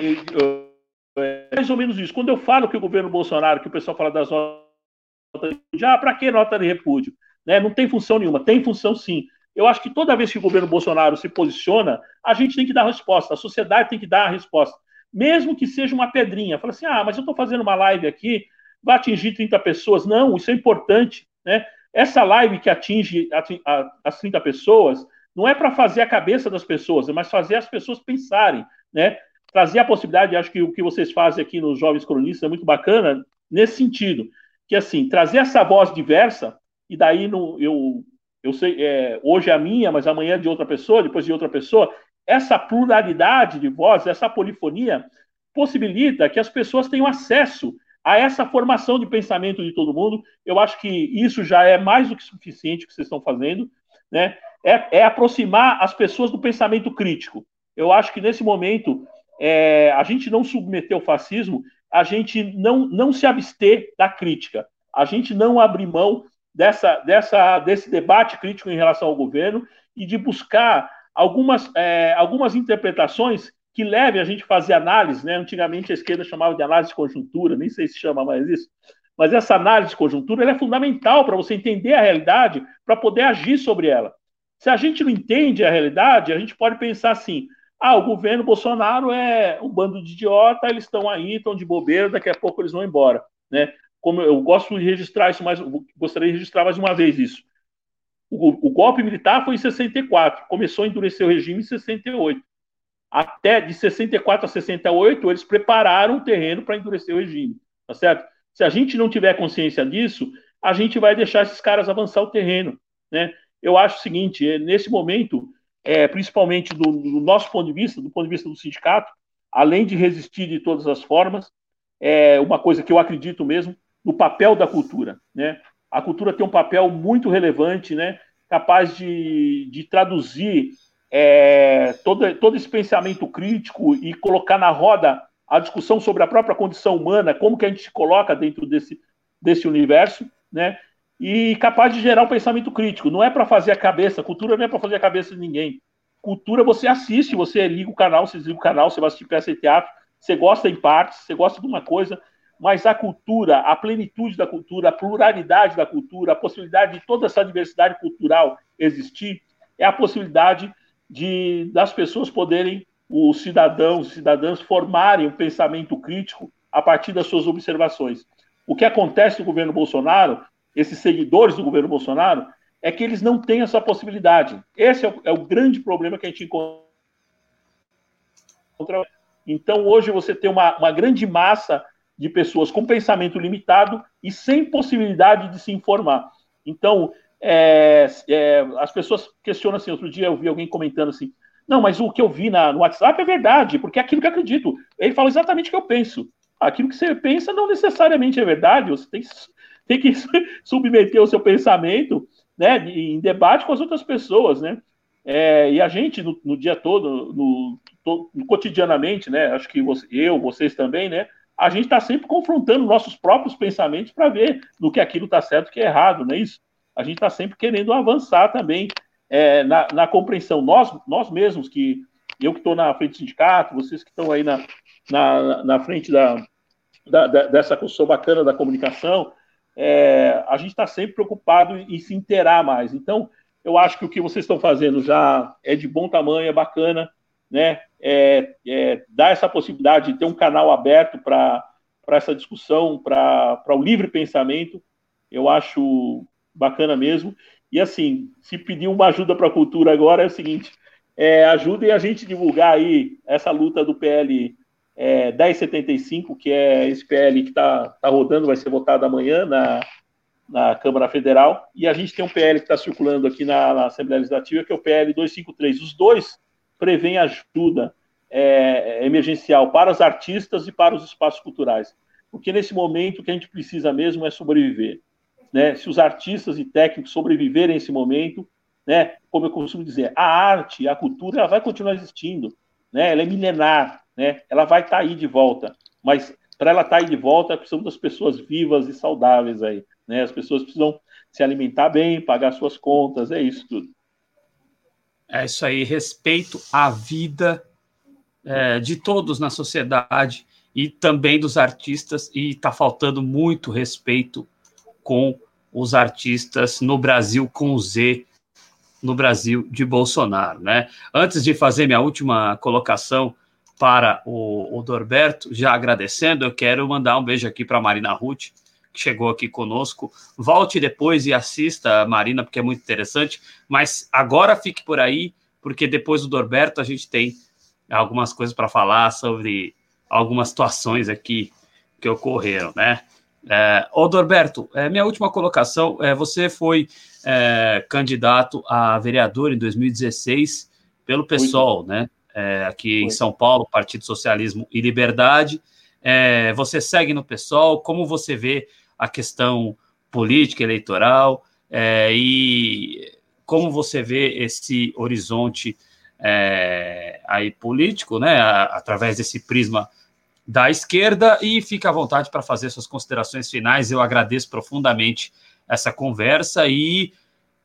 É mais ou menos isso. Quando eu falo que o governo Bolsonaro, que o pessoal fala das notas de ah, para que nota de repúdio? Né? Não tem função nenhuma. Tem função sim. Eu acho que toda vez que o governo Bolsonaro se posiciona, a gente tem que dar a resposta, a sociedade tem que dar a resposta. Mesmo que seja uma pedrinha. Fala assim, ah, mas eu estou fazendo uma live aqui, vai atingir 30 pessoas. Não, isso é importante. Né? Essa live que atinge as 30 pessoas, não é para fazer a cabeça das pessoas, é mas fazer as pessoas pensarem, né? Trazer a possibilidade, acho que o que vocês fazem aqui nos Jovens Cronistas é muito bacana nesse sentido, que assim, trazer essa voz diversa, e daí no, eu, eu sei, é, hoje é a minha, mas amanhã é de outra pessoa, depois de outra pessoa, essa pluralidade de voz, essa polifonia, possibilita que as pessoas tenham acesso a essa formação de pensamento de todo mundo. Eu acho que isso já é mais do que suficiente que vocês estão fazendo, né? é, é aproximar as pessoas do pensamento crítico. Eu acho que nesse momento é, a gente não submeter o fascismo, a gente não, não se abster da crítica, a gente não abrir mão dessa, dessa, desse debate crítico em relação ao governo e de buscar algumas, é, algumas interpretações que levem a gente a fazer análise. Né? Antigamente a esquerda chamava de análise de conjuntura, nem sei se chama mais isso, mas essa análise de conjuntura é fundamental para você entender a realidade, para poder agir sobre ela. Se a gente não entende a realidade, a gente pode pensar assim: ah, o governo Bolsonaro é um bando de idiota, eles estão aí, estão de bobeira, daqui a pouco eles vão embora. Né? Como eu gosto de registrar isso mais, gostaria de registrar mais uma vez isso. O, o, golpe militar foi em 64, começou a endurecer o regime em 68. Até de 64 a 68, eles prepararam o terreno para endurecer o regime, tá certo? Se a gente não tiver consciência disso, a gente vai deixar esses caras avançar o terreno, né? eu acho o seguinte: é, nesse momento, é, principalmente do, do, nosso ponto de vista, do ponto de vista do sindicato, além de resistir de todas as formas, é uma coisa que eu acredito mesmo no papel da cultura. Né? A cultura tem um papel muito relevante, né? capaz de, de traduzir é, todo, todo esse pensamento crítico e colocar na roda a discussão sobre a própria condição humana, como que a gente se coloca dentro desse, desse universo, né? e capaz de gerar um pensamento crítico. Não é para fazer a cabeça, cultura não é para fazer a cabeça de ninguém. Cultura você assiste, você liga o canal, você desliga o canal, você vai assistir peça de teatro, você gosta em partes, você gosta de uma coisa, mas a cultura, a plenitude da cultura, a pluralidade da cultura, a possibilidade de toda essa diversidade cultural existir, é a possibilidade de das pessoas poderem, os cidadãos e cidadãs, formarem um pensamento crítico a partir das suas observações. O que acontece no governo Bolsonaro, esses seguidores do governo Bolsonaro, é que eles não têm essa possibilidade. Esse é o, é o grande problema que a gente encontra. Então, hoje, você tem uma, uma grande massa de pessoas com pensamento limitado e sem possibilidade de se informar. Então, é, é, as pessoas questionam assim. Outro dia eu vi alguém comentando assim: não, mas o que eu vi na, no WhatsApp é verdade, porque é aquilo que eu acredito. Ele fala exatamente o que eu penso. Aquilo que você pensa não necessariamente é verdade, você tem que, tem que submeter o seu pensamento né, em debate com as outras pessoas, né? É, e a gente, no, no dia todo, no, no, cotidianamente, né? Acho que você, eu, vocês também, né? A gente está sempre confrontando nossos próprios pensamentos para ver no que aquilo está certo e que é errado, não é isso? A gente está sempre querendo avançar também é, na, na, compreensão. Nós, nós mesmos, que eu que estou na frente do sindicato, vocês que estão aí na, na, na frente da, da, da, dessa construção bacana da comunicação, é, a gente está sempre preocupado em se inteirar mais. Então, eu acho que o que vocês estão fazendo já é de bom tamanho, é bacana, né? É, é, dá essa possibilidade de ter um canal aberto para essa discussão, para o livre pensamento, eu acho bacana mesmo. E assim, se pedir uma ajuda para a cultura agora é o seguinte: é, ajudem a gente divulgar aí essa luta do PL é, 1075, que é esse PL que está tá rodando, vai ser votado amanhã na, na Câmara Federal, e a gente tem um PL que está circulando aqui na, na, Assembleia Legislativa, que é o PL 253. Os dois prevêem ajuda é, emergencial para os artistas e para os espaços culturais, porque nesse momento o que a gente precisa mesmo é sobreviver. Né? Se os artistas e técnicos sobreviverem nesse momento, né, como eu costumo dizer, a arte, a cultura, ela vai continuar existindo, né? ela é milenar, né? Ela vai estar tá aí de volta, mas para ela estar tá aí de volta, precisamos das pessoas vivas e saudáveis aí, né? As pessoas precisam se alimentar bem, pagar suas contas, é isso tudo. É isso aí, respeito à vida é, de todos na sociedade e também dos artistas, e está faltando muito respeito com os artistas no Brasil com Z, no Brasil de Bolsonaro, né? Antes de fazer minha última colocação, para o, o Dorberto, já agradecendo, eu quero mandar um beijo aqui para Marina Ruth, que chegou aqui conosco. Volte depois e assista a Marina, porque é muito interessante. Mas agora fique por aí, porque depois do Dorberto a gente tem algumas coisas para falar sobre algumas situações aqui que ocorreram, né? É, ô Dorberto, é, minha última colocação, é, você foi é, candidato a vereador em 2016 pelo PSOL, né? é, aqui Foi. em São Paulo, Partido Socialismo e Liberdade. É, você segue no PSOL, como você vê a questão política, eleitoral, é, e como você vê esse horizonte é, aí político, né, através desse prisma da esquerda, e fica à vontade para fazer suas considerações finais. Eu agradeço profundamente essa conversa e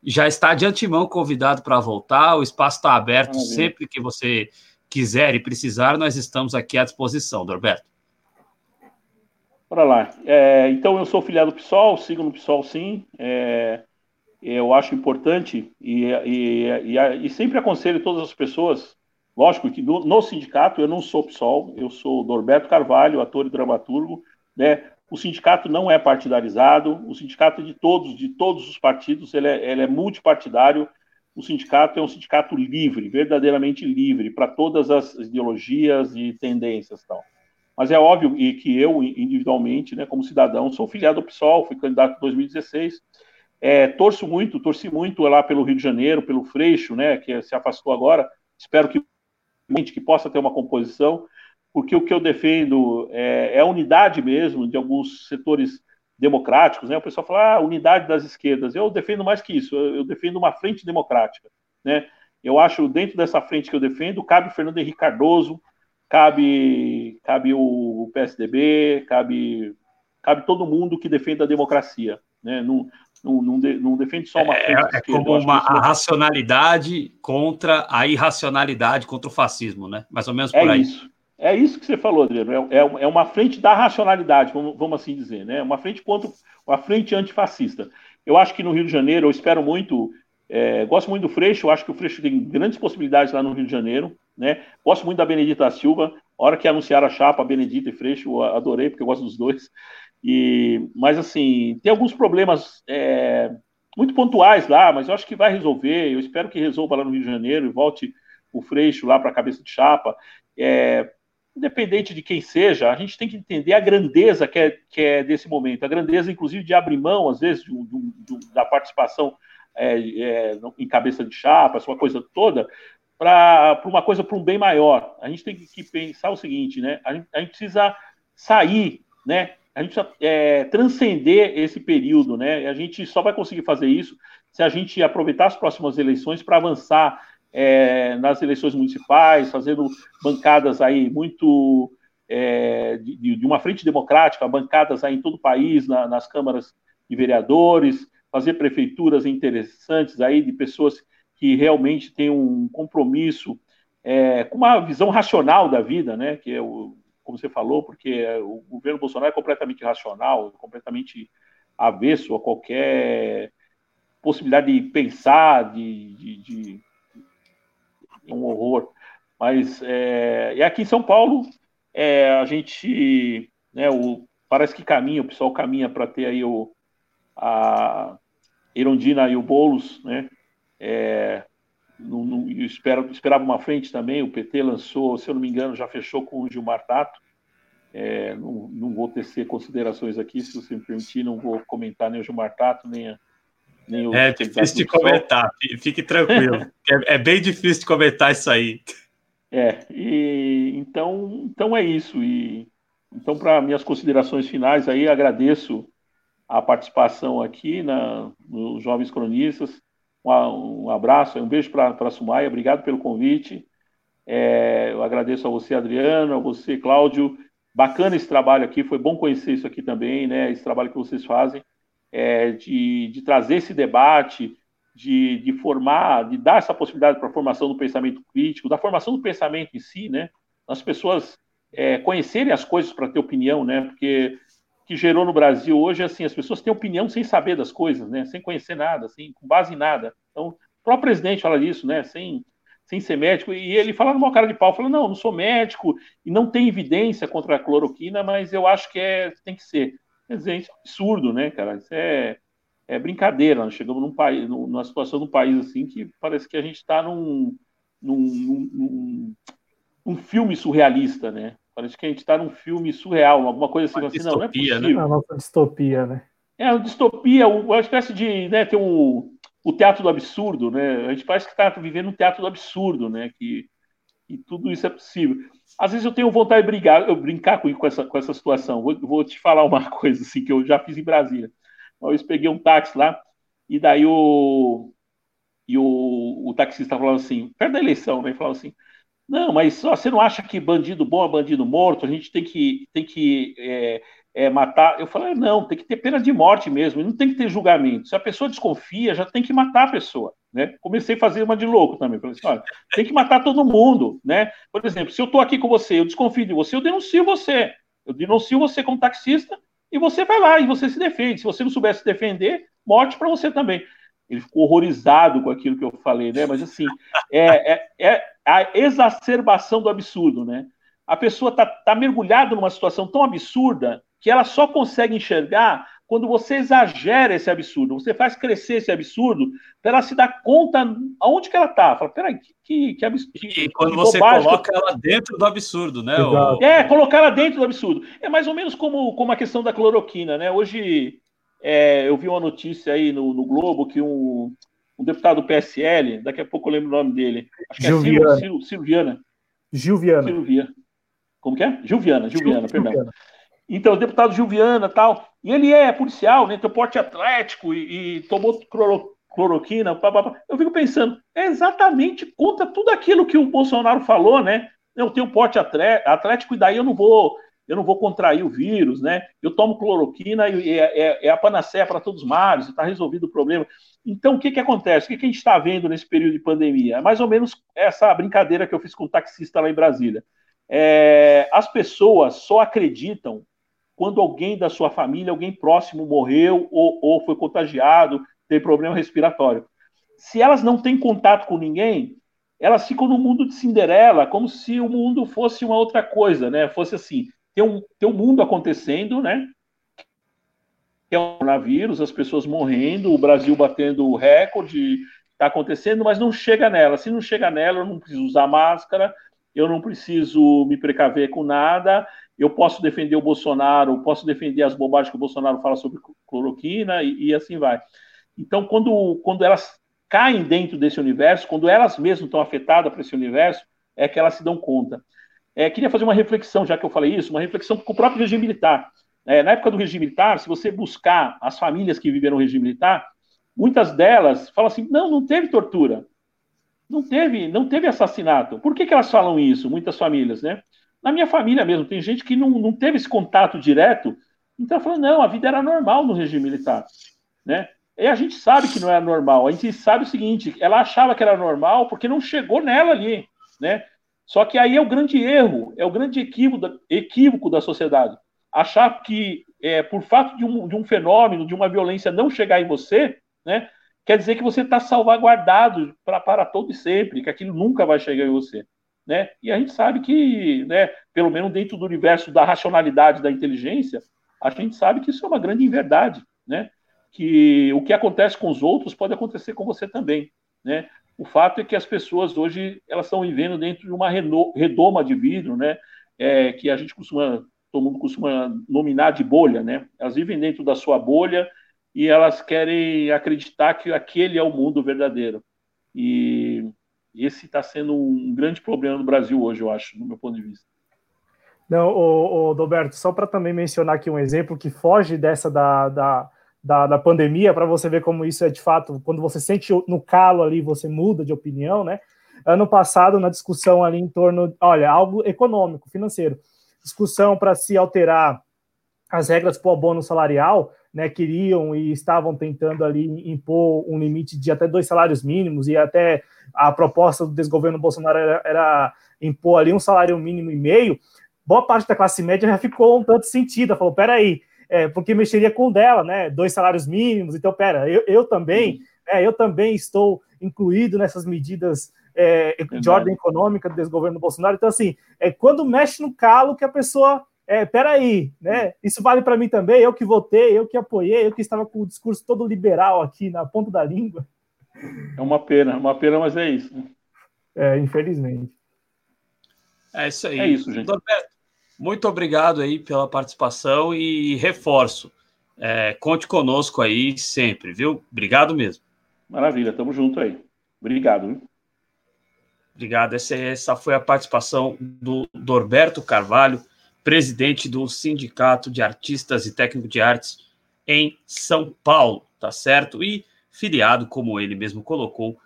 já está de antemão convidado para voltar. O espaço está aberto sempre que você quiser e precisar, nós estamos aqui à disposição, Norberto. Bora lá. É, então, eu sou filiado do PSOL, sigo no PSOL sim. É, eu acho importante e, e, e, e, sempre aconselho todas as pessoas. Lógico que no, no, sindicato eu não sou PSOL, eu sou Norberto Carvalho, ator e dramaturgo. Né? O sindicato não é partidarizado, o sindicato é de todos, de todos os partidos, ele é, ele é multipartidário. O sindicato é um sindicato livre, verdadeiramente livre, para todas as ideologias e tendências tal. Mas é óbvio e que eu, individualmente, né, como cidadão, sou filiado ao PSOL, fui candidato em 2016, é, torço muito, torci muito lá pelo Rio de Janeiro, pelo Freixo, né, que se afastou agora. Espero que, que possa ter uma composição porque o que eu defendo é, é, a unidade mesmo de alguns setores democráticos, né? O pessoal fala, ah, unidade das esquerdas. Eu defendo mais que isso, eu, defendo uma frente democrática, né? Eu acho, dentro dessa frente que eu defendo, cabe Fernando Henrique Cardoso, cabe, cabe o PSDB, cabe, cabe todo mundo que defenda a democracia, né? Não, não, não, de, não defende só uma frente. É, é como uma a é racionalidade contra a irracionalidade, contra o fascismo, né? Mais ou menos por é aí. Isso. é isso que você falou, Adriano. É, é, é uma frente da racionalidade, vamos, vamos, assim dizer, né? Uma frente contra uma frente antifascista. Eu acho que no Rio de Janeiro, eu espero muito, é, gosto muito do Freixo, acho que o Freixo tem grandes possibilidades lá no Rio de Janeiro, né? Gosto muito da Benedita Silva. A hora que anunciaram a chapa, Benedita e Freixo, adorei, porque eu gosto dos dois. E, mas, assim, tem alguns problemas é, muito pontuais lá, mas eu acho que vai resolver. Eu espero que resolva lá no Rio de Janeiro e volte o Freixo lá para a cabeça de chapa. É, independente de quem seja, a gente tem que entender a grandeza que é, que é desse momento, a grandeza, inclusive, de abrir mão, às vezes, da participação é, é, em cabeça de chapa, essa coisa toda, para uma coisa para um bem maior. A gente tem que pensar o seguinte, né? A gente, a gente precisa sair, né? A gente precisa é, transcender esse período, né? A gente só vai conseguir fazer isso se a gente aproveitar as próximas eleições para avançar é, nas eleições municipais, fazendo bancadas aí muito é, de, de, uma frente democrática, bancadas aí em todo o país, na, nas câmaras de vereadores, fazer prefeituras interessantes aí de pessoas que realmente têm um compromisso é, com uma visão racional da vida, né? Que é o, como você falou, porque o governo Bolsonaro é completamente irracional, completamente avesso a qualquer possibilidade de pensar, de, de, de um horror. Mas é, e aqui em São Paulo, é, a gente, né, o, parece que caminha, o pessoal caminha para ter aí o, a Irondina e o Boulos, né? É, não, não, eu espero, esperava uma frente também, o PT lançou, se eu não me engano, já fechou com o Gilmar Tato. É, não, não vou tecer considerações aqui, se você me permitir, não vou comentar nem o Gilmar Tato, nem a, nem é difícil de comentar, fique tranquilo. é, é, bem difícil de comentar isso aí. É, e então, então é isso. E então, para minhas considerações finais, aí agradeço a participação aqui na, nos Jovens Cronistas. Um, um abraço, um beijo para a Sumaia, obrigado pelo convite. É, eu agradeço a você, Adriano, a você, Cláudio. Bacana esse trabalho aqui, foi bom conhecer isso aqui também, né? Esse trabalho que vocês fazem é, de, de, trazer esse debate, de, de, formar, de dar essa possibilidade para a formação do pensamento crítico, da formação do pensamento em si, né? As pessoas é, conhecerem as coisas para ter opinião, né? Porque que gerou no Brasil hoje assim, as pessoas têm opinião sem saber das coisas, né? Sem conhecer nada, assim, com base em nada. Então, o próprio presidente fala disso, né? Sem, sem ser médico, e ele fala numa cara de pau, fala, não, não sou médico, e não tem evidência contra a cloroquina, mas eu acho que é, tem que ser. Quer dizer, isso é absurdo, né, cara? Isso é, é brincadeira. Nós chegamos num país, numa situação do país assim que parece que a gente está num, num, num, num, filme surrealista, né? Parece que a gente está num filme surreal, alguma coisa assim, assim não, não é possível. Né? A nossa distopia, né? É, uma distopia, uma espécie de, né, tem um, o teatro do absurdo, né? A gente parece que está vivendo um teatro do absurdo, né? Que, que tudo isso é possível. Às vezes eu tenho vontade de brigar, eu brincar com, com, essa, com essa situação. Vou, vou te falar uma coisa assim que eu já fiz em Brasília. Uma vez peguei um táxi lá, e daí o, e o, o taxista falava assim, perto da eleição, né? Falava assim, não, mas ó, você não acha que bandido bom é bandido morto? A gente tem que, tem que é, é, matar. Eu falei, não, tem que ter pena de morte mesmo, não tem que ter julgamento. Se a pessoa desconfia, já tem que matar a pessoa. Né? Comecei a fazer uma de louco também. Falei assim, olha, tem que matar todo mundo, né? Por exemplo, se eu estou aqui com você, eu desconfio de você, eu denuncio você. Eu denuncio você como taxista e você vai lá e você se defende. Se você não souber se defender, morte para você também. Ele ficou horrorizado com aquilo que eu falei, né? Mas assim, é, é, é a exacerbação do absurdo, né? A pessoa está tá mergulhada numa situação tão absurda que ela só consegue enxergar quando você exagera esse absurdo, você faz crescer esse absurdo para ela se dar conta aonde que ela está. Fala, peraí, que, que, que absurdo. E quando você coloca ela dentro do absurdo, né? O... É, colocar ela dentro do absurdo. É mais ou menos como, como a questão da cloroquina, né? Hoje é, eu vi uma notícia aí no, no Globo que um, um, deputado do PSL, daqui a pouco eu lembro o nome dele, acho que é Silvio, Silviana. Gilviana. Silvia. Como que é? Gilviana, Gilviana, Gil, perdão. Gilviana. Então, o deputado Gilviana tal, e ele é policial, né, tem porte atlético e, e tomou cloro, cloroquina, eu fico pensando, é exatamente contra tudo aquilo que o Bolsonaro falou, né? Eu tenho porte atlético e daí eu não vou eu não vou contrair o vírus, né? Eu tomo cloroquina e é, é, é a panaceia para todos os males, está resolvido o problema. Então, o que, que acontece? O que, que a gente está vendo nesse período de pandemia? É mais ou menos essa brincadeira que eu fiz com o taxista lá em Brasília É, as pessoas só acreditam quando alguém da sua família, alguém próximo morreu ou, ou foi contagiado, teve problema respiratório. Se elas não têm contato com ninguém, elas ficam no mundo de Cinderela, como se o mundo fosse uma outra coisa, né? Fosse assim, tem um, tem um mundo acontecendo, né? Que é o coronavírus, as pessoas morrendo, o Brasil batendo o recorde, está acontecendo, mas não chega nela. Se não chega nela, eu não preciso usar máscara, eu não preciso me precaver com nada, eu posso defender o Bolsonaro, posso defender as bobagens que o Bolsonaro fala sobre cloroquina e, e assim vai. Então, quando, quando elas caem dentro desse universo, quando elas mesmas estão afetadas por esse universo, é que elas se dão conta. É, queria fazer uma reflexão, já que eu falei isso, uma reflexão com o próprio regime militar. É, na época do regime militar, se você buscar as famílias que viveram no regime militar, muitas delas falam assim: não, não teve tortura, não teve, não teve assassinato. Por que, que elas falam isso? Muitas famílias, né? Na minha família mesmo, tem gente que não, não teve esse contato direto, então falou, não, a vida era normal no regime militar, né? E a gente sabe que não era normal. A gente sabe o seguinte, ela achava que era normal porque não chegou nela ali, né? Só que aí é o grande erro, é o grande equívoco da, equívoco da sociedade. Achar que, é, por fato de um, de um fenômeno, de uma violência não chegar em você, né, quer dizer que você está salvaguardado pra, para todo e sempre, que aquilo nunca vai chegar em você. Né? E a gente sabe que, né, pelo menos dentro do universo da racionalidade, da inteligência, a gente sabe que isso é uma grande inverdade, né? Que o que acontece com os outros pode acontecer com você também, né? O fato é que as pessoas hoje elas estão vivendo dentro de uma redoma de vidro, né? É, que a gente costuma, todo mundo costuma nominar de bolha, né? Elas vivem dentro da sua bolha e elas querem acreditar que aquele é o mundo verdadeiro. E esse está sendo um grande problema no Brasil hoje, eu acho, no meu ponto de vista. Não, o Roberto, só para também mencionar aqui um exemplo que foge dessa da, da da, da pandemia, para você ver como isso é de fato, quando você sente no calo ali, você muda de opinião, né? Ano passado, na discussão ali em torno, olha, algo econômico, financeiro, discussão para se alterar as regras para o abono salarial, né, queriam e estavam tentando ali impor um limite de até dois salários mínimos e até a proposta do desgoverno Bolsonaro era, era impor ali um salário mínimo e meio, boa parte da classe média já ficou um tanto sentida, falou, peraí, é, porque mexeria com dela, né? Dois salários mínimos. Então, pera, eu, eu também, é, eu também estou incluído nessas medidas é, de ordem econômica do desgoverno Bolsonaro. Então, assim, é quando mexe no calo que a pessoa é, peraí, né? Isso vale para mim também, eu que votei, eu que apoiei, eu que estava com o discurso todo liberal aqui na ponta da língua. É uma pena, uma pena, mas é isso. É, infelizmente. É isso aí. É isso, gente. Norberto, muito obrigado aí pela participação e reforço. É, conte conosco aí sempre, viu? Obrigado mesmo. Maravilha, tamo junto aí. Obrigado. Viu? Obrigado. Essa, essa foi a participação do Norberto Carvalho, presidente do Sindicato de Artistas e Técnico de Artes em São Paulo, tá certo? E filiado, como ele mesmo colocou,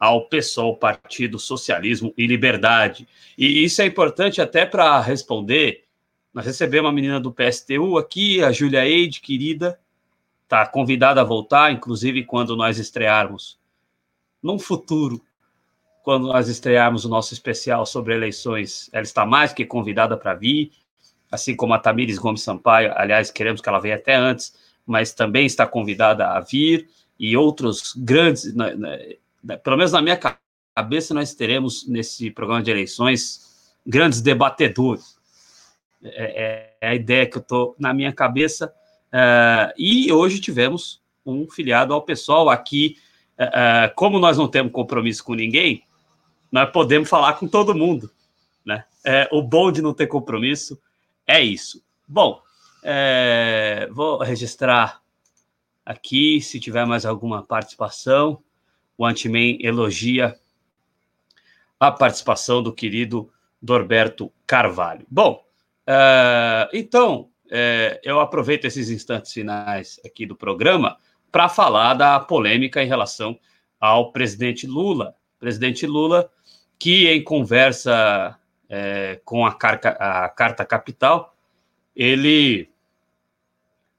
ao PSOL, Partido Socialismo e Liberdade. E isso é importante até para responder. Nós recebemos uma menina do PSTU aqui, a Júlia Eide, querida, está convidada a voltar, inclusive quando nós estrearmos, num futuro, quando nós estrearmos o nosso especial sobre eleições, ela está mais que convidada para vir, assim como a Tamires Gomes Sampaio, aliás, queremos que ela venha até antes, mas também está convidada a vir, e outros grandes, né, né, pelo menos na minha cabeça, nós teremos nesse programa de eleições grandes debatedores. É, é, é a ideia que eu estou na minha cabeça. Uh, e hoje tivemos um filiado ao pessoal aqui. Uh, como nós não temos compromisso com ninguém, nós podemos falar com todo mundo. Né? É, o bom de não ter compromisso é isso. Bom, é, vou registrar aqui se tiver mais alguma participação o Antiman elogia a participação do querido Dorberto Carvalho. Bom, uh, então, uh, eu aproveito esses instantes finais aqui do programa para falar da polêmica em relação ao presidente Lula. Presidente Lula, que em conversa uh, com a, carca, a Carta Capital, ele,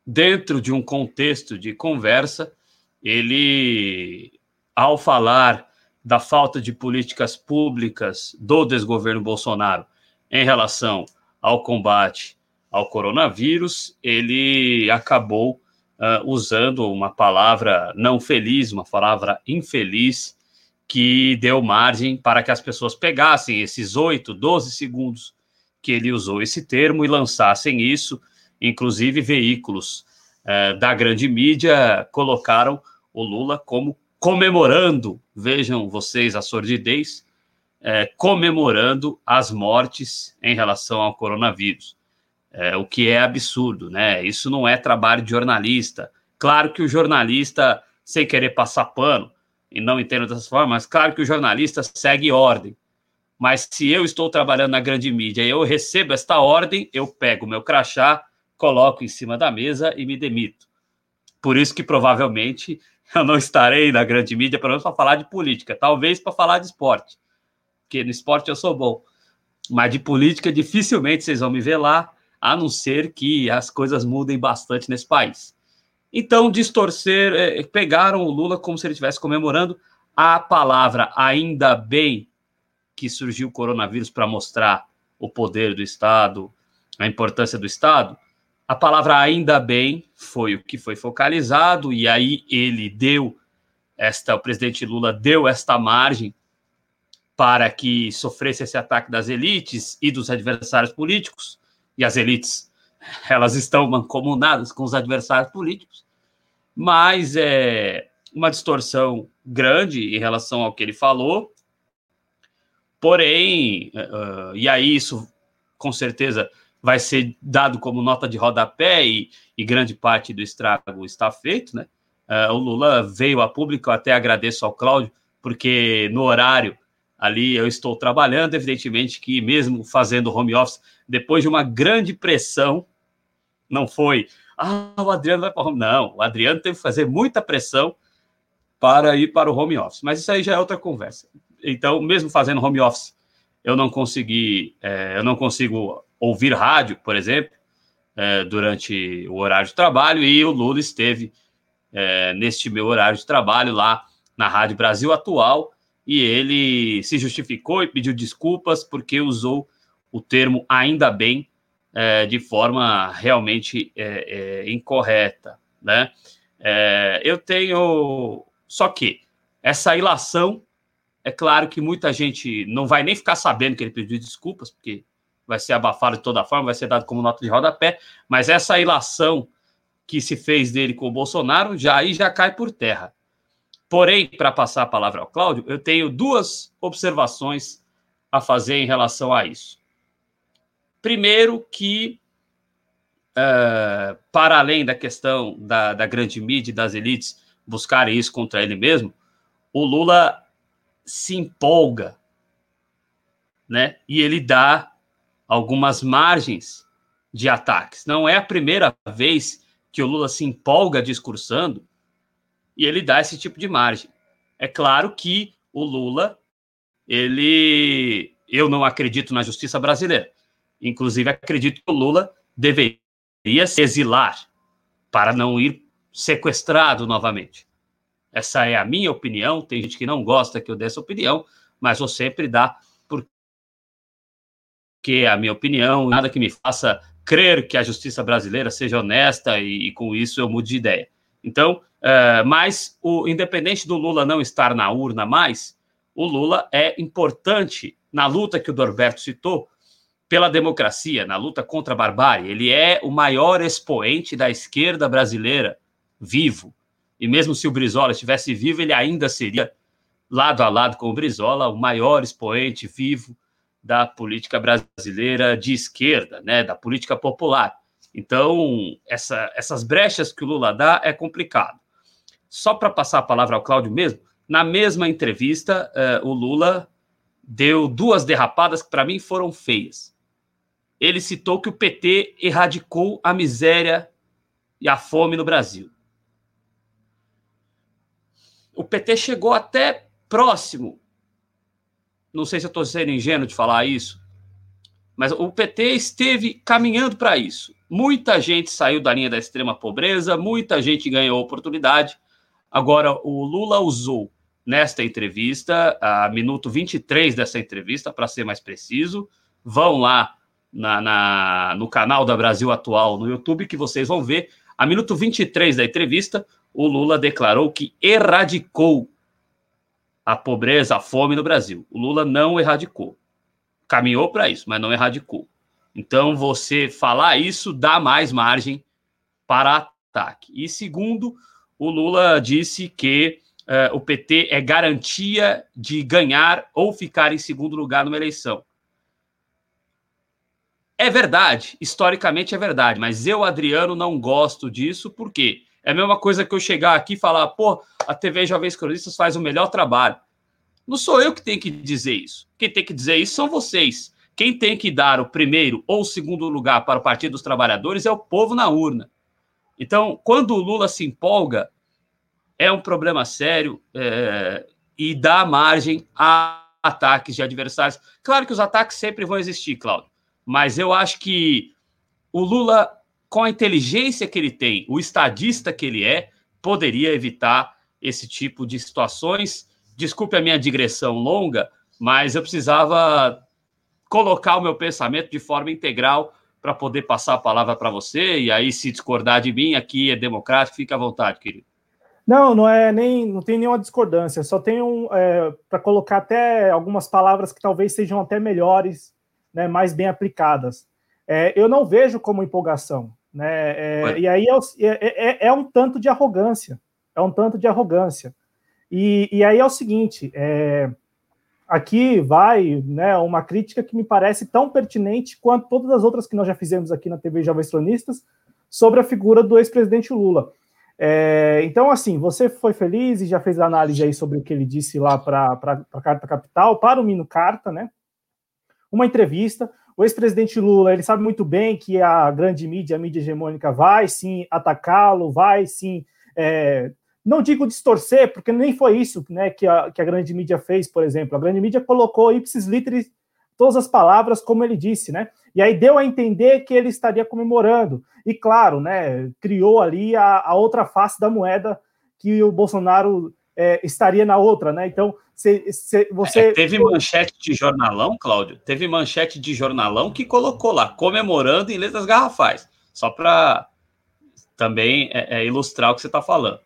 dentro de um contexto de conversa, ele ao falar da falta de políticas públicas do desgoverno Bolsonaro em relação ao combate ao coronavírus, ele acabou uh, usando uma palavra não feliz, uma palavra infeliz, que deu margem para que as pessoas pegassem esses 8, 12 segundos que ele usou esse termo e lançassem isso. Inclusive, veículos uh, da grande mídia colocaram o Lula como comemorando, vejam vocês a sordidez, é, comemorando as mortes em relação ao coronavírus, é, o que é absurdo, né? Isso não é trabalho de jornalista. Claro que o jornalista, sem querer passar pano, e não entendo dessa forma, mas claro que o jornalista segue ordem. Mas se eu estou trabalhando na grande mídia e eu recebo esta ordem, eu pego o meu crachá, coloco em cima da mesa e me demito. Por isso que provavelmente eu não estarei na grande mídia, pelo menos para falar de política, talvez para falar de esporte, porque no esporte eu sou bom, mas de política dificilmente vocês vão me ver lá, a não ser que as coisas mudem bastante nesse país. Então, distorcer, é, pegaram o Lula como se ele estivesse comemorando a palavra ainda bem que surgiu o coronavírus para mostrar o poder do Estado, a importância do Estado, a palavra ainda bem foi o que foi focalizado, e aí ele deu esta, o presidente Lula deu esta margem para que sofresse esse ataque das elites e dos adversários políticos, e as elites, elas estão mancomunadas com os adversários políticos, mas é uma distorção grande em relação ao que ele falou, porém, uh, e aí isso com certeza vai ser dado como nota de rodapé e, e grande parte do estrago está feito, né? Uh, o Lula veio a público, eu até agradeço ao Cláudio, porque no horário ali eu estou trabalhando, evidentemente que mesmo fazendo home office, depois de uma grande pressão, não foi, ah, o Adriano vai para o home, não, o Adriano teve que fazer muita pressão para ir para o home office, mas isso aí já é outra conversa. Então, mesmo fazendo home office, eu não consegui, é, eu não consigo ouvir rádio, por exemplo, é, durante o horário de trabalho, e o Lula esteve é, neste meu horário de trabalho lá na Rádio Brasil Atual, e ele se justificou e pediu desculpas porque usou o termo ainda bem é, de forma realmente é, é, incorreta, né? É, eu tenho só que essa ilação é claro que muita gente não vai nem ficar sabendo que ele pediu desculpas, porque vai ser abafado de toda forma, vai ser dado como nota de rodapé, mas essa ilação que se fez dele com o Bolsonaro já aí já cai por terra. Porém, para passar a palavra ao Cláudio, eu tenho duas observações a fazer em relação a isso. Primeiro, que uh, para além da questão da, da grande mídia e das elites buscarem isso contra ele mesmo, o Lula se empolga, né? E ele dá algumas margens de ataques. Não é a primeira vez que o Lula se empolga discursando e ele dá esse tipo de margem. É claro que o Lula, ele, eu não acredito na justiça brasileira. Inclusive acredito que o Lula deveria se exilar para não ir sequestrado novamente. Essa é a minha opinião. Tem gente que não gosta que eu dê essa opinião, mas vou sempre dar que é a minha opinião, nada que me faça crer que a justiça brasileira seja honesta e, e com isso eu mude de ideia. Então, uh, mas o independente do Lula não estar na urna mais, o Lula é importante na luta que o Dorberto citou pela democracia, na luta contra a barbárie. Ele é o maior expoente da esquerda brasileira vivo. E mesmo se o Brizola estivesse vivo, ele ainda seria lado a lado com o Brizola, o maior expoente vivo da política brasileira de esquerda, né, da política popular. Então, essa, essas brechas que o Lula dá é complicado. Só para passar a palavra ao Cláudio mesmo, na mesma entrevista, uh, o Lula deu duas derrapadas que para mim foram feias. Ele citou que o PT erradicou a miséria e a fome no Brasil. O PT chegou até próximo não sei se eu estou sendo ingênuo de falar isso, mas o PT esteve caminhando para isso. Muita gente saiu da linha da extrema pobreza, muita gente ganhou oportunidade. Agora, o Lula usou nesta entrevista, a minuto 23 dessa entrevista, para ser mais preciso, vão lá na, na, no canal da Brasil Atual no YouTube que vocês vão ver. A minuto 23 da entrevista, o Lula declarou que erradicou a pobreza, a fome no Brasil. O Lula não erradicou. Caminhou para isso, mas não erradicou. Então, você falar isso dá mais margem para ataque. E segundo, o Lula disse que uh, o PT é garantia de ganhar ou ficar em segundo lugar numa eleição. É verdade, historicamente é verdade, mas eu, Adriano, não gosto disso, porque é a mesma coisa que eu chegar aqui e falar, pô, a TV Jovens Cronistas faz o melhor trabalho. Não sou eu que tenho que dizer isso. Quem tem que dizer isso são vocês. Quem tem que dar o primeiro ou o segundo lugar para o Partido dos Trabalhadores é o povo na urna. Então, quando o Lula se empolga, é um problema sério é, e dá margem a ataques de adversários. Claro que os ataques sempre vão existir, Cláudio, mas eu acho que o Lula, com a inteligência que ele tem, o estadista que ele é, poderia evitar esse tipo de situações. Desculpe a minha digressão longa, mas eu precisava colocar o meu pensamento de forma integral para poder passar a palavra para você. E aí, se discordar de mim, aqui é democrático, fique à vontade, querido. Não, não é nem, não tem nenhuma discordância. Só tenho é, para colocar até algumas palavras que talvez sejam até melhores, né, mais bem aplicadas. É, eu não vejo como empolgação, né? É, e aí é, é, é, é, um tanto de arrogância, é um tanto de arrogância. E, e aí é o seguinte, é, aqui vai né, uma crítica que me parece tão pertinente quanto todas as outras que nós já fizemos aqui na TV Jovens Tronistas sobre a figura do ex-presidente Lula. É, então, assim, você foi feliz e já fez a análise aí sobre o que ele disse lá para a Carta Capital, para o Mino Carta, né? Uma entrevista. O ex-presidente Lula, ele sabe muito bem que a grande mídia, a mídia hegemônica, vai sim atacá-lo, vai sim é, não digo distorcer, porque nem foi isso né, que, a, que a grande mídia fez, por exemplo. A grande mídia colocou ipsis literis todas as palavras como ele disse, né? E aí deu a entender que ele estaria comemorando. E claro, né, criou ali a, a outra face da moeda que o Bolsonaro é, estaria na outra, né? Então, se, se você. É, teve manchete de jornalão, Cláudio? Teve manchete de jornalão que colocou lá, comemorando em letras garrafais. Só para também é, é, ilustrar o que você está falando.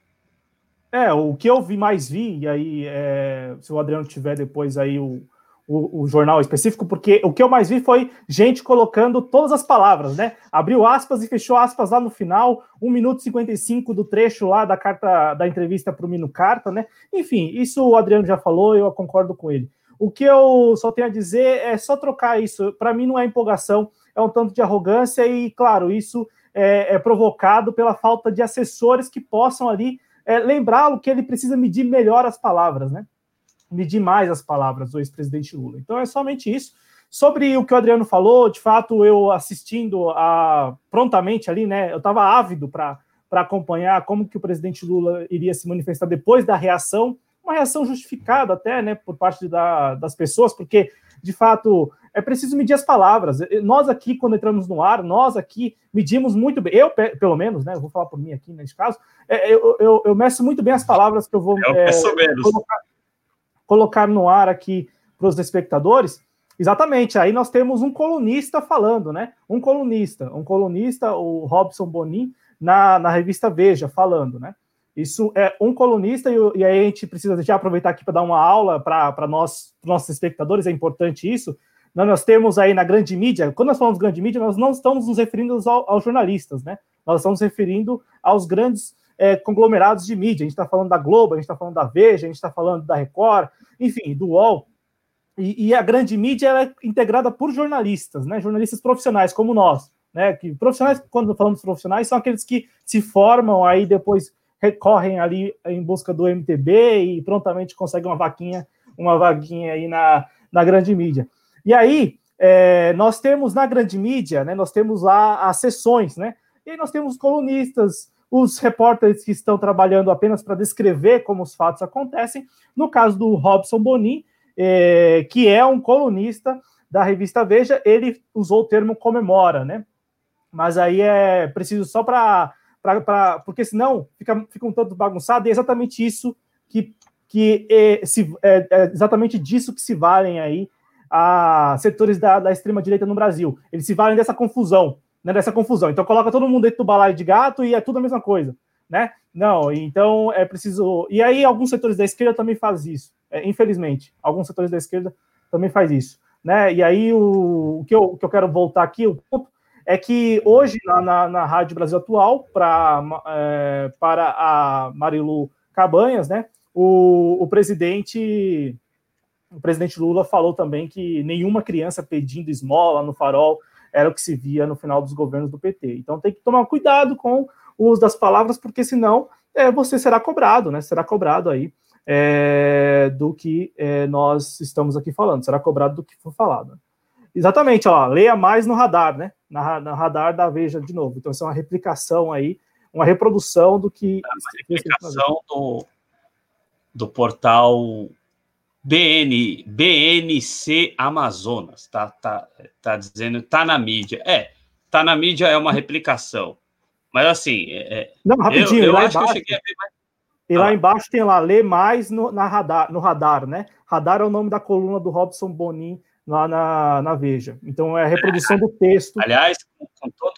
É, o que eu vi mais vi, e aí, é, se o Adriano tiver depois aí o, o, o, jornal específico, porque o que eu mais vi foi gente colocando todas as palavras, né? Abriu aspas e fechou aspas lá no final, 1 minuto e 55 do trecho lá da carta da entrevista para o Mino Carta, né? Enfim, isso o Adriano já falou, eu concordo com ele. O que eu só tenho a dizer é só trocar isso. Para mim não é empolgação, é um tanto de arrogância, e claro, isso é, é provocado pela falta de assessores que possam ali é, lembrá-lo que ele precisa medir melhor as palavras, né? Medir mais as palavras do ex-presidente Lula. Então é somente isso. Sobre o que o Adriano falou, de fato, eu assistindo a, prontamente ali, né? Eu estava ávido para acompanhar como que o presidente Lula iria se manifestar depois da reação, uma reação justificada até, né, por parte da, das pessoas, porque de fato é preciso medir as palavras. Nós aqui, quando entramos no ar, nós aqui medimos muito bem, eu pelo menos, né? vou falar por mim aqui nesse caso, é, eu, eu, eu meço muito bem as palavras que eu vou é, colocar, colocar no ar aqui para os espectadores. Exatamente, aí nós temos um colunista falando, né? Um colunista, um colunista, o Robson Bonin, na, na revista Veja, falando, né? Isso é um colunista, e, e aí a gente precisa já aproveitar aqui para dar uma aula para nós, nossos espectadores, é importante isso nós temos aí na grande mídia, quando nós falamos grande mídia, nós não estamos nos referindo aos, aos jornalistas, né? Nós estamos referindo aos grandes é, conglomerados de mídia. A gente está falando da Globo, a gente está falando da Veja, a gente está falando da Record, enfim, do UOL. E, e, a grande mídia é integrada por jornalistas, né? Jornalistas profissionais como nós, né? Que profissionais, quando falamos profissionais, são aqueles que se formam aí depois recorrem ali em busca do MTB e prontamente conseguem uma vaquinha, uma vaguinha aí na, na grande mídia. E aí, é, nós temos na grande mídia, né, nós temos lá as sessões, né? E nós temos colunistas, os repórteres que estão trabalhando apenas para descrever como os fatos acontecem. No caso do Robson Bonin, é, que é um colunista da revista Veja, ele usou o termo comemora, né? Mas aí é preciso só para. Porque senão fica, fica um tanto bagunçado, e é exatamente isso que, que é, se, é, é exatamente disso que se valem aí a setores da, da extrema-direita no Brasil. Eles se valem dessa confusão, né, dessa confusão. Então coloca todo mundo dentro do balaio de gato e é tudo a mesma coisa, né? Não, então é preciso... E aí alguns setores da esquerda também fazem isso, é, infelizmente. Alguns setores da esquerda também fazem isso, né? E aí o, o, que, eu, o que eu quero voltar aqui, o ponto é que hoje na, na, na Rádio Brasil Atual, pra, é, para a Marilu Cabanhas, né, o, o presidente o presidente Lula falou também que nenhuma criança pedindo esmola no farol era o que se via no final dos governos do PT. Então tem que tomar cuidado com o uso das palavras, porque senão é, você será cobrado, né? Será cobrado aí é, do que é, nós estamos aqui falando, será cobrado do que for falado. Exatamente, ó, leia mais no radar, né? Na, na radar da Veja de novo. Então, isso é uma replicação aí, uma reprodução do que. É uma replicação do, do portal BN, BNC Amazonas, tá, tá, tá dizendo, tá na mídia. É, tá na mídia é uma replicação. Mas assim, é, é não, rapidinho, eu, eu acho embaixo, que eu cheguei a ver mais. E lá ah. embaixo tem lá, lê mais no, na radar, no radar, né? Radar é o nome da coluna do Robson Bonin lá na, na Veja. Então é a reprodução é, do texto. Aliás, com todo.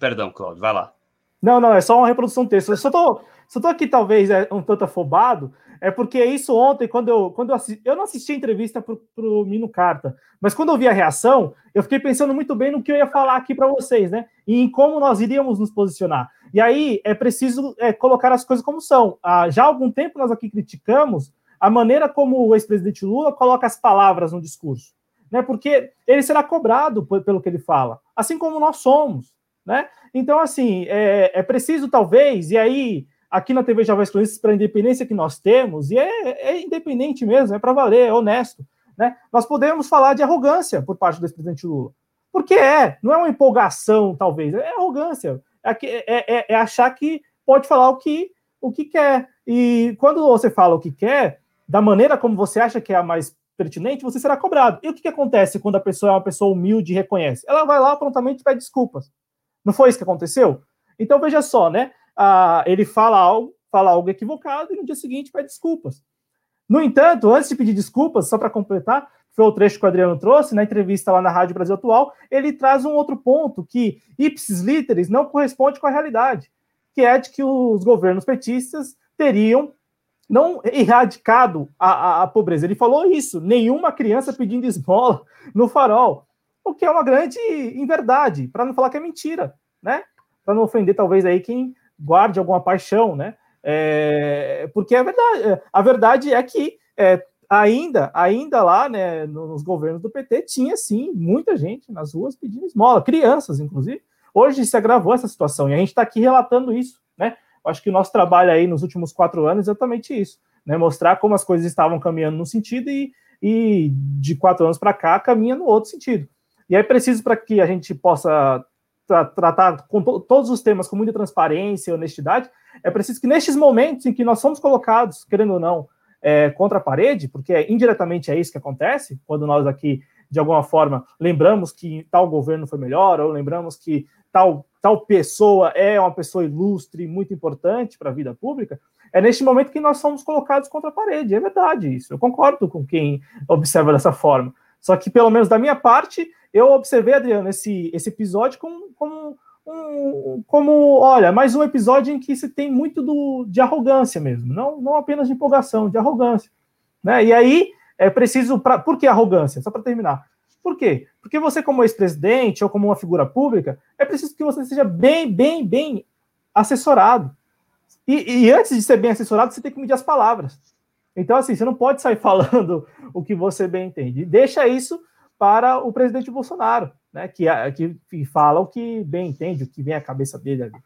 Perdão, Claudio, vai lá. Não, não, é só uma reprodução do texto. Eu só tô, só tô aqui, talvez, é, um tanto afobado, é porque isso ontem, quando eu, quando eu assisti, eu não assisti a entrevista para o Mino Carta, mas quando eu vi a reação, eu fiquei pensando muito bem no que eu ia falar aqui para vocês, né? E em como nós iríamos nos posicionar. E aí é preciso é, colocar as coisas como são. Ah, já há algum tempo nós aqui criticamos a maneira como o ex-presidente Lula coloca as palavras no discurso, né? Porque ele será cobrado pelo que ele fala, assim como nós somos, né? Então, assim, é, é preciso talvez, e aí aqui na TV Jovens Cronistas, para a independência que nós temos, e é, é independente mesmo, é para valer, é honesto, né? Nós podemos falar de arrogância por parte do ex-presidente Lula. Porque é, não é uma empolgação, talvez, é arrogância. É, é, é, é achar que pode falar o que, o que quer. E quando você fala o que quer, da maneira como você acha que é a mais pertinente, você será cobrado. E o que, que acontece quando a pessoa é uma pessoa humilde e reconhece? Ela vai lá prontamente pede desculpas. Não foi isso que aconteceu? Então veja só, né? Ah, ele fala algo, fala algo equivocado e no dia seguinte pede desculpas. No entanto, antes de pedir desculpas, só para completar, foi o trecho que o Adriano trouxe na entrevista lá na Rádio Brasil Atual, ele traz um outro ponto que ipsis literis não corresponde com a realidade, que é de que os governos petistas teriam não erradicado a, a, a pobreza. Ele falou isso, nenhuma criança pedindo esmola no farol, o que é uma grande inverdade, para não falar que é mentira, né? Para não ofender talvez aí quem guarde alguma paixão, né? É, porque a verdade, a verdade é que é, ainda, ainda lá, né, nos governos do PT, tinha sim muita gente nas ruas pedindo esmola, crianças, inclusive. Hoje se agravou essa situação e a gente está aqui relatando isso, né? Acho que o nosso trabalho aí nos últimos quatro anos é exatamente isso, né? Mostrar como as coisas estavam caminhando num sentido e, e de quatro anos para cá caminha no outro sentido. E é preciso para que a gente possa tra tratar com to todos os temas com muita transparência e honestidade, é preciso que nestes momentos em que nós somos colocados, querendo ou não, é, contra a parede, porque indiretamente é isso que acontece, quando nós aqui, de alguma forma, lembramos que tal governo foi melhor, ou lembramos que tal, tal pessoa é uma pessoa ilustre, muito importante para a vida pública, é neste momento que nós somos colocados contra a parede. É verdade isso. Eu concordo com quem observa dessa forma. Só que, pelo menos da minha parte, eu observei, Adriano, esse, esse episódio como, como, um, como, olha, mais um episódio em que se tem muito do, de arrogância mesmo, não, não apenas de empolgação, de arrogância. Né? E aí é preciso. Pra, por que arrogância? Só para terminar. Por quê? Porque você, como ex-presidente ou como uma figura pública, é preciso que você seja bem, bem, bem assessorado. E, e antes de ser bem assessorado, você tem que medir as palavras. Então, assim, você não pode sair falando o que você bem entende. Deixa isso para o presidente Bolsonaro, né, que, que fala o que bem entende, o que vem à cabeça dele ali.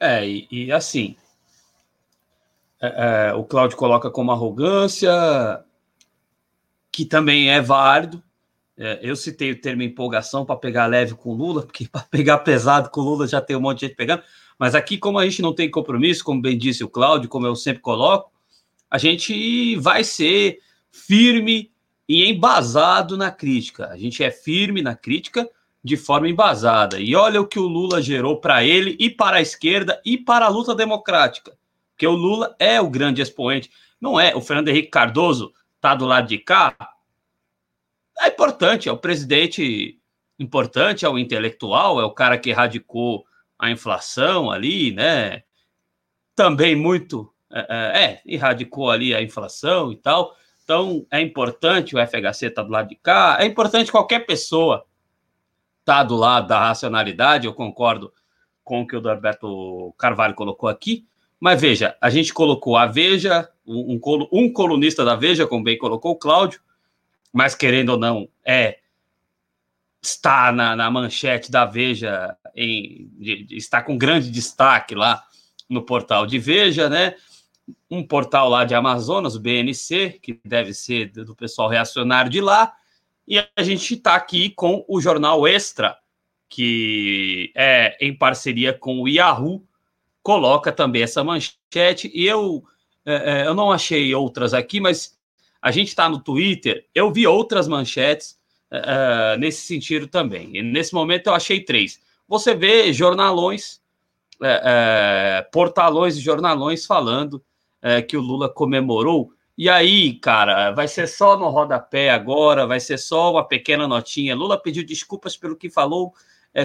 É, e, e assim, é, é, o Cláudio coloca como arrogância, que também é válido. É, eu citei o termo empolgação para pegar leve com Lula, porque para pegar pesado com Lula já tem um monte de gente pegando. Mas aqui, como a gente não tem compromisso, como bem disse o Cláudio, como eu sempre coloco, a gente vai ser firme e embasado na crítica. A gente é firme na crítica de forma embasada. E olha o que o Lula gerou para ele e para a esquerda e para a luta democrática. Porque o Lula é o grande expoente. Não é o Fernando Henrique Cardoso tá do lado de cá, é importante, é o presidente importante, é o intelectual, é o cara que erradicou a inflação ali, né? Também muito, é, é, é erradicou ali a inflação e tal. Então, é importante o FHC estar tá do lado de cá, é importante qualquer pessoa estar tá do lado da racionalidade, eu concordo com o que o Norberto Carvalho colocou aqui, mas veja, a gente colocou a Veja, um, um colunista da Veja, como bem colocou o Cláudio, mas querendo ou não, é está na, na manchete da Veja, em, de, de, está com grande destaque lá no portal de Veja, né? Um portal lá de Amazonas, o BNC, que deve ser do pessoal reacionário de lá, e a gente está aqui com o jornal Extra, que é em parceria com o Yahoo, coloca também essa manchete, e eu, é, é eu não achei outras aqui, mas a gente está no Twitter, eu vi outras manchetes uh, nesse sentido também. E nesse momento eu achei três. Você vê jornalões, uh, uh, portalões e jornalões falando que o Lula comemorou. E aí, cara, vai ser só no rodapé agora, vai ser só uma pequena notinha. Lula pediu desculpas pelo que falou,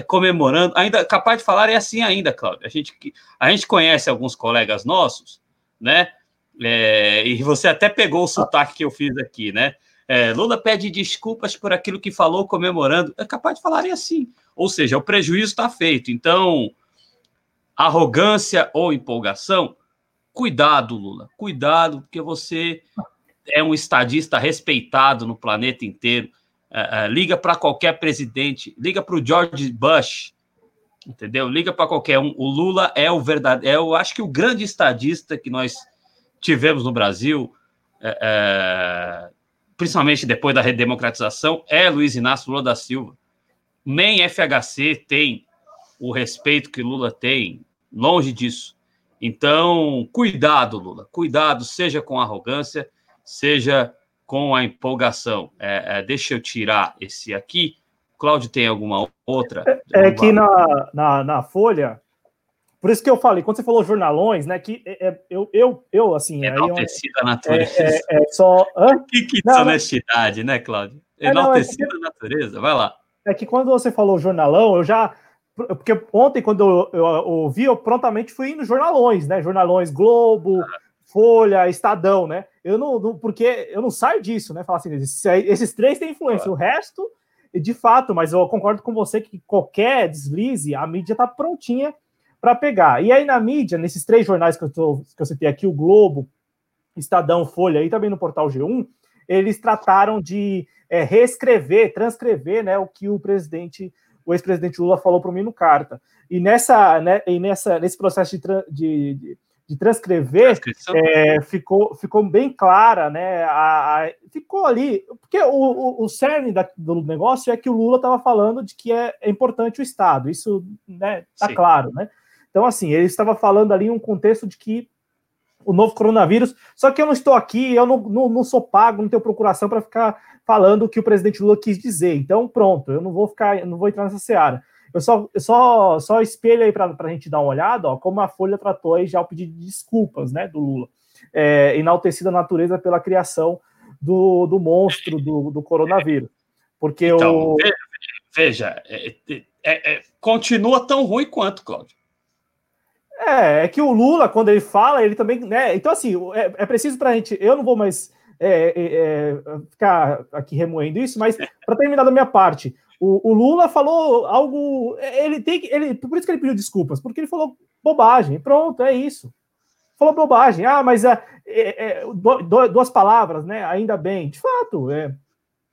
comemorando. Ainda capaz de falar é assim ainda, Cláudio. A gente, a gente conhece alguns colegas nossos, né? É, e você até pegou o sotaque que eu fiz aqui, né? É, Lula pede desculpas por aquilo que falou, comemorando. É capaz de falarem assim. Ou seja, o prejuízo está feito. Então, arrogância ou empolgação, cuidado, Lula. Cuidado, porque você é um estadista respeitado no planeta inteiro. É, é, liga para qualquer presidente, liga para o George Bush, entendeu? Liga para qualquer um. O Lula é o verdadeiro, é, eu acho que o grande estadista que nós tivemos no Brasil. É, principalmente depois da redemocratização, é Luiz Inácio Lula da Silva. Nem FHC tem o respeito que Lula tem, longe disso. Então, cuidado, Lula, cuidado, seja com arrogância, seja com a empolgação. É, é, deixa eu tirar esse aqui. Cláudio, tem alguma outra? É, é que na, na, na Folha por isso que eu falei, quando você falou jornalões, né, que é, é eu, eu, eu, assim... Enaltecida a natureza. É, é, é só... Hã? Que, que desonestidade, né, Cláudio? Enaltecida a natureza, vai lá. É que quando você falou jornalão, eu já... Porque ontem, quando eu, eu, eu ouvi, eu prontamente fui indo jornalões, né? Jornalões Globo, ah. Folha, Estadão, né? Eu não, não, Porque eu não saio disso, né? Falar assim, esses, esses três têm influência, ah. o resto, de fato, mas eu concordo com você que qualquer deslize, a mídia tá prontinha para pegar. E aí na mídia, nesses três jornais que eu, tô, que eu citei aqui, o Globo, Estadão, Folha e também no portal G1, eles trataram de é, reescrever, transcrever né, o que o presidente, o ex-presidente Lula falou para mim no carta. E nessa, né, e nessa, nesse processo de, de, de, de transcrever, é, ficou, ficou bem clara, né? A, a, ficou ali, porque o, o, o cerne da, do negócio é que o Lula estava falando de que é, é, importante o Estado, isso né, tá Sim. claro, né? Então, assim, ele estava falando ali em um contexto de que o novo coronavírus. Só que eu não estou aqui, eu não, não, não sou pago, não tenho procuração para ficar falando o que o presidente Lula quis dizer. Então, pronto, eu não vou ficar, não vou entrar nessa seara. Eu só, eu só, só espelho aí para a gente dar uma olhada, ó, como a Folha tratou aí já o pedido de desculpas, né, do Lula, é, enaltecida a natureza pela criação do, do monstro do, do coronavírus. Porque então, o. Veja, é, é, é, continua tão ruim quanto, Cláudio. É, é que o Lula, quando ele fala, ele também. Né, então, assim, é, é preciso para a gente. Eu não vou mais é, é, é, ficar aqui remoendo isso, mas para terminar da minha parte, o, o, Lula falou algo. Ele tem ele, por isso que ele pediu desculpas, porque ele falou bobagem. Pronto, é isso. Falou bobagem. Ah, mas é, é, duas palavras, né? Ainda bem. De fato, é,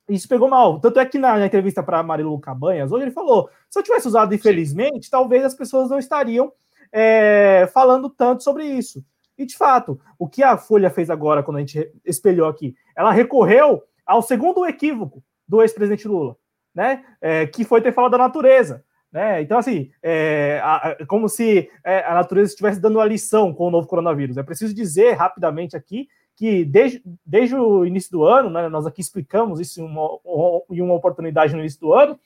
isso pegou mal. Tanto é que na, na entrevista para Marilu Cabanhas, hoje ele falou: se eu tivesse usado infelizmente, talvez as pessoas não estariam é, falando tanto sobre isso. E, de fato, o que a Folha fez agora, quando a gente espelhou aqui, ela recorreu ao segundo equívoco do ex-presidente Lula, né? É, que foi ter falado da natureza. Né? Então, assim, é, a, como se é, a natureza estivesse dando uma lição com o novo coronavírus. É preciso dizer rapidamente aqui que desde, desde o início do ano, né, nós aqui explicamos isso em uma, em uma oportunidade no início do ano,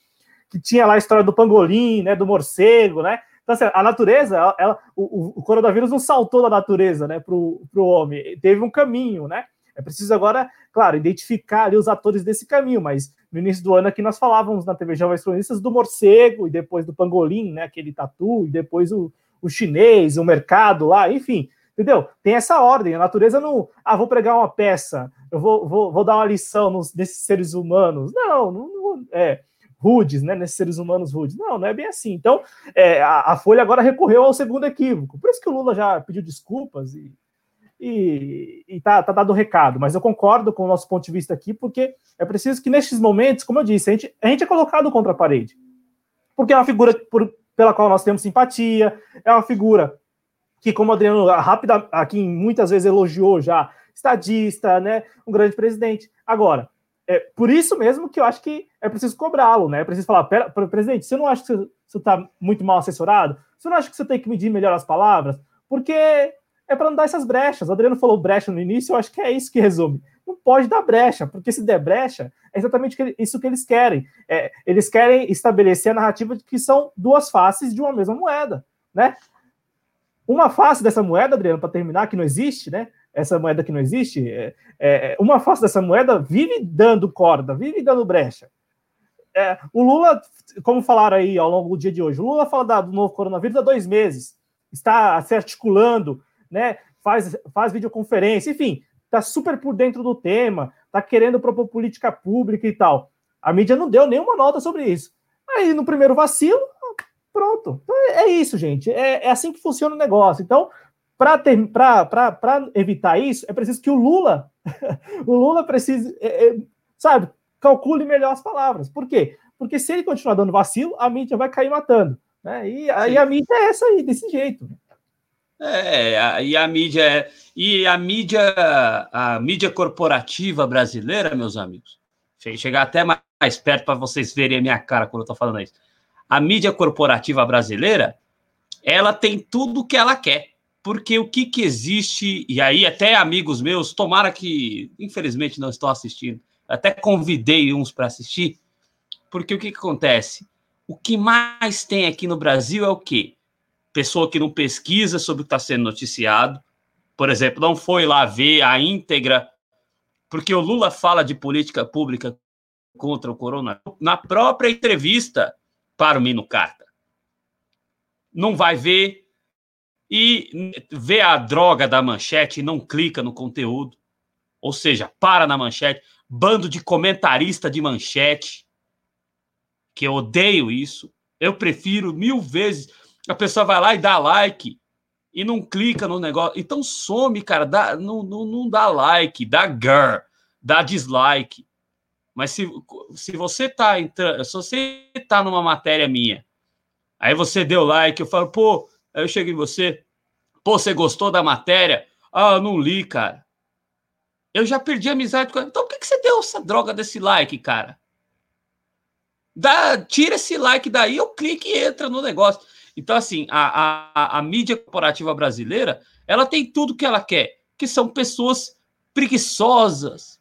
que tinha lá a história do pangolim, né, do morcego, né? Então, assim, a natureza, ela, o, o, coronavírus não saltou da natureza né, para o homem, teve um caminho, né? É preciso agora, claro, identificar os atores desse caminho, mas no início do ano aqui nós falávamos na TV Jovens Cronistas do morcego, e depois do pangolim, né, aquele tatu, e depois o, o chinês, o mercado lá, enfim, entendeu? Tem essa ordem, a natureza não, ah, vou pregar uma peça, eu vou, vou, vou dar uma lição nos, seres humanos. Não, não, não é rudes, né, nesses seres humanos rudes. Não, não é bem assim. Então, é, a, a, Folha agora recorreu ao segundo equívoco. Por isso que o Lula já pediu desculpas e, e, e tá, tá dado o recado. Mas eu concordo com o nosso ponto de vista aqui, porque é preciso que nestes momentos, como eu disse, a gente, a gente é colocado contra a parede. Porque é uma figura por, pela qual nós temos simpatia, é uma figura que, como o Adriano rápida aqui muitas vezes elogiou já, estadista, né, um grande presidente. Agora, é por isso mesmo que eu acho que é preciso cobrá-lo, né? É preciso falar, pera, presidente, você não acha que você está muito mal assessorado? Você não acha que você tem que medir melhor as palavras? Porque é para não dar essas brechas. O Adriano falou brecha no início, eu acho que é isso que resume. Não pode dar brecha, porque se der brecha, é exatamente isso que eles querem. É, eles querem estabelecer a narrativa de que são duas faces de uma mesma moeda, né? Uma face dessa moeda, Adriano, para terminar, que não existe, né? Essa moeda que não existe, é, é, uma face dessa moeda vive dando corda, vive dando brecha. É, o Lula, como falaram aí ao longo do dia de hoje, o Lula fala da, do novo coronavírus há dois meses, está se articulando, né, faz, faz videoconferência, enfim, está super por dentro do tema, está querendo propor política pública e tal. A mídia não deu nenhuma nota sobre isso. Aí, no primeiro vacilo, pronto. Então, é, é isso, gente. É, é assim que funciona o negócio. Então, para evitar isso, é preciso que o Lula, o Lula precise, é, é, sabe, calcule melhor as palavras. Por quê? Porque se ele continuar dando vacilo, a mídia vai cair matando. Né? E aí a mídia é essa aí, desse jeito. É, e a mídia é, e a mídia, a mídia corporativa brasileira, meus amigos, chegar até mais perto para vocês verem a minha cara quando eu estou falando isso. A mídia corporativa brasileira, ela tem tudo o que ela quer porque o que, que existe, e aí até amigos meus, tomara que, infelizmente, não estão assistindo, até convidei uns para assistir, porque o que, que acontece? O que mais tem aqui no Brasil é o quê? Pessoa que não pesquisa sobre o que está sendo noticiado, por exemplo, não foi lá ver a íntegra, porque o Lula fala de política pública contra o corona na própria entrevista para o Mino Carta. Não vai ver e vê a droga da manchete e não clica no conteúdo. Ou seja, para na manchete. Bando de comentarista de manchete. Que eu odeio isso. Eu prefiro mil vezes. A pessoa vai lá e dá like e não clica no negócio. Então some, cara. Dá, não, não, não dá like, dá girl, dá dislike. Mas se, se você tá entrando, se você tá numa matéria minha, aí você deu like, eu falo, pô, Aí eu chego em você, pô, você gostou da matéria? Ah, eu não li, cara. Eu já perdi a amizade com Então por que, que você deu essa droga desse like, cara? Dá, tira esse like daí, eu clique e entra no negócio. Então, assim, a, a, a mídia corporativa brasileira, ela tem tudo que ela quer, que são pessoas preguiçosas,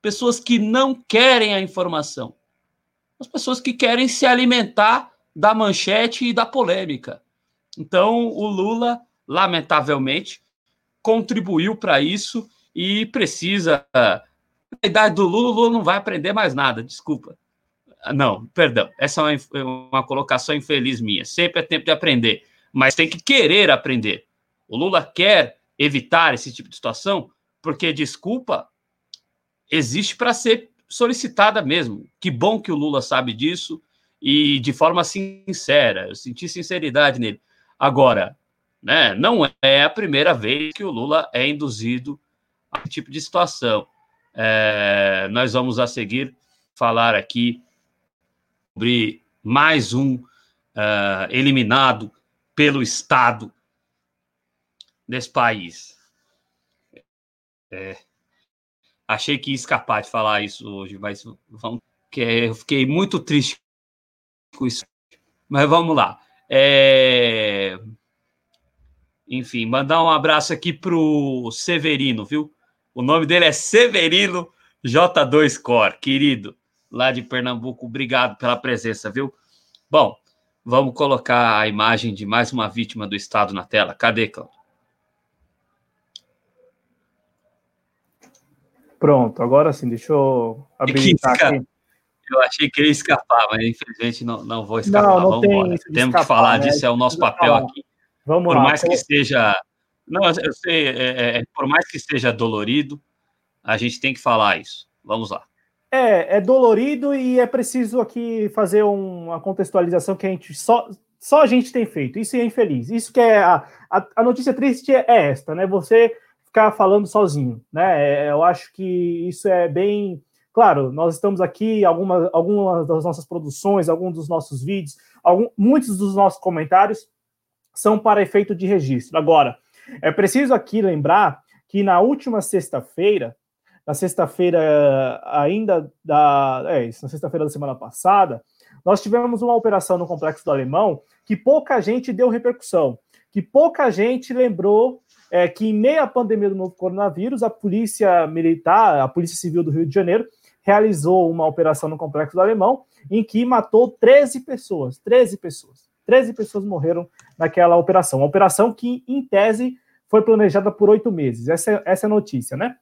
pessoas que não querem a informação, as pessoas que querem se alimentar da manchete e da polêmica. Então, o Lula, lamentavelmente, contribuiu para isso e precisa. Na idade do Lula, o Lula não vai aprender mais nada, desculpa. Não, perdão, essa é uma, uma colocação infeliz minha. Sempre é tempo de aprender, mas tem que querer aprender. O Lula quer evitar esse tipo de situação, porque, desculpa, existe para ser solicitada mesmo. Que bom que o Lula sabe disso e de forma sincera. Eu senti sinceridade nele. Agora, né, não é a primeira vez que o Lula é induzido a esse tipo de situação. É, nós vamos a seguir falar aqui sobre mais um uh, eliminado pelo Estado desse país. É, achei que ia escapar de falar isso hoje, mas vamos, que eu fiquei muito triste com isso. Mas vamos lá. É... Enfim, mandar um abraço aqui pro Severino, viu? O nome dele é Severino J2 Core, querido, lá de Pernambuco. Obrigado pela presença, viu? Bom, vamos colocar a imagem de mais uma vítima do Estado na tela. Cadê, Cláudio? Pronto, agora sim, deixa eu habilitar aqui. Eu achei que ia escapar, mas infelizmente não, não vou escapar. Não, não Vamos embora. Temos escapar, que falar né? disso, é o nosso papel aqui. Vamos por lá. mais que seja. Não, eu sei, é, é, é, por mais que esteja dolorido, a gente tem que falar isso. Vamos lá. É, é dolorido e é preciso aqui fazer uma contextualização que a gente só, só a gente tem feito. Isso é infeliz. Isso que é a, a, a notícia triste é esta, né? Você ficar falando sozinho, né? É, eu acho que isso é bem Claro, nós estamos aqui, algumas, algumas das nossas produções, alguns dos nossos vídeos, algum, muitos dos nossos comentários são para efeito de registro. Agora, é preciso aqui lembrar que na última sexta-feira, na sexta-feira ainda da. É isso, na sexta-feira da semana passada, nós tivemos uma operação no Complexo do Alemão que pouca gente deu repercussão, que pouca gente lembrou é, que, em meio à pandemia do novo coronavírus, a Polícia Militar, a Polícia Civil do Rio de Janeiro, realizou uma operação no Complexo do Alemão em que matou 13 pessoas. 13 pessoas. 13 pessoas morreram naquela operação. Uma operação que, em tese, foi planejada por oito meses. Essa, essa é a notícia, né?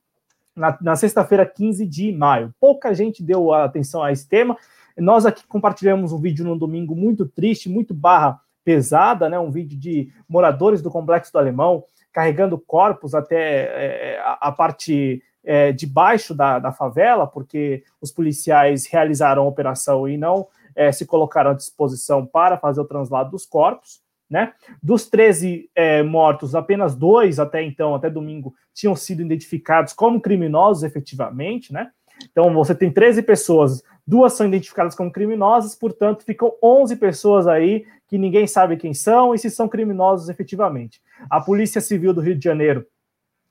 Na, na sexta-feira, 15 de maio. Pouca gente deu atenção a esse tema. Nós aqui compartilhamos um vídeo no domingo muito triste, muito barra pesada, né? Um vídeo de moradores do Complexo do Alemão carregando corpos até é, a, a parte é, debaixo da, da favela, porque os policiais realizaram a operação e não é, se colocaram à disposição para fazer o translado dos corpos. Né? Dos 13 é, mortos, apenas dois até então, até domingo, tinham sido identificados como criminosos efetivamente. Né? Então você tem 13 pessoas, duas são identificadas como criminosas, portanto ficam 11 pessoas aí que ninguém sabe quem são e se são criminosos efetivamente. A Polícia Civil do Rio de Janeiro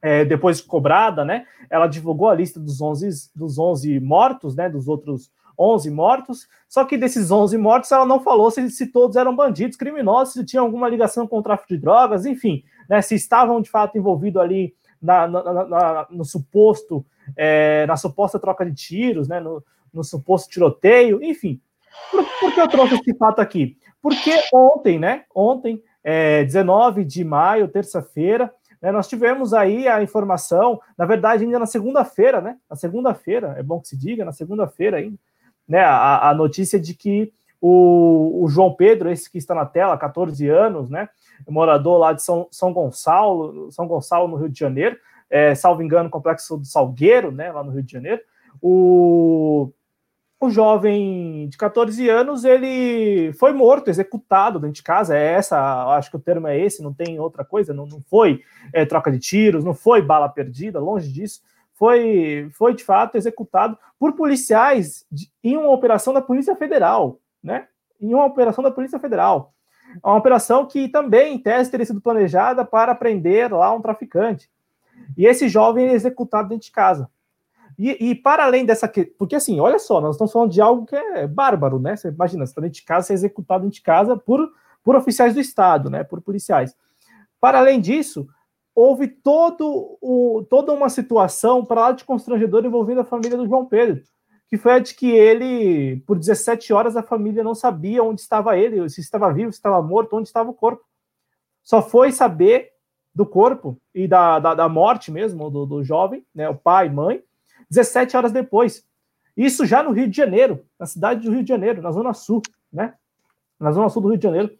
é, depois cobrada, né, ela divulgou a lista dos 11, dos 11 mortos, né, dos outros 11 mortos, só que desses 11 mortos ela não falou se, se todos eram bandidos, criminosos, se tinham alguma ligação com o tráfico de drogas, enfim, né, se estavam de fato envolvidos ali na, na, na, no suposto, é, na suposta troca de tiros, né, no, no suposto tiroteio, enfim. Por, por, que eu trouxe esse fato aqui? Porque ontem, né, ontem, é, 19 de maio, terça-feira, né, nós tivemos aí a informação, na verdade, ainda na segunda-feira, né? Na segunda-feira, é bom que se diga, na segunda-feira ainda, né? A, a notícia de que o, o, João Pedro, esse que está na tela, 14 anos, né? Morador lá de São, São Gonçalo, São Gonçalo, no Rio de Janeiro, é, salvo engano, complexo do Salgueiro, né? Lá no Rio de Janeiro. O, o jovem de 14 anos ele foi morto, executado dentro de casa. É essa, acho que o termo é esse, não tem outra coisa. Não, não foi é, troca de tiros, não foi bala perdida, longe disso. Foi, foi de fato executado por policiais de, em uma operação da Polícia Federal, né? Em uma operação da Polícia Federal. Uma operação que também, em tese, teria sido planejada para prender lá um traficante. E esse jovem é executado dentro de casa. E, e, para além dessa. Porque assim, olha só, nós estamos falando de algo que é bárbaro, né? Você imagina, você está dentro de casa, você é executado dentro de casa por, por oficiais do Estado, né? Por policiais. Para além disso, houve todo o, toda uma situação para lá de constrangedor envolvendo a família do João Pedro, que foi a de que ele, por 17 horas, a família não sabia onde estava ele, se estava vivo, se estava morto, onde estava o corpo. Só foi saber do corpo e da, da, da morte mesmo do, do jovem, né? O pai, mãe 17 horas depois. Isso já no Rio de Janeiro, na cidade do Rio de Janeiro, na Zona Sul, né? Na Zona Sul do Rio de Janeiro,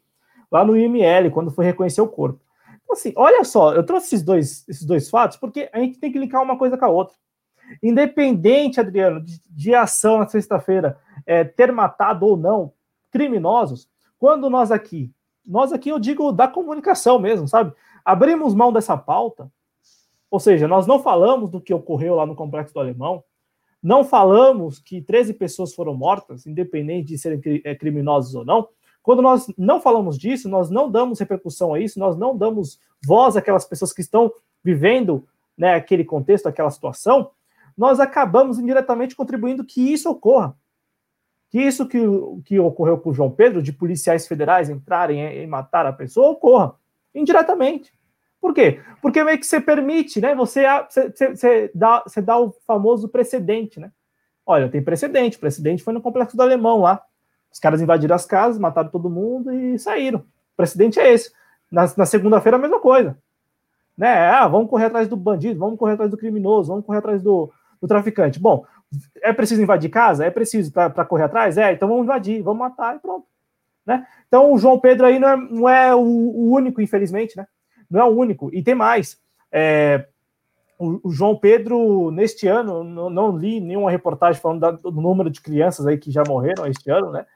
lá no IML, quando foi reconhecer o corpo. Então, assim, olha só, eu trouxe esses dois, esses dois fatos porque a gente tem que linkar uma coisa com a outra. Independente, Adriano, de, de ação na sexta-feira é, ter matado ou não criminosos, quando nós aqui, nós aqui eu digo da comunicação mesmo, sabe? Abrimos mão dessa pauta, ou seja, nós não falamos do que ocorreu lá no Complexo do Alemão, não falamos que 13 pessoas foram mortas, independente de serem é, criminosos ou não. Quando nós não falamos disso, nós não damos repercussão a isso, nós não damos voz àquelas pessoas que estão vivendo né, aquele contexto, aquela situação, nós acabamos indiretamente contribuindo que isso ocorra. Que isso que, que ocorreu com o João Pedro, de policiais federais entrarem e matar a pessoa, ocorra indiretamente. Por quê? Porque meio que você permite, né? Você, você, você, dá, você dá o famoso precedente, né? Olha, tem precedente. O precedente foi no complexo do Alemão lá. Os caras invadiram as casas, mataram todo mundo e saíram. O precedente é esse. Na, na segunda-feira, a mesma coisa. Né? Ah, vamos correr atrás do bandido, vamos correr atrás do criminoso, vamos correr atrás do, o traficante. Bom, é preciso invadir casa? É preciso para correr atrás? É, então vamos invadir, vamos matar e pronto. Né? Então o João Pedro aí não é, não é o, o, único, infelizmente, né? Não é o único. E tem mais. É, o, o, João Pedro, neste ano, não, não, li nenhuma reportagem falando da, do número de crianças aí que já morreram este ano, né?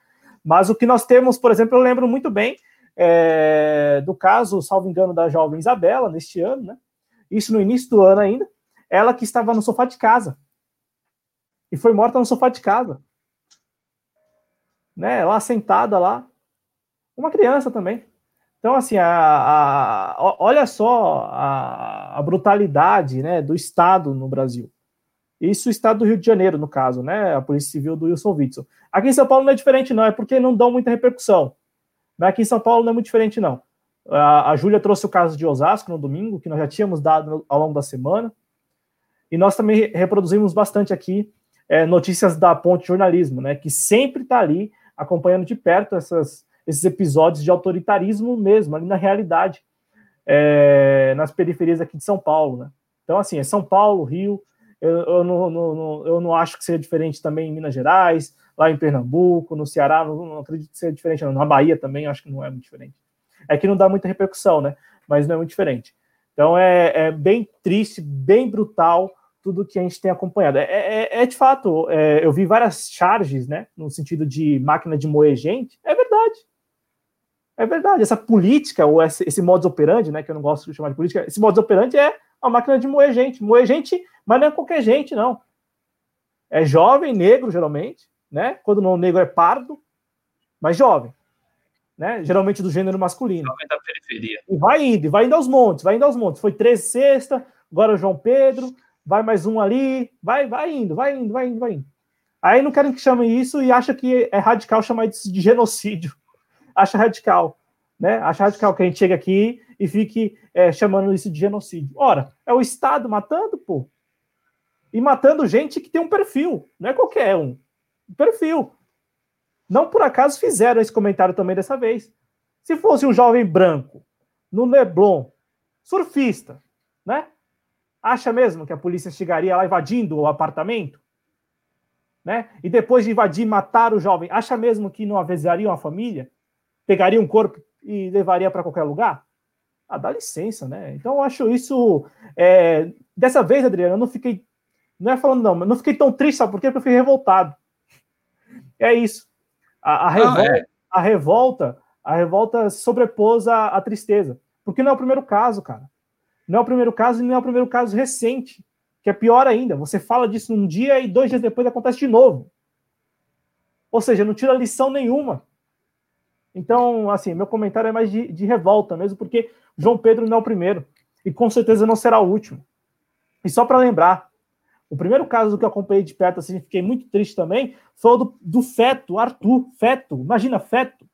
Mas o que nós temos, por exemplo, eu lembro muito bem é, do caso, salvo engano, da jovem Isabela, neste ano, né? Isso no início do ano ainda. Ela que estava no sofá de casa. E foi morta no sofá de casa. Né? Lá sentada lá. Uma criança também. Então, assim, a, a, olha só a, a, brutalidade né, do Estado no Brasil. Isso o Estado do Rio de Janeiro, no caso, né? A Polícia Civil do Wilson Witzel. Aqui em São Paulo não é diferente, não, é porque não dão muita repercussão. Mas aqui em São Paulo não é muito diferente, não. A, a Júlia trouxe o caso de Osasco no domingo, que nós já tínhamos dado ao longo da semana. E nós também reproduzimos bastante aqui é, notícias da Ponte Jornalismo, né? Que sempre está ali acompanhando de perto essas, esses episódios de autoritarismo mesmo, ali na realidade, é, nas periferias aqui de São Paulo, né? Então, assim, é São Paulo, Rio, eu, eu, não, não, eu não acho que seja diferente também em Minas Gerais, lá em Pernambuco, no Ceará, não, não acredito que seja diferente, não. Na Bahia também acho que não é muito diferente. É que não dá muita repercussão, né? Mas não é muito diferente. Então é, é bem triste, bem brutal tudo que a gente tem acompanhado. É, é, é de fato, é, eu vi várias charges, né? No sentido de máquina de moer gente. É verdade. É verdade. Essa política, ou esse, esse modus operandi, né? Que eu não gosto de chamar de política, esse modus operandi é a máquina de moer gente. Moer gente, mas não é qualquer gente, não. É jovem, negro, geralmente, né? Quando não negro é pardo, mas jovem. Né? Geralmente do gênero masculino. Jovem da periferia. E vai indo, vai indo aos montes, vai indo aos montes. Foi 13 sexta, agora o João Pedro, vai mais um ali, vai, vai indo, vai indo, vai indo, vai indo. Aí não querem que chame isso e acha que é radical chamar isso de genocídio. Acha radical, né? Acha radical que a gente chega aqui e fique é, chamando isso de genocídio. Ora, é o Estado matando, pô. E matando gente que tem um perfil, não é qualquer um. Um perfil. Não por acaso fizeram esse comentário também dessa vez. Se fosse um jovem branco, no Leblon, surfista, né? Acha mesmo que a polícia chegaria lá invadindo o apartamento? Né? E depois de invadir, matar o jovem, acha mesmo que não avisaria a família? Pegaria um corpo e levaria para qualquer lugar? Ah, dá licença, né? Então eu acho isso. É... Dessa vez, Adriano, eu não fiquei. Não é falando, não, mas não fiquei tão triste, sabe por quê? Porque eu fiquei revoltado. É isso. A, a, revolta, é. a revolta, a revolta sobrepôs a, a tristeza. Porque não é o primeiro caso, cara. Não é o primeiro caso e não é o primeiro caso recente, que é pior ainda. Você fala disso num dia e dois dias depois acontece de novo. Ou seja, não tira lição nenhuma. Então, assim, meu comentário é mais de, de revolta mesmo, porque João Pedro não é o primeiro. E com certeza não será o último. E só para lembrar, o primeiro caso que eu acompanhei de perto, assim, fiquei muito triste também, foi o do, do feto, Arthur, feto, imagina, feto,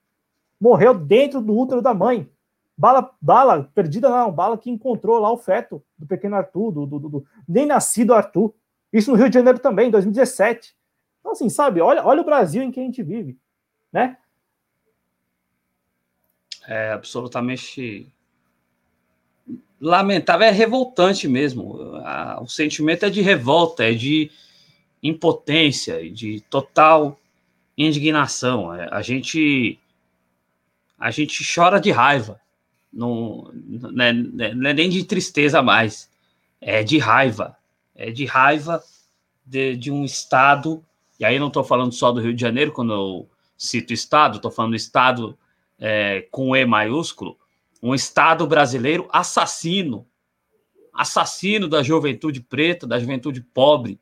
morreu dentro do útero da mãe. Bala, bala perdida não, bala que encontrou lá o feto do pequeno Arthur, do, do, do, nem nascido Arthur. Isso no Rio de Janeiro também, em 2017. Então, assim, sabe, olha, olha o Brasil em que a gente vive, né? É absolutamente lamentável, é revoltante mesmo. O sentimento é de revolta, é de impotência, de total indignação. É, a gente a gente chora de raiva, não, não, é, não é nem de tristeza mais, é de raiva, é de raiva de, de um estado. E aí não estou falando só do Rio de Janeiro quando eu cito estado, estou falando estado é, com E maiúsculo, um Estado brasileiro assassino, assassino da juventude preta, da juventude pobre,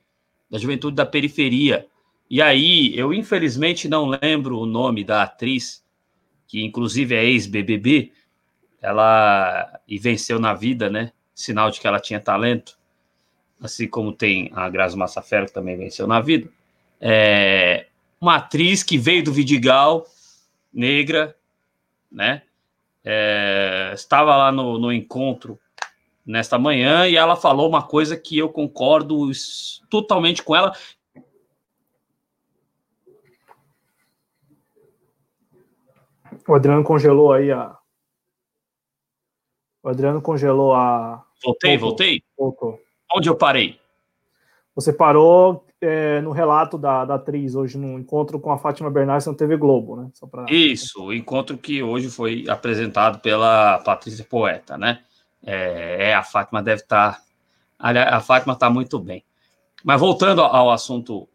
da juventude da periferia. E aí, eu infelizmente não lembro o nome da atriz, que inclusive é ex-BBB, ela e venceu na vida, né? Sinal de que ela tinha talento, assim como tem a Grazi Massafera, que também venceu na vida. É uma atriz que veio do Vidigal, negra, né? É, estava lá no, no encontro nesta manhã e ela falou uma coisa que eu concordo totalmente com ela. O Adriano congelou aí a. O Adriano congelou a. Voltei, voltei? Voltou. Onde eu parei? Você parou é, no relato da, da atriz hoje no encontro com a Fátima Bernardes na TV Globo, né? Pra... Isso, o encontro que hoje foi apresentado pela Patrícia Poeta, né? É, é a Fátima deve estar. Tá, a, Fátima está muito bem. Mas voltando ao assunto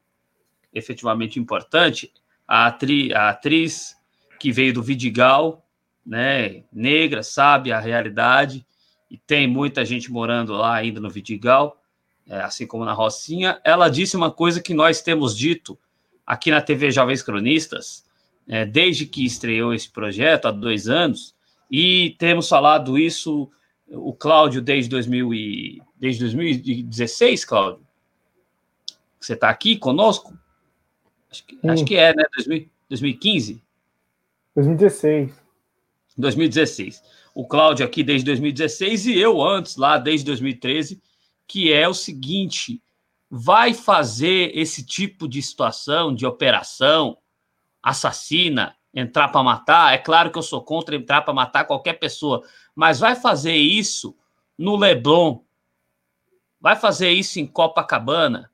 efetivamente importante, a, atri, a atriz que veio do Vidigal, né, negra, sabe a realidade, e tem muita gente morando lá ainda no Vidigal, é, assim como na Rocinha, ela disse uma coisa que nós temos dito aqui na TV Jovens Cronistas, é, desde que estreou esse projeto, há dois anos, e temos falado isso, o Cláudio, desde, 2000 e, desde 2016, Cláudio, você está aqui conosco? Acho que, acho que é, né? 2015? 2016. 2016. O Cláudio aqui desde 2016 e eu antes, lá desde 2013, que é o seguinte: vai fazer esse tipo de situação, de operação assassina, entrar para matar? É claro que eu sou contra entrar para matar qualquer pessoa, mas vai fazer isso no Leblon, vai fazer isso em Copacabana,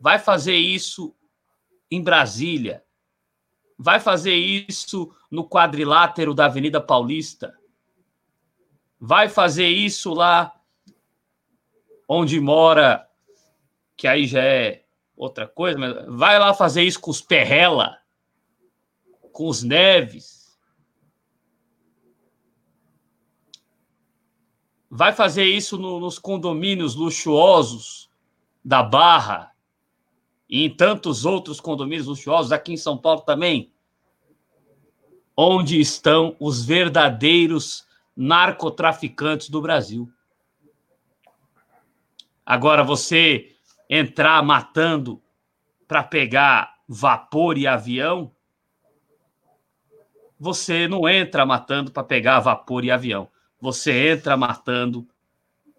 vai fazer isso em Brasília, vai fazer isso no quadrilátero da Avenida Paulista, vai fazer isso lá onde mora, que aí já é outra coisa, mas vai lá fazer isso com os Perrela, com os Neves. Vai fazer isso no, nos condomínios luxuosos da Barra, e em tantos outros condomínios luxuosos, aqui em São Paulo também, onde estão os verdadeiros narcotraficantes do Brasil. Agora, você entrar matando para pegar vapor e avião, você não entra matando para pegar vapor e avião. Você entra matando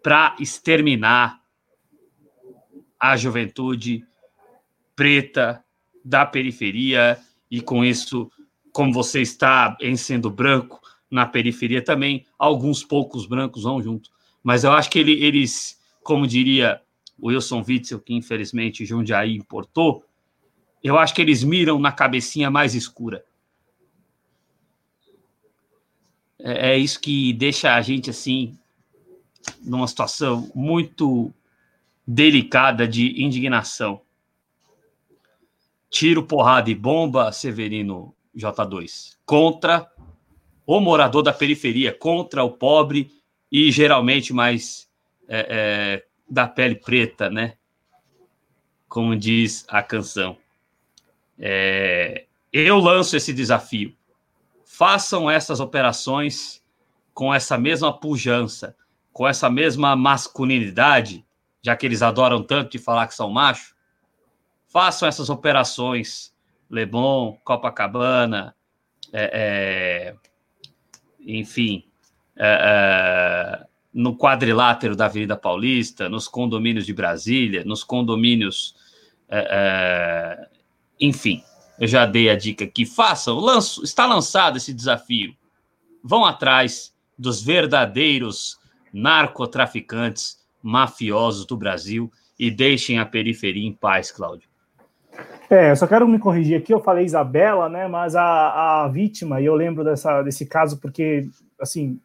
para exterminar a juventude preta da periferia e com isso, como você está em sendo branco na periferia também, alguns poucos brancos vão junto. Mas eu acho que ele, eles, como diria Wilson Witzel, que infelizmente Jundiaí importou, eu acho que eles miram na cabecinha mais escura. É, é isso que deixa a gente assim numa situação muito delicada de indignação. Tiro, porrada e bomba, Severino J2, contra o morador da periferia, contra o pobre e geralmente mais é, é, da pele preta, né? Como diz a canção. É, eu lanço esse desafio. Façam essas operações com essa mesma pujança, com essa mesma masculinidade, já que eles adoram tanto de falar que são machos façam essas operações, Leblon, Copacabana, é, é, enfim, é, é, no quadrilátero da Avenida Paulista, nos condomínios de Brasília, nos condomínios, é, é, enfim, eu já dei a dica aqui, façam, lanço, está lançado esse desafio, vão atrás dos verdadeiros narcotraficantes mafiosos do Brasil e deixem a periferia em paz, Cláudio. É, eu só quero me corrigir aqui, eu falei Isabela, né, mas a, a vítima, e eu lembro dessa, desse caso porque, assim,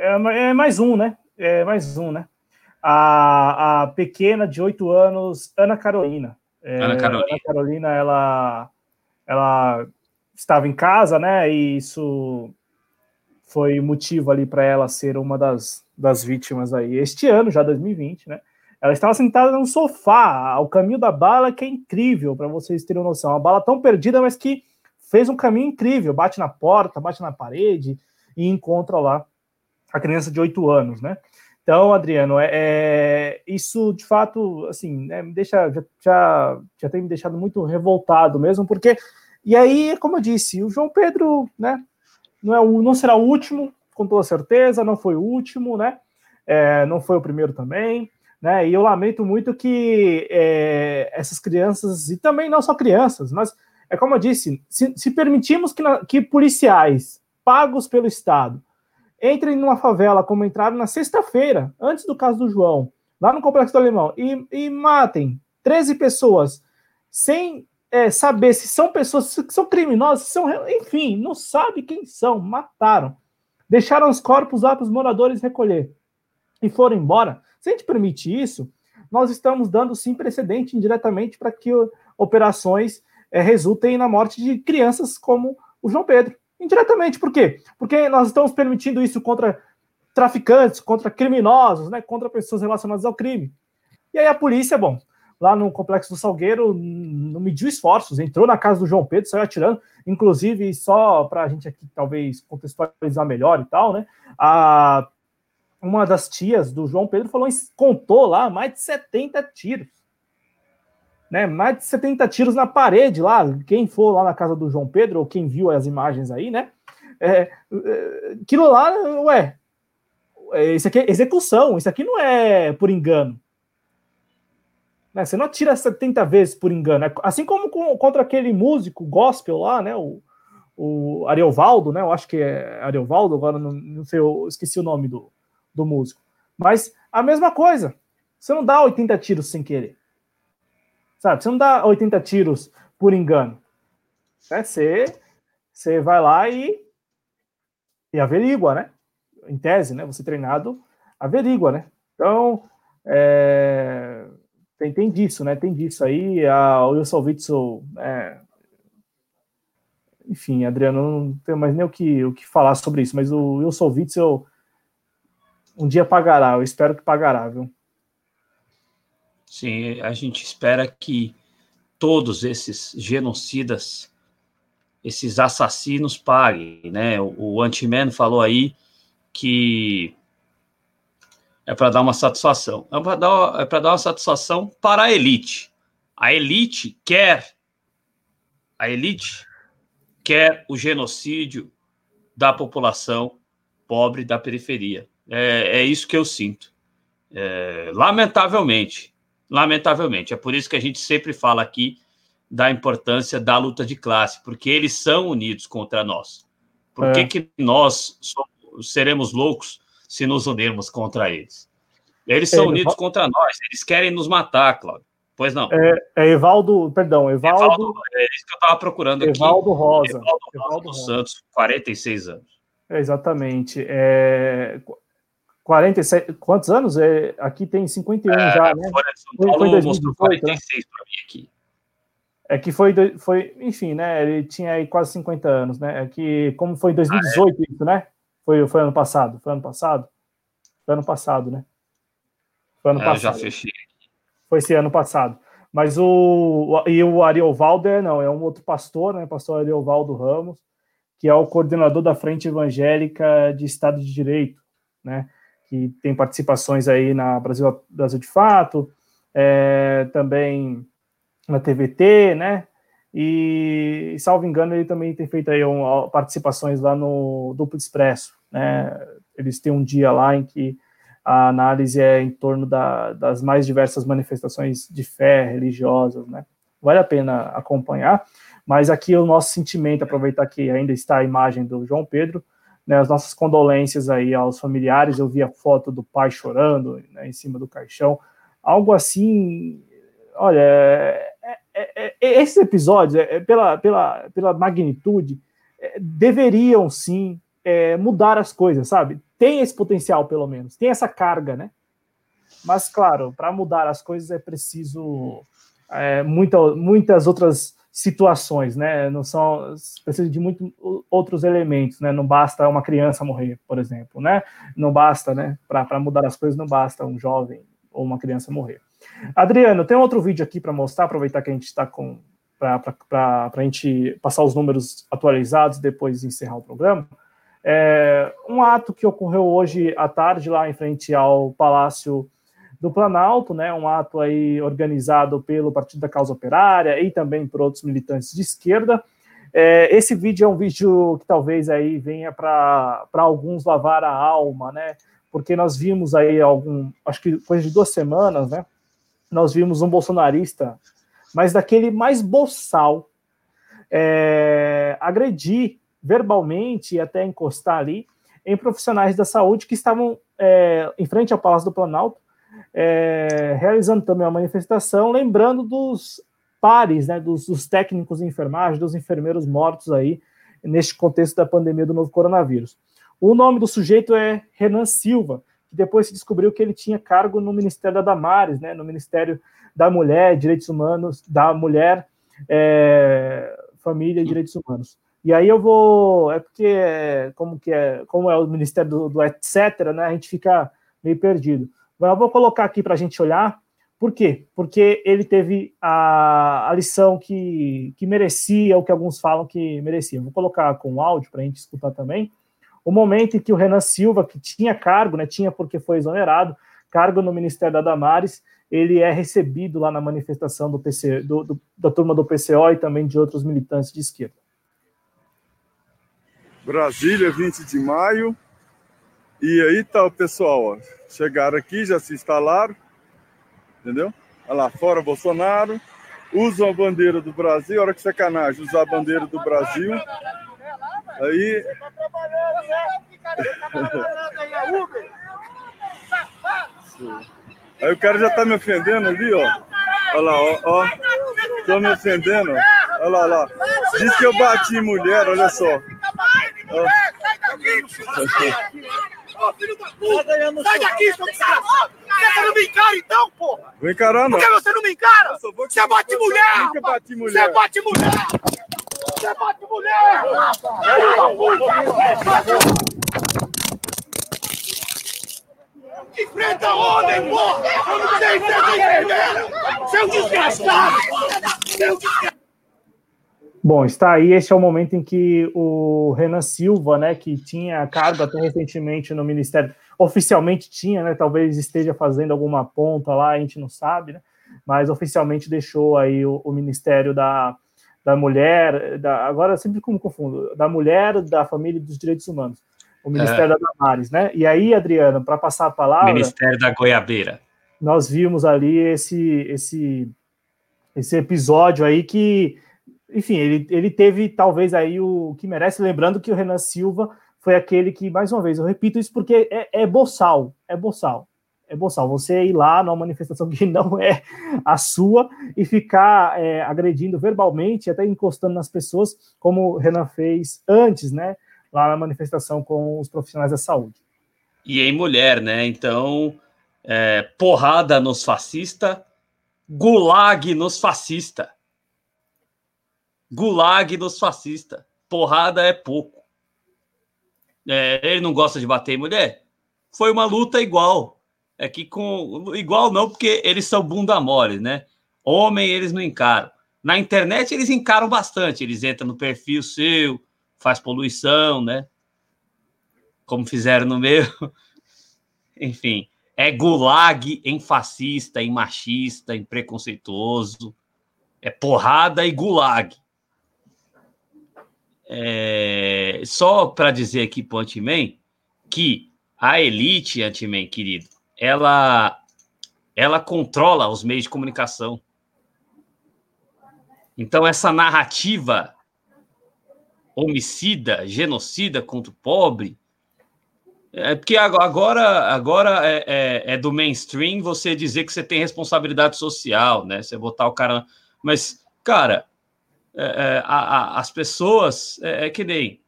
é, é mais um, né, é mais um, né, a, a pequena de oito anos, Ana Carolina. É, Ana Carolina. Ana Carolina, ela, ela estava em casa, né, e isso foi motivo ali para ela ser uma das, das vítimas aí, este ano, já 2020, né, ela estava sentada no sofá, ao caminho da bala, que é incrível, para vocês terem noção. Uma bala tão perdida, mas que fez um caminho incrível. Bate na porta, bate na parede e encontra lá a criança de 8 anos, né? Então, Adriano, é, é isso de fato, assim, né, me deixa, já, já, já tem me deixado muito revoltado mesmo, porque, e aí, como eu disse, o João Pedro, né, não, é o, não será o último, com toda certeza, não foi o último, né, é, não foi o primeiro também, né? E eu lamento muito que é, essas crianças, e também não só crianças, mas é como eu disse, se, se permitirmos que, que policiais pagos pelo Estado entrem numa favela como entraram na sexta-feira, antes do caso do João, lá no Complexo do Alemão, e, e matem 13 pessoas sem é, saber se são pessoas que são criminosas, são, enfim, não sabe quem são, mataram. Deixaram os corpos lá para os moradores recolher e foram embora. Se a gente permite isso, nós estamos dando sim precedente indiretamente para que operações é, resultem na morte de crianças como o João Pedro. Indiretamente, por quê? Porque nós estamos permitindo isso contra traficantes, contra criminosos, né, contra pessoas relacionadas ao crime. E aí a polícia, bom, lá no Complexo do Salgueiro, não mediu esforços, entrou na casa do João Pedro, saiu atirando, inclusive, só para a gente aqui talvez contextualizar melhor e tal, né? A, uma das tias do João Pedro falou, contou lá mais de 70 tiros. Né, mais de 70 tiros na parede lá. Quem for lá na casa do João Pedro, ou quem viu as imagens aí, né? É, é aquilo lá, ué, isso aqui é execução, isso aqui não é por engano. Né? Você não atira 70 vezes por engano. É assim como com, contra aquele músico gospel lá, né? O, o Ariovaldo, né? Eu acho que é Ariovaldo, agora não, não sei, eu esqueci o nome do, do músico. Mas a mesma coisa. Você não dá 80 tiros sem querer. Sabe? Você não dá 80 tiros por engano. É, você, você vai lá e, e averigua, né? Em tese, né? Você treinado, averigua, né? Então, é, tem, tem disso, né? Tem disso aí. A, o Wilson Witzel, é, enfim, Adriano, não tenho mais nem o que, o que falar sobre isso, mas o Wilson Witzel um dia pagará, eu espero que pagará, viu? Sim, a gente espera que todos esses genocidas, esses assassinos paguem, né? O, o Antiman falou aí que é para dar uma satisfação. É para dar, é dar uma satisfação para a elite. A elite quer a elite quer o genocídio da população pobre da periferia. É, é isso que eu sinto. É, lamentavelmente, lamentavelmente. É por isso que a gente sempre fala aqui da importância da luta de classe, porque eles são unidos contra nós. Por é. que, que nós somos, seremos loucos se nos unirmos contra eles. Eles são é, unidos contra nós, eles querem nos matar, Cláudio. Pois não. É, é Evaldo, perdão, Evaldo. Evaldo é isso que eu estava procurando aqui. Evaldo Rosa. Evaldo, Evaldo Rosa Santos, 46 anos. É, exatamente. É, 46, quantos anos? É, aqui tem 51 é, já, né? Foi, foi 2018, 46 né? para mim aqui. É que foi, foi, enfim, né? Ele tinha aí quase 50 anos, né? É que, como foi em 2018 ah, é? isso, né? Foi, foi ano passado? Foi ano passado? Foi ano passado, né? Foi ano é, passado. já fechei. Foi esse ano passado. Mas o. E o Ariovaldo é, não, é um outro pastor, né? Pastor Ariovaldo Ramos, que é o coordenador da Frente Evangélica de Estado de Direito, né? Que tem participações aí na Brasil, Brasil de Fato, é, também na TVT, né? E, salvo engano, ele também tem feito aí um, participações lá no Duplo Expresso, né? Eles têm um dia lá em que a análise é em torno da, das mais diversas manifestações de fé religiosas, né? Vale a pena acompanhar, mas aqui o nosso sentimento, aproveitar que ainda está a imagem do João Pedro, né, as nossas condolências aí aos familiares, eu vi a foto do pai chorando né, em cima do caixão, algo assim, olha, é, é, é, esses episódios, é, é, pela, pela, pela magnitude, é, deveriam sim é, mudar as coisas, sabe? Tem esse potencial, pelo menos, tem essa carga, né? Mas, claro, para mudar as coisas é preciso é, muita, muitas outras situações, né? Não são precisa de muitos outros elementos, né? Não basta uma criança morrer, por exemplo, né? Não basta, né? Para mudar as coisas, não basta um jovem ou uma criança morrer. Adriano, tem outro vídeo aqui para mostrar, aproveitar que a gente está com para a gente passar os números atualizados depois de encerrar o programa. É, um ato que ocorreu hoje à tarde lá em frente ao Palácio do Planalto, né, um ato aí organizado pelo Partido da Causa Operária e também por outros militantes de esquerda. É, esse vídeo é um vídeo que talvez aí venha para alguns lavar a alma, né, porque nós vimos aí algum, acho que coisa de duas semanas, né, nós vimos um bolsonarista, mas daquele mais boçal, é, agredir verbalmente e até encostar ali em profissionais da saúde que estavam é, em frente ao Palácio do Planalto é, realizando também uma manifestação, lembrando dos pares, né, dos, dos técnicos de enfermagem, dos enfermeiros mortos aí, neste contexto da pandemia do novo coronavírus. O nome do sujeito é Renan Silva, que depois se descobriu que ele tinha cargo no Ministério da Damares, né, no Ministério da Mulher, Direitos Humanos, da Mulher, é, Família e Direitos Humanos. E aí eu vou, é porque como que é, como é o Ministério do, do etc, né, a gente fica meio perdido. Mas eu vou colocar aqui para a gente olhar por quê? Porque ele teve a, a lição que, que merecia, o que alguns falam que merecia. Vou colocar com áudio para a gente escutar também. O momento em que o Renan Silva, que tinha cargo, né, tinha porque foi exonerado, cargo no Ministério da Damares, ele é recebido lá na manifestação do PC, do, do, da turma do PCO e também de outros militantes de esquerda. Brasília, 20 de maio. E aí tá o pessoal, ó. Chegaram aqui, já se instalaram entendeu? Olha lá, fora Bolsonaro, usam a bandeira do Brasil, olha que sacanagem, usar a bandeira do Brasil. Aí. Aí o cara já tá me ofendendo ali, ó. Olha lá, ó, ó. Tô me ofendendo. Olha lá, olha lá. Diz que eu bati em mulher, olha só. Ó. Ô, filho da puta! Sai daqui, seu cara! Você não me encara, então, porra! Vou encarar, não. Por que você não me encara? Você bate mulher! Nunca bati mulher! Você bate mulher! Você bate mulher! Enfrenta homem, porra! Você enfrenta enfermeiro! Seu desgraçado! Seu desgraçado! Bom, está aí. Este é o momento em que o Renan Silva, né, que tinha cargo até recentemente no Ministério, oficialmente tinha, né, talvez esteja fazendo alguma ponta lá, a gente não sabe, né, mas oficialmente deixou aí o, o Ministério da, da Mulher, da, agora sempre como confundo, da Mulher, da Família e dos Direitos Humanos, o Ministério é. da Damares, né? E aí, Adriano, para passar a palavra. Ministério da Goiabeira. Nós vimos ali esse, esse, esse episódio aí que enfim, ele, ele teve talvez aí o que merece, lembrando que o Renan Silva foi aquele que, mais uma vez, eu repito isso porque é, é boçal, é boçal, é boçal. Você ir lá numa manifestação que não é a sua e ficar é, agredindo verbalmente, até encostando nas pessoas, como o Renan fez antes, né, lá na manifestação com os profissionais da saúde. E em mulher, né? Então, é, porrada nos fascista, gulag nos fascista. Gulag dos fascistas. Porrada é pouco. É, ele não gosta de bater em mulher? Foi uma luta igual. É que com. Igual não, porque eles são bunda mole, né? Homem eles não encaram. Na internet eles encaram bastante. Eles entram no perfil seu, faz poluição, né? Como fizeram no meu. Enfim, é gulag em fascista, em machista, em preconceituoso. É porrada e gulag. É, só para dizer aqui para o Antiman que a elite, Antiman, querido, ela, ela controla os meios de comunicação. Então, essa narrativa homicida, genocida contra o pobre, é porque agora, agora é, é, é, do mainstream você dizer que você tem responsabilidade social, né? Você botar o cara. Mas, cara, é, é, a, a, as pessoas, é, é, que nem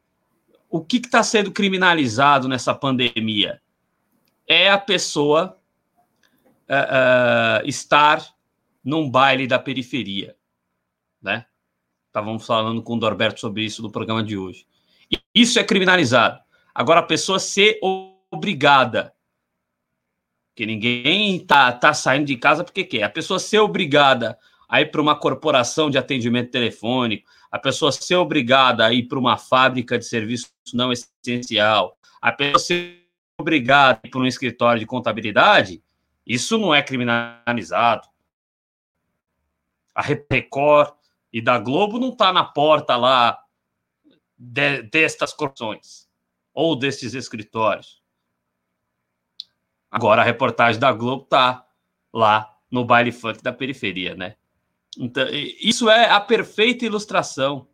o que está sendo criminalizado nessa pandemia é a pessoa é, é, estar num baile da periferia, né? Estávamos falando com o Dorberto sobre isso no programa de hoje. E isso é criminalizado. Agora, a pessoa ser obrigada, que ninguém tá, tá saindo de casa porque quer, a pessoa ser obrigada a ir para uma corporação de atendimento telefônico, a pessoa ser obrigada a ir para uma fábrica de serviço não essencial, a pessoa ser obrigada a ir para um escritório de contabilidade, isso não é criminalizado. A Record e da Globo não está na porta lá de, destas corporações ou desses escritórios. Agora a reportagem da Globo está lá no baile funk da periferia, né? Então, isso é a perfeita ilustração.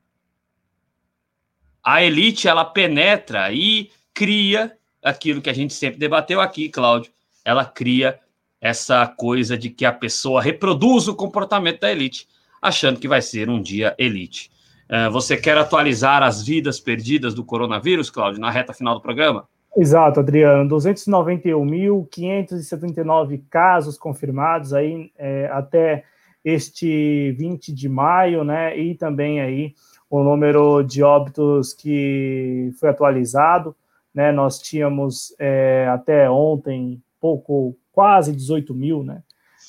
A elite ela penetra e cria aquilo que a gente sempre debateu aqui, Cláudio. Ela cria essa coisa de que a pessoa reproduz o comportamento da elite, achando que vai ser um dia elite. Uh, você quer atualizar as vidas perdidas do coronavírus, Cláudio, na reta final do programa? Exato, Adriano. 291.579 casos confirmados aí é, até este 20 de maio, né? E também aí o número de óbitos que foi atualizado, né? Nós tínhamos é, até ontem pouco, quase 18 mil, né?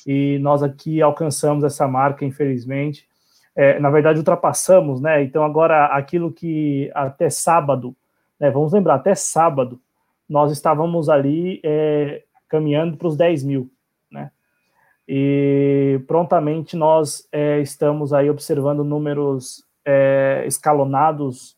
E nós aqui alcançamos essa marca, infelizmente. É, na verdade, ultrapassamos, né? Então, agora, aquilo que até sábado, né? Vamos lembrar, até sábado, nós estávamos ali é, caminhando para os 10 mil? E prontamente nós é, estamos aí observando números é, escalonados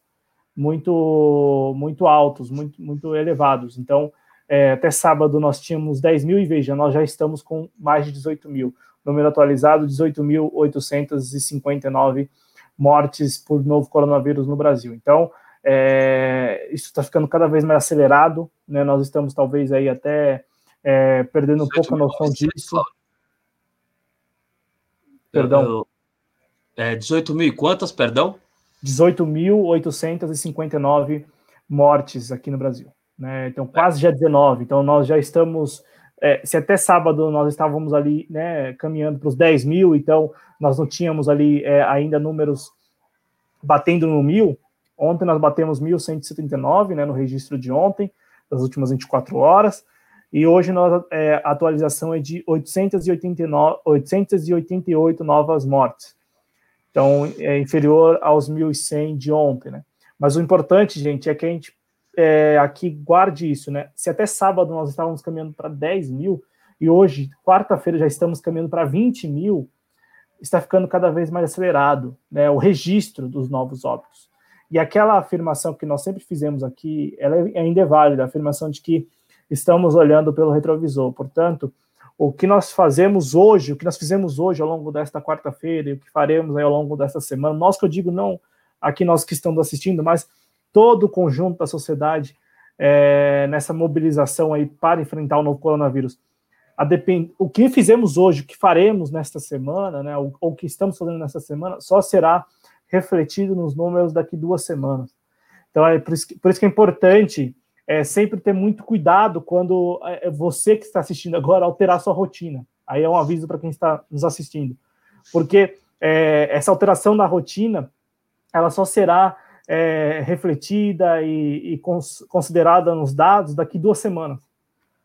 muito muito altos, muito, muito elevados. Então, é, até sábado nós tínhamos 10 mil e veja, nós já estamos com mais de 18 mil. Número atualizado, 18.859 mortes por novo coronavírus no Brasil. Então, é, isso está ficando cada vez mais acelerado, né? Nós estamos talvez aí até é, perdendo um pouco a noção disso. Perdão. É, 18 mil e quantas, perdão? 18.859 mortes aqui no Brasil. Né? Então, quase já 19. Então, nós já estamos. É, se até sábado nós estávamos ali né, caminhando para os 10 mil, então nós não tínhamos ali é, ainda números batendo no mil, Ontem nós batemos 1.179 né, no registro de ontem, das últimas 24 horas, e hoje nós, é, a atualização é de 889, 888 novas mortes. Então, é inferior aos 1.100 de ontem, né? Mas o importante, gente, é que a gente é, aqui guarde isso, né? Se até sábado nós estávamos caminhando para 10 mil, e hoje, quarta-feira, já estamos caminhando para 20 mil, está ficando cada vez mais acelerado, né? O registro dos novos óbitos. E aquela afirmação que nós sempre fizemos aqui, ela ainda é válida, a afirmação de que estamos olhando pelo retrovisor. Portanto, o que nós fazemos hoje, o que nós fizemos hoje ao longo desta quarta-feira e o que faremos ao longo desta semana, nós que eu digo não aqui nós que estamos assistindo, mas todo o conjunto da sociedade é, nessa mobilização aí para enfrentar o novo coronavírus. Depend... O que fizemos hoje, o que faremos nesta semana, né, ou o que estamos fazendo nesta semana, só será refletido nos números daqui duas semanas. Então, é por isso que, por isso que é importante é, sempre ter muito cuidado quando é, é você que está assistindo agora alterar sua rotina. Aí é um aviso para quem está nos assistindo. Porque é, essa alteração da rotina, ela só será é, refletida e, e cons, considerada nos dados daqui duas semanas.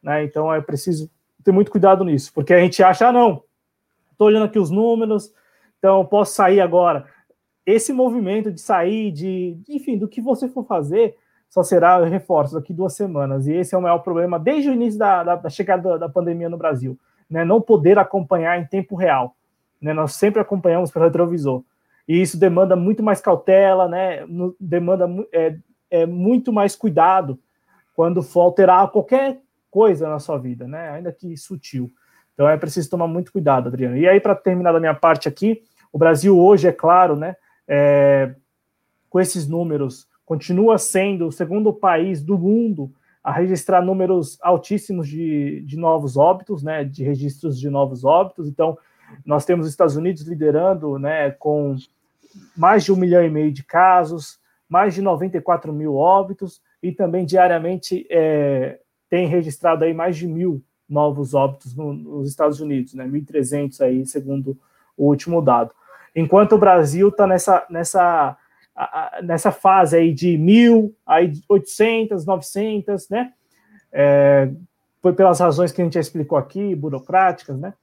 Né? Então é preciso ter muito cuidado nisso, porque a gente acha, ah, não, estou olhando aqui os números, então posso sair agora esse movimento de sair, de, enfim, do que você for fazer, só será reforço daqui duas semanas. E esse é o maior problema desde o início da, da, da chegada da, pandemia no Brasil, né? Não poder acompanhar em tempo real. Né? Nós sempre acompanhamos pelo retrovisor. E isso demanda muito mais cautela, né? Demanda é, é muito mais cuidado quando for alterar qualquer coisa na sua vida, né? Ainda que sutil. Então é preciso tomar muito cuidado, Adriano. E aí, para terminar da minha parte aqui, o Brasil hoje, é claro, né? é, com esses números, continua sendo o segundo país do mundo a registrar números altíssimos de, de novos óbitos, né, de registros de novos óbitos. Então, nós temos os Estados Unidos liderando, né, com mais de um milhão e meio de casos, mais de 94 mil óbitos, e também diariamente é, tem registrado aí mais de mil novos óbitos no, nos Estados Unidos, né, 1.300 aí, segundo o último dado. Enquanto o Brasil está nessa, nessa, nessa fase aí de mil, aí 800, 900, né? É, foi pelas razões que a gente já explicou aqui, burocráticas, né?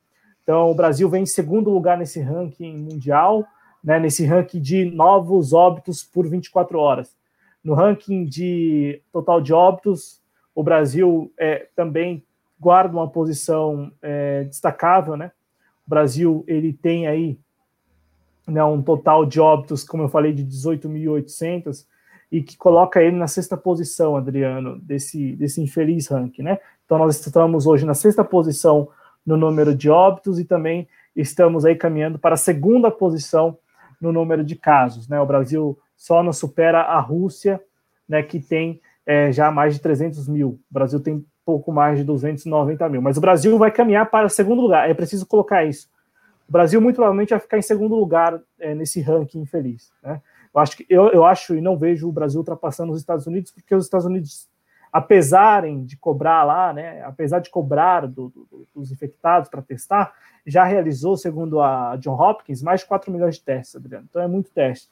Então, o Brasil vem em segundo lugar nesse ranking mundial, né, nesse ranking de novos óbitos por 24 horas. No ranking de total de óbitos, o Brasil é, também guarda uma posição é, destacável, né? O Brasil ele tem aí né, um total de óbitos, como eu falei, de 18.800, e que coloca ele na sexta posição, Adriano, desse, desse infeliz ranking, né? Então, nós estamos hoje na sexta posição no número de óbitos e também estamos aí caminhando para a segunda posição no número de casos, né? O Brasil só não supera a Rússia, né, que tem é, já mais de 300 mil. O Brasil tem pouco mais de 290 mil. Mas o Brasil vai caminhar para segundo lugar. É preciso colocar isso. O Brasil muito provavelmente vai ficar em segundo lugar é, nesse ranking infeliz. Né? Eu acho que eu, eu acho e não vejo o Brasil ultrapassando os Estados Unidos, porque os Estados Unidos, apesar de cobrar lá, né, apesar de cobrar do, do, dos infectados para testar, já realizou, segundo a John Hopkins, mais de 4 milhões de testes, Adriano. Então é muito teste.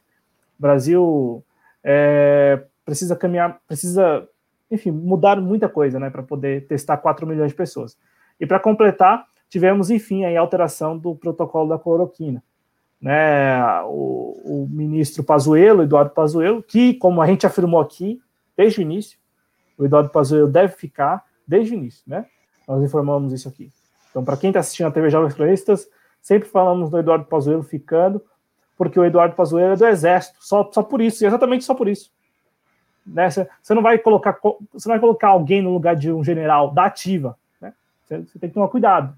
O Brasil é, precisa caminhar, precisa, enfim, mudar muita coisa, né, para poder testar 4 milhões de pessoas. E para completar, tivemos, enfim, a alteração do protocolo da cloroquina. Né, o, o ministro Pazuello, Eduardo Pazuello, que, como a gente afirmou aqui desde o início, o Eduardo Pazuello deve ficar desde o início, né? Nós informamos isso aqui. Então, para quem está assistindo a TV Jovens Cronistas, sempre falamos do Eduardo Pazuello ficando, porque o Eduardo Pazuello é do Exército, só, só por isso, exatamente só por isso. Né? Você não vai colocar você não vai colocar alguém no lugar de um general da ativa, né? Você, você tem que tomar cuidado,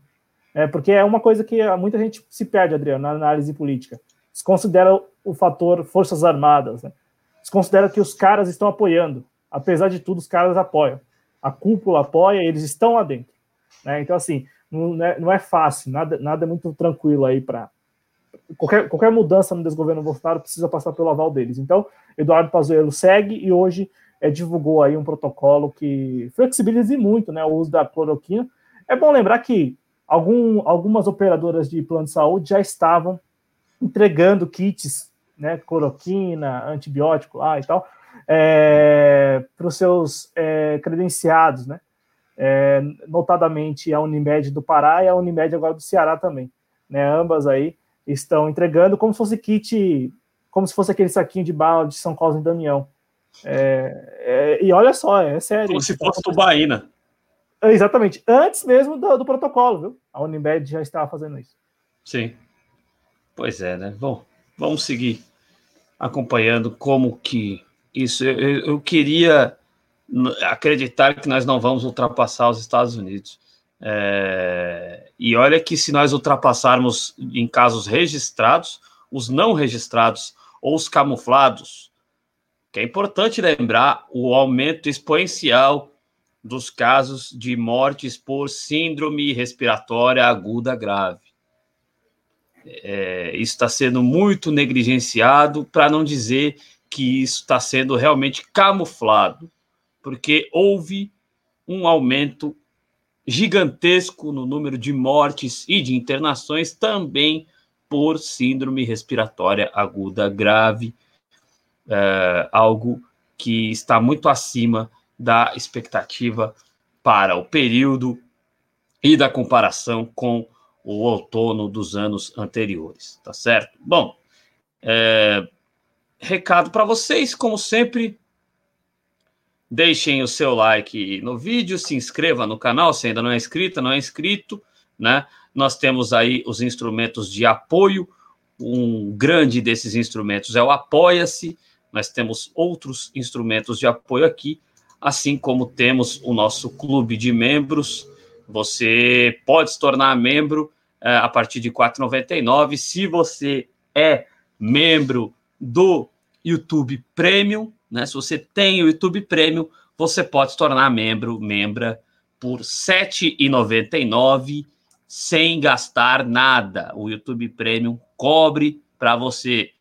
é porque é uma coisa que muita gente se perde, Adriano, na análise política. Desconsidera o fator forças armadas, né? Desconsidera que os caras estão apoiando, apesar de tudo, os caras apoiam. A cúpula apoia, eles estão lá dentro, né? Então assim, não é, não é fácil, nada, nada é muito tranquilo aí para qualquer, qualquer mudança no desgoverno Bolsonaro precisa passar pelo aval deles. Então, Eduardo Pazuello segue e hoje é, divulgou aí um protocolo que flexibiliza muito né, o uso da cloroquina. É bom lembrar que algum, algumas operadoras de plano de saúde já estavam entregando kits, né, cloroquina, antibiótico lá e tal, é, para os seus é, credenciados, né? É, notadamente a Unimed do Pará e a Unimed agora do Ceará também, né? Ambas aí estão entregando como se fosse kit, como se fosse aquele saquinho de bala de São Cosme e Damião. É, é, e olha só, é sério. Como se fosse tubaína. Exatamente, antes mesmo do, do, protocolo, viu? A Unimed já estava fazendo isso. Sim. Pois é, né? Bom, vamos seguir acompanhando como que isso. Eu, eu queria acreditar que nós não vamos ultrapassar os Estados Unidos. É, e olha que se nós ultrapassarmos em casos registrados, os não registrados ou os camuflados, que é importante lembrar o aumento exponencial dos casos de mortes por síndrome respiratória aguda grave. É, isso está sendo muito negligenciado, para não dizer que isso está sendo realmente camuflado, porque houve um aumento gigantesco no número de mortes e de internações também por síndrome respiratória aguda grave, é, algo que está muito acima da expectativa para o período e da comparação com o outono dos anos anteriores, tá certo? Bom, é, recado para vocês, como sempre, Deixem o seu like no vídeo, se inscreva no canal se ainda não é inscrita, não é inscrito, né? Nós temos aí os instrumentos de apoio. Um grande desses instrumentos é o Apoia-se. Nós temos outros instrumentos de apoio aqui, assim como temos o nosso clube de membros. Você pode se tornar membro é, a partir de R$ 4,99. Se você é membro do YouTube Premium, né? Se você tem o YouTube Premium, você pode se tornar membro, membra por R$ 7,99 sem gastar nada. O YouTube Premium cobre para você.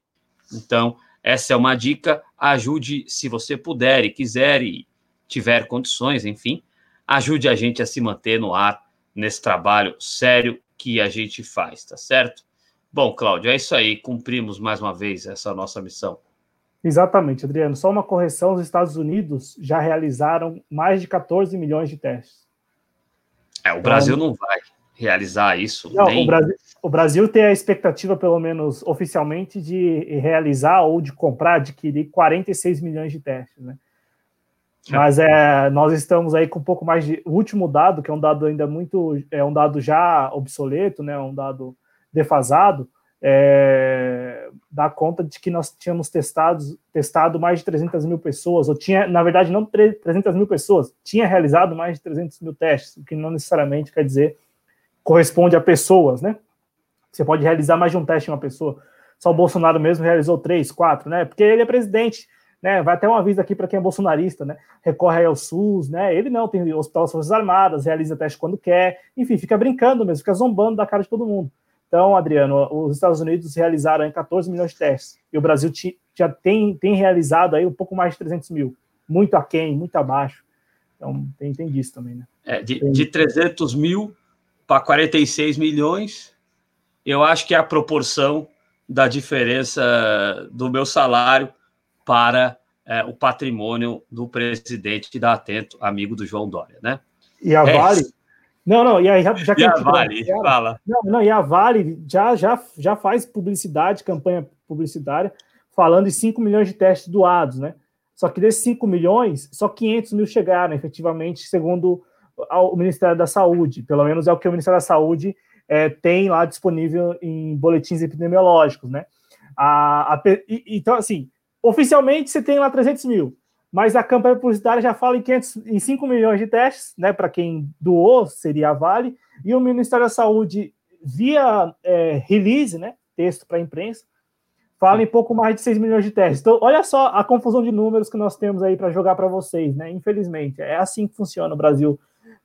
Então, essa é uma dica. Ajude se você puder e quiser e tiver condições, enfim, ajude a gente a se manter no ar nesse trabalho sério que a gente faz, tá certo? Bom, Cláudio, é isso aí. Cumprimos mais uma vez essa nossa missão. Exatamente, Adriano. Só uma correção: os Estados Unidos já realizaram mais de 14 milhões de testes. É, o Brasil então, não vai realizar isso. Não, nem... o, Brasil, o Brasil tem a expectativa, pelo menos oficialmente, de realizar ou de comprar, adquirir 46 milhões de testes, né? Mas é, nós estamos aí com um pouco mais de. O último dado, que é um dado ainda muito. É um dado já obsoleto, né? Um dado defasado, é, dá conta de que nós tínhamos testado, testado mais de 300 mil pessoas, ou tinha, na verdade, não 300 mil pessoas, tinha realizado mais de 300 mil testes, o que não necessariamente quer dizer corresponde a pessoas, né? Você pode realizar mais de um teste em uma pessoa. Só o Bolsonaro mesmo realizou três, quatro, né? Porque ele é presidente, né? Vai até um aviso aqui para quem é bolsonarista, né? Recorre ao SUS, né? Ele não, tem hospital das Forças Armadas, realiza teste quando quer, enfim, fica brincando mesmo, fica zombando da cara de todo mundo. Então, Adriano, os Estados Unidos realizaram 14 milhões de testes e o Brasil já tem, tem realizado aí um pouco mais de 300 mil, muito aquém, muito abaixo. Então, tem, tem disso também, né? É, de, de 300 mil para 46 milhões, eu acho que é a proporção da diferença do meu salário para é, o patrimônio do presidente da Atento, amigo do João Dória, né? E a é Vale? Não, não, e aí já, já que e a Vale, fala. Não, não, e a Vale já, já, já faz publicidade, campanha publicitária, falando em 5 milhões de testes doados, né? Só que desses 5 milhões, só 500 mil chegaram, efetivamente, segundo o Ministério da Saúde. Pelo menos é o que o Ministério da Saúde é, tem lá disponível em boletins epidemiológicos, né? A, a, então, assim, oficialmente você tem lá 300 mil, mas a campanha publicitária já fala em, 500, em 5 milhões de testes, né? Para quem doou, seria a Vale, e o Ministério da Saúde, via é, release, né? Texto para a imprensa, fala em pouco mais de 6 milhões de testes. Então, olha só a confusão de números que nós temos aí para jogar para vocês, né? Infelizmente, é assim que funciona o Brasil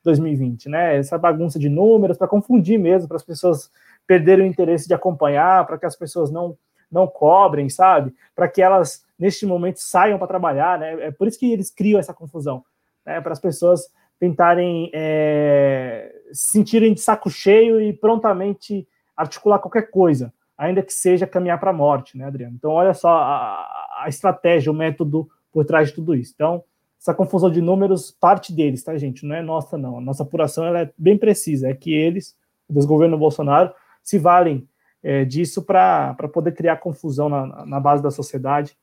2020, né? Essa bagunça de números para confundir mesmo, para as pessoas perderem o interesse de acompanhar, para que as pessoas não não cobrem, sabe? Para que elas neste momento saiam para trabalhar, né? É por isso que eles criam essa confusão, né? Para as pessoas tentarem é, se sentirem de saco cheio e prontamente articular qualquer coisa ainda que seja caminhar para a morte, né, Adriano? Então, olha só a, a, estratégia, o método por trás de tudo isso. Então, essa confusão de números parte deles, tá, gente? Não é nossa, não. A nossa apuração ela é bem precisa. É que eles, o desgoverno Bolsonaro, se valem é, disso para poder criar confusão na, na base da sociedade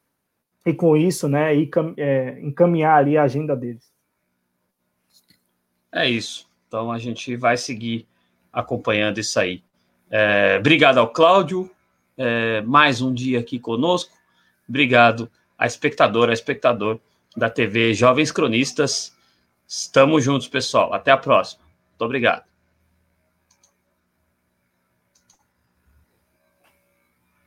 e, com isso, né, é, encaminhar ali a agenda deles. É isso. Então, a gente vai seguir acompanhando isso aí. É, obrigado ao Cláudio, é, mais um dia aqui conosco. Obrigado à espectadora, a espectador da TV Jovens Cronistas. Estamos juntos, pessoal. Até a próxima. Muito obrigado.